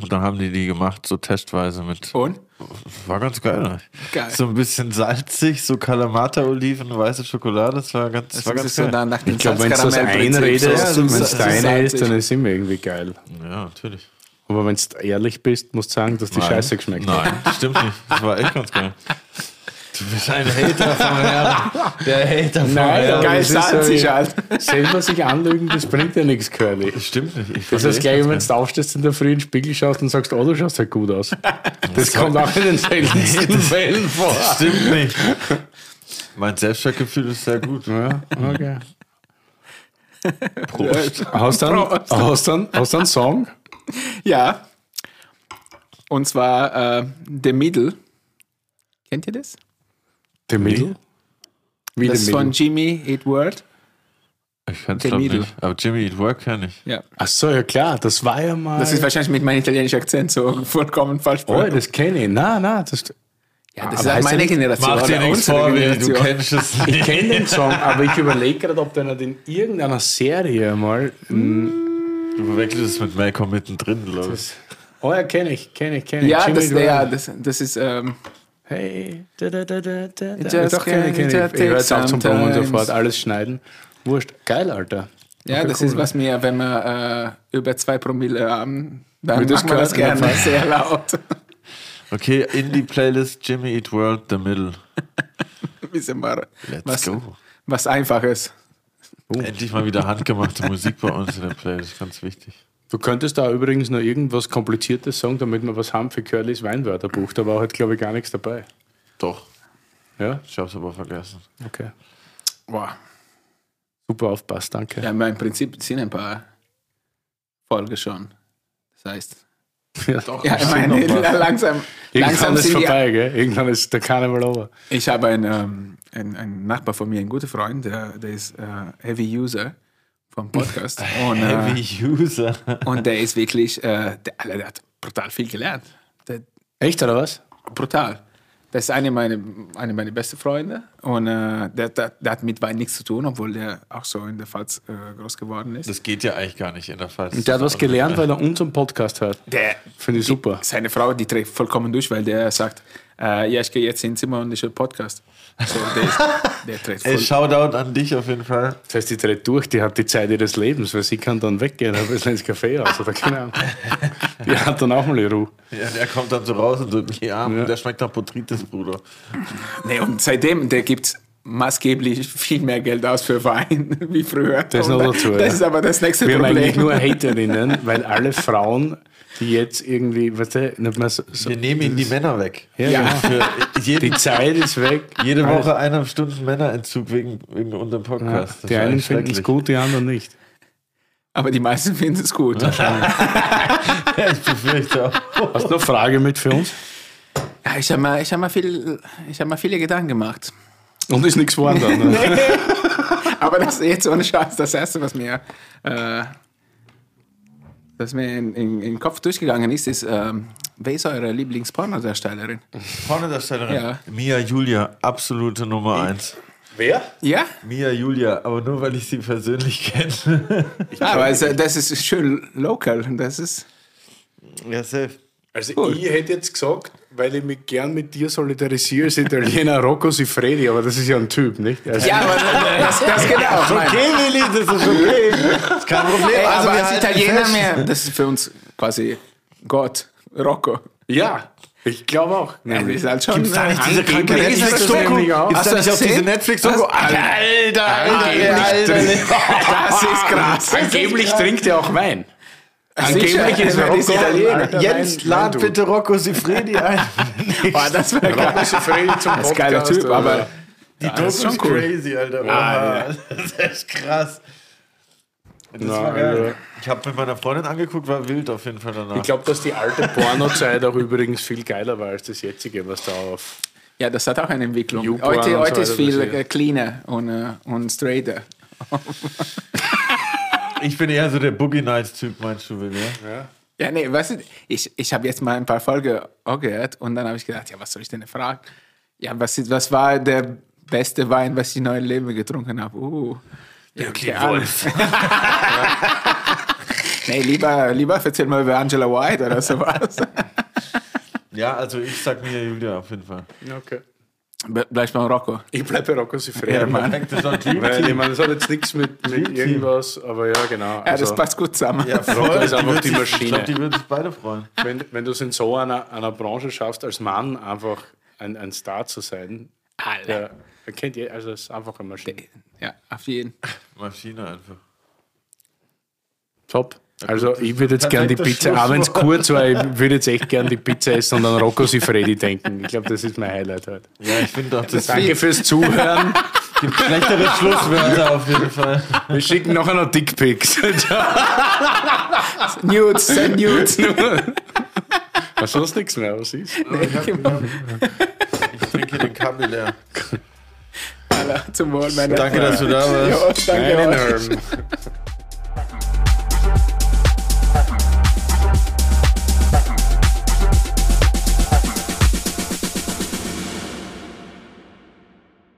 [SPEAKER 1] Und dann haben die die gemacht, so testweise mit.
[SPEAKER 3] Und?
[SPEAKER 1] War ganz geil.
[SPEAKER 3] Geil.
[SPEAKER 1] So ein bisschen salzig, so Kalamata-Oliven, weiße Schokolade, das war ganz, das war ganz
[SPEAKER 3] ist so
[SPEAKER 1] geil.
[SPEAKER 3] nach,
[SPEAKER 2] Ich glaube, wenn du das einredest,
[SPEAKER 1] Ja,
[SPEAKER 2] wenn es deine ist, dann ist es immer irgendwie geil.
[SPEAKER 1] ja, natürlich.
[SPEAKER 2] Aber wenn du ehrlich bist, musst du sagen, dass die
[SPEAKER 1] Nein.
[SPEAKER 2] Scheiße geschmeckt hat.
[SPEAKER 1] Nein, das stimmt nicht. Das war echt ganz geil. Du bist ein Hater vom Herrn. Der Hater vom
[SPEAKER 2] Nein,
[SPEAKER 1] Herrn.
[SPEAKER 3] Geil
[SPEAKER 2] das ist
[SPEAKER 3] salzig
[SPEAKER 2] so-
[SPEAKER 3] halt.
[SPEAKER 2] Selber sich anlügen, das bringt ja nichts, Curly.
[SPEAKER 1] Das stimmt nicht. Ich
[SPEAKER 2] Das
[SPEAKER 1] echt
[SPEAKER 2] gleich, wenn du aufstehst in der Früh in den Spiegel schaust und sagst, oh, du schaust halt gut aus. Das kommt auch in den seltensten Fällen vor.
[SPEAKER 1] Das stimmt nicht. Mein Selbstwertgefühl ist sehr gut.
[SPEAKER 2] Ja, okay.
[SPEAKER 1] Prost.
[SPEAKER 2] Hast du einen, hast du einen, hast du einen Song?
[SPEAKER 3] Ja. Und zwar äh, The Middle. Kennt ihr das?
[SPEAKER 2] The Middle? Wie
[SPEAKER 3] das ist von? Jimmy Eat World.
[SPEAKER 1] Ich kann's
[SPEAKER 3] Der
[SPEAKER 1] glaub
[SPEAKER 3] Miedl.
[SPEAKER 1] nicht. Aber Jimmy Eat Work kann ich.
[SPEAKER 3] Ja.
[SPEAKER 2] Ach so, ja klar, das war ja mal...
[SPEAKER 3] Das ist wahrscheinlich mit meinem italienischen Akzent so vollkommen falsch.
[SPEAKER 2] oh, das kenne ich. Na, na, das...
[SPEAKER 3] ja, das
[SPEAKER 2] aber
[SPEAKER 3] ist
[SPEAKER 2] heißt
[SPEAKER 3] meine Generation.
[SPEAKER 1] Mach dir nichts vor, Willi, du
[SPEAKER 3] Generation.
[SPEAKER 1] kennst es
[SPEAKER 2] Ich
[SPEAKER 1] nicht.
[SPEAKER 2] kenne den Song, aber ich überlege gerade, ob der nicht in irgendeiner Serie mal...
[SPEAKER 1] Du verwechselst es mit Malcolm mittendrin, glaube ich.
[SPEAKER 2] Oh ja, kenne ich, kenne ich, kenne ich.
[SPEAKER 3] Ja,
[SPEAKER 2] Jimmy
[SPEAKER 3] das, ja das, das ist. Ähm,
[SPEAKER 2] Hey, da, da, da, da, da.
[SPEAKER 3] Just
[SPEAKER 2] Doch, kenn ich, kenn ich. Ich höre jetzt auch zum Proben und sofort alles schneiden. Wurscht. Geil, Alter.
[SPEAKER 3] Ja,
[SPEAKER 2] Okay,
[SPEAKER 3] das
[SPEAKER 2] cool.
[SPEAKER 3] ist was mir, wenn wir äh, über zwei Promille haben, dann
[SPEAKER 2] Wird das
[SPEAKER 3] machen wir das gerne sehr laut.
[SPEAKER 1] Okay, in die Playlist Jimmy Eat World, The Middle.
[SPEAKER 3] Wissen wir,
[SPEAKER 1] Let's
[SPEAKER 3] was,
[SPEAKER 1] go.
[SPEAKER 3] was Einfaches.
[SPEAKER 1] Endlich mal wieder handgemachte Musik bei uns in der Playlist, ganz wichtig.
[SPEAKER 2] Du könntest da übrigens noch irgendwas Kompliziertes sagen, damit wir was haben für Curlys Weinwörterbuch. Da war halt, glaube ich, gar nichts dabei.
[SPEAKER 1] Doch,
[SPEAKER 2] Ja?
[SPEAKER 1] ich hab's aber vergessen.
[SPEAKER 2] Okay.
[SPEAKER 3] Boah.
[SPEAKER 2] Super aufpasst, danke.
[SPEAKER 3] Ja, aber im Prinzip sind ein paar Folgen schon. Das heißt,
[SPEAKER 2] Ja.
[SPEAKER 3] ja, ich meine, langsam,
[SPEAKER 2] Irgendwann
[SPEAKER 3] langsam
[SPEAKER 2] ist vorbei, gell? Irgendwann ist der Karneval over.
[SPEAKER 3] Ich habe einen, ähm, einen, einen Nachbar von mir, einen guten Freund, der, der ist äh, Heavy User vom Podcast. und, äh,
[SPEAKER 1] Heavy User.
[SPEAKER 3] und der ist wirklich, äh, der, der hat brutal viel gelernt. Der,
[SPEAKER 2] Echt, oder was?
[SPEAKER 3] brutal. Das ist eine meiner eine meiner besten Freunde und äh, der, der, der hat mit Wein nichts zu tun, obwohl der auch so in der Pfalz äh, groß geworden ist.
[SPEAKER 1] Das geht ja eigentlich gar nicht in der Pfalz.
[SPEAKER 2] Und der hat was gelernt, weil er unseren Podcast hört.
[SPEAKER 3] Der,
[SPEAKER 2] Finde ich super.
[SPEAKER 3] seine Frau, die trägt vollkommen durch, weil der sagt, äh, ja, ich gehe jetzt ins Zimmer und ich höre Podcast. So, der, ist, der trägt voll.
[SPEAKER 1] Ey, Shoutout an dich auf jeden Fall.
[SPEAKER 2] Das heißt, die dreht durch, die hat die Zeit ihres Lebens, weil sie kann dann weggehen, ein bisschen ins Café aus oder keine Ahnung. Die hat dann auch mal ihre Ruhe.
[SPEAKER 1] Ja, der kommt dann so raus und drückt mich Arm.
[SPEAKER 2] Ja.
[SPEAKER 1] Der schmeckt nach Botrytis, Bruder.
[SPEAKER 3] Nee, und seitdem, der gibt maßgeblich viel mehr Geld aus für Wein wie früher.
[SPEAKER 2] Das
[SPEAKER 3] Und
[SPEAKER 2] noch dazu,
[SPEAKER 3] Das
[SPEAKER 2] ja.
[SPEAKER 3] ist aber das nächste
[SPEAKER 2] Wir haben eigentlich
[SPEAKER 3] Problem.
[SPEAKER 2] nur Haterinnen, weil alle Frauen, die jetzt irgendwie, weißt du, nicht mehr so,
[SPEAKER 1] Wir nehmen ihnen die Männer weg.
[SPEAKER 2] Ja,
[SPEAKER 3] Ja.
[SPEAKER 2] genau.
[SPEAKER 1] Für jeden,
[SPEAKER 2] Die Zeit ist weg.
[SPEAKER 1] jede Woche eineinhalb Stunden Männerentzug wegen, wegen unserem
[SPEAKER 2] Ja,
[SPEAKER 1] Podcast. Das
[SPEAKER 2] die einen finden es gut, die anderen nicht.
[SPEAKER 3] Aber die meisten finden es gut.
[SPEAKER 1] Ja, ich befürchte auch.
[SPEAKER 2] Hast du noch eine Frage mit für uns?
[SPEAKER 3] Ja, ich habe mir, ich hab mir, viel, ich hab mir viele Gedanken gemacht.
[SPEAKER 2] Und ist nichts geworden dann. Ne?
[SPEAKER 3] Aber das ist jetzt ohne Scheiß das Erste, was mir, äh, was mir in, in, in den Kopf durchgegangen ist, ist, ähm, wer ist eure Lieblingspornodarstellerin?
[SPEAKER 1] Pornodarstellerin.
[SPEAKER 3] Ja.
[SPEAKER 1] Mia Julia, absolute Nummer eins.
[SPEAKER 2] Wer?
[SPEAKER 3] Ja?
[SPEAKER 1] Mia Julia, aber nur weil ich sie persönlich kenne.
[SPEAKER 3] ja aber es, das ist schön local. Das ist,
[SPEAKER 1] ja, safe.
[SPEAKER 2] Also ich hätte jetzt gesagt, weil ich mich gern mit dir solidarisiere, als Italiener Rocco Sifredi, aber das ist ja ein Typ, nicht? Also,
[SPEAKER 3] ja, aber das, das geht auch. Nein.
[SPEAKER 1] Okay, Willi, das ist okay. Das ist kein Problem.
[SPEAKER 3] Ey,
[SPEAKER 1] Also,
[SPEAKER 3] als Italiener
[SPEAKER 1] fest.
[SPEAKER 3] mehr, das ist für uns quasi Gott, Rocco.
[SPEAKER 2] ja ich glaube auch.
[SPEAKER 3] Das ist halt schon.
[SPEAKER 1] Gibt's da nicht diese kranke
[SPEAKER 3] ist
[SPEAKER 1] Netflix-Doku?
[SPEAKER 2] nämlich.
[SPEAKER 1] Gibt's da nicht auch diese? Netflix-Doku? Alter, Alter, Alter.
[SPEAKER 3] trinkt- Das ist krass.
[SPEAKER 2] Angeblich trinkt er auch Wein. Angeblich ist Rocco
[SPEAKER 3] ist Italiener.
[SPEAKER 2] Wein-
[SPEAKER 1] lad bitte Rocco Sifredi ein.
[SPEAKER 3] Boah, das wäre
[SPEAKER 2] Rocco
[SPEAKER 3] geil.
[SPEAKER 2] Sifredi zum
[SPEAKER 3] Das ist ein geiler
[SPEAKER 2] Podcast,
[SPEAKER 3] Typ, aber
[SPEAKER 1] Die
[SPEAKER 3] das
[SPEAKER 1] Doku
[SPEAKER 3] ist
[SPEAKER 1] ist,
[SPEAKER 3] schon cool.
[SPEAKER 1] crazy, Alter.
[SPEAKER 2] Ah,
[SPEAKER 1] Oha. Das ist echt krass. Das
[SPEAKER 2] Na,
[SPEAKER 1] war geil.
[SPEAKER 2] also-
[SPEAKER 1] Ich habe mit meiner Freundin angeguckt, war wild auf jeden Fall danach.
[SPEAKER 2] Ich glaube, dass die alte Pornozeit auch übrigens viel geiler war als das jetzige, was da auf.
[SPEAKER 3] Ja, das hat auch eine Entwicklung. Heute, heute
[SPEAKER 2] so
[SPEAKER 3] ist viel cleaner und, äh, und straighter.
[SPEAKER 1] ich bin eher so der Boogie Nights-Typ, meinst du, Will, ja?
[SPEAKER 3] Ja, nee, weißt du, ich, ich habe jetzt mal ein paar Folgen gehört und dann habe ich gedacht, ja, was soll ich denn fragen? Ja, was, was war der beste Wein, was ich in meinem Leben getrunken habe? Uh, ja, keine Ahnung. nee, lieber, lieber erzähl mal über Angela White oder sowas.
[SPEAKER 1] Ja, also ich sag mir Julia auf jeden Fall.
[SPEAKER 2] Okay.
[SPEAKER 3] Ble- Bleib beim Rocco.
[SPEAKER 2] Ich bleibe bei Rocco Sifredi.
[SPEAKER 1] Ja,
[SPEAKER 3] Mann.
[SPEAKER 1] perfekt, das ist ein Dream
[SPEAKER 2] Weil ich meine, das hat jetzt nichts mit, mit irgendwas, aber ja, genau.
[SPEAKER 3] Ja,
[SPEAKER 2] Also,
[SPEAKER 3] das passt gut zusammen.
[SPEAKER 1] Ja, voll.
[SPEAKER 2] Rocco ist einfach die Maschine.
[SPEAKER 1] Ich glaube, die würden sich beide freuen.
[SPEAKER 2] wenn, wenn du es in so einer, einer Branche schaffst, als Mann einfach ein, ein Star zu sein, der, der kennt je, also es ist einfach eine Maschine.
[SPEAKER 3] Ja, auf jeden.
[SPEAKER 1] Maschine einfach.
[SPEAKER 2] Top. Also ich würde jetzt gern die Pizza, auch wenn es kurz war, ich würde jetzt echt gern die Pizza essen und an Rocco Sifredi denken. Ich glaube, das ist mein Highlight heute.
[SPEAKER 1] Ja, ich finde auch, das
[SPEAKER 2] Danke fürs Zuhören.
[SPEAKER 1] gibt schlechtere Schlusswörter auf jeden Fall.
[SPEAKER 2] Wir schicken nachher noch Dickpics.
[SPEAKER 3] Nudes, send Nudes.
[SPEAKER 2] Was sonst nichts mehr, was ist?
[SPEAKER 1] Ich trinke den Kabi leer.
[SPEAKER 3] Zum Wohl, meine
[SPEAKER 1] Danke, dass du da warst.
[SPEAKER 3] Ja, danke.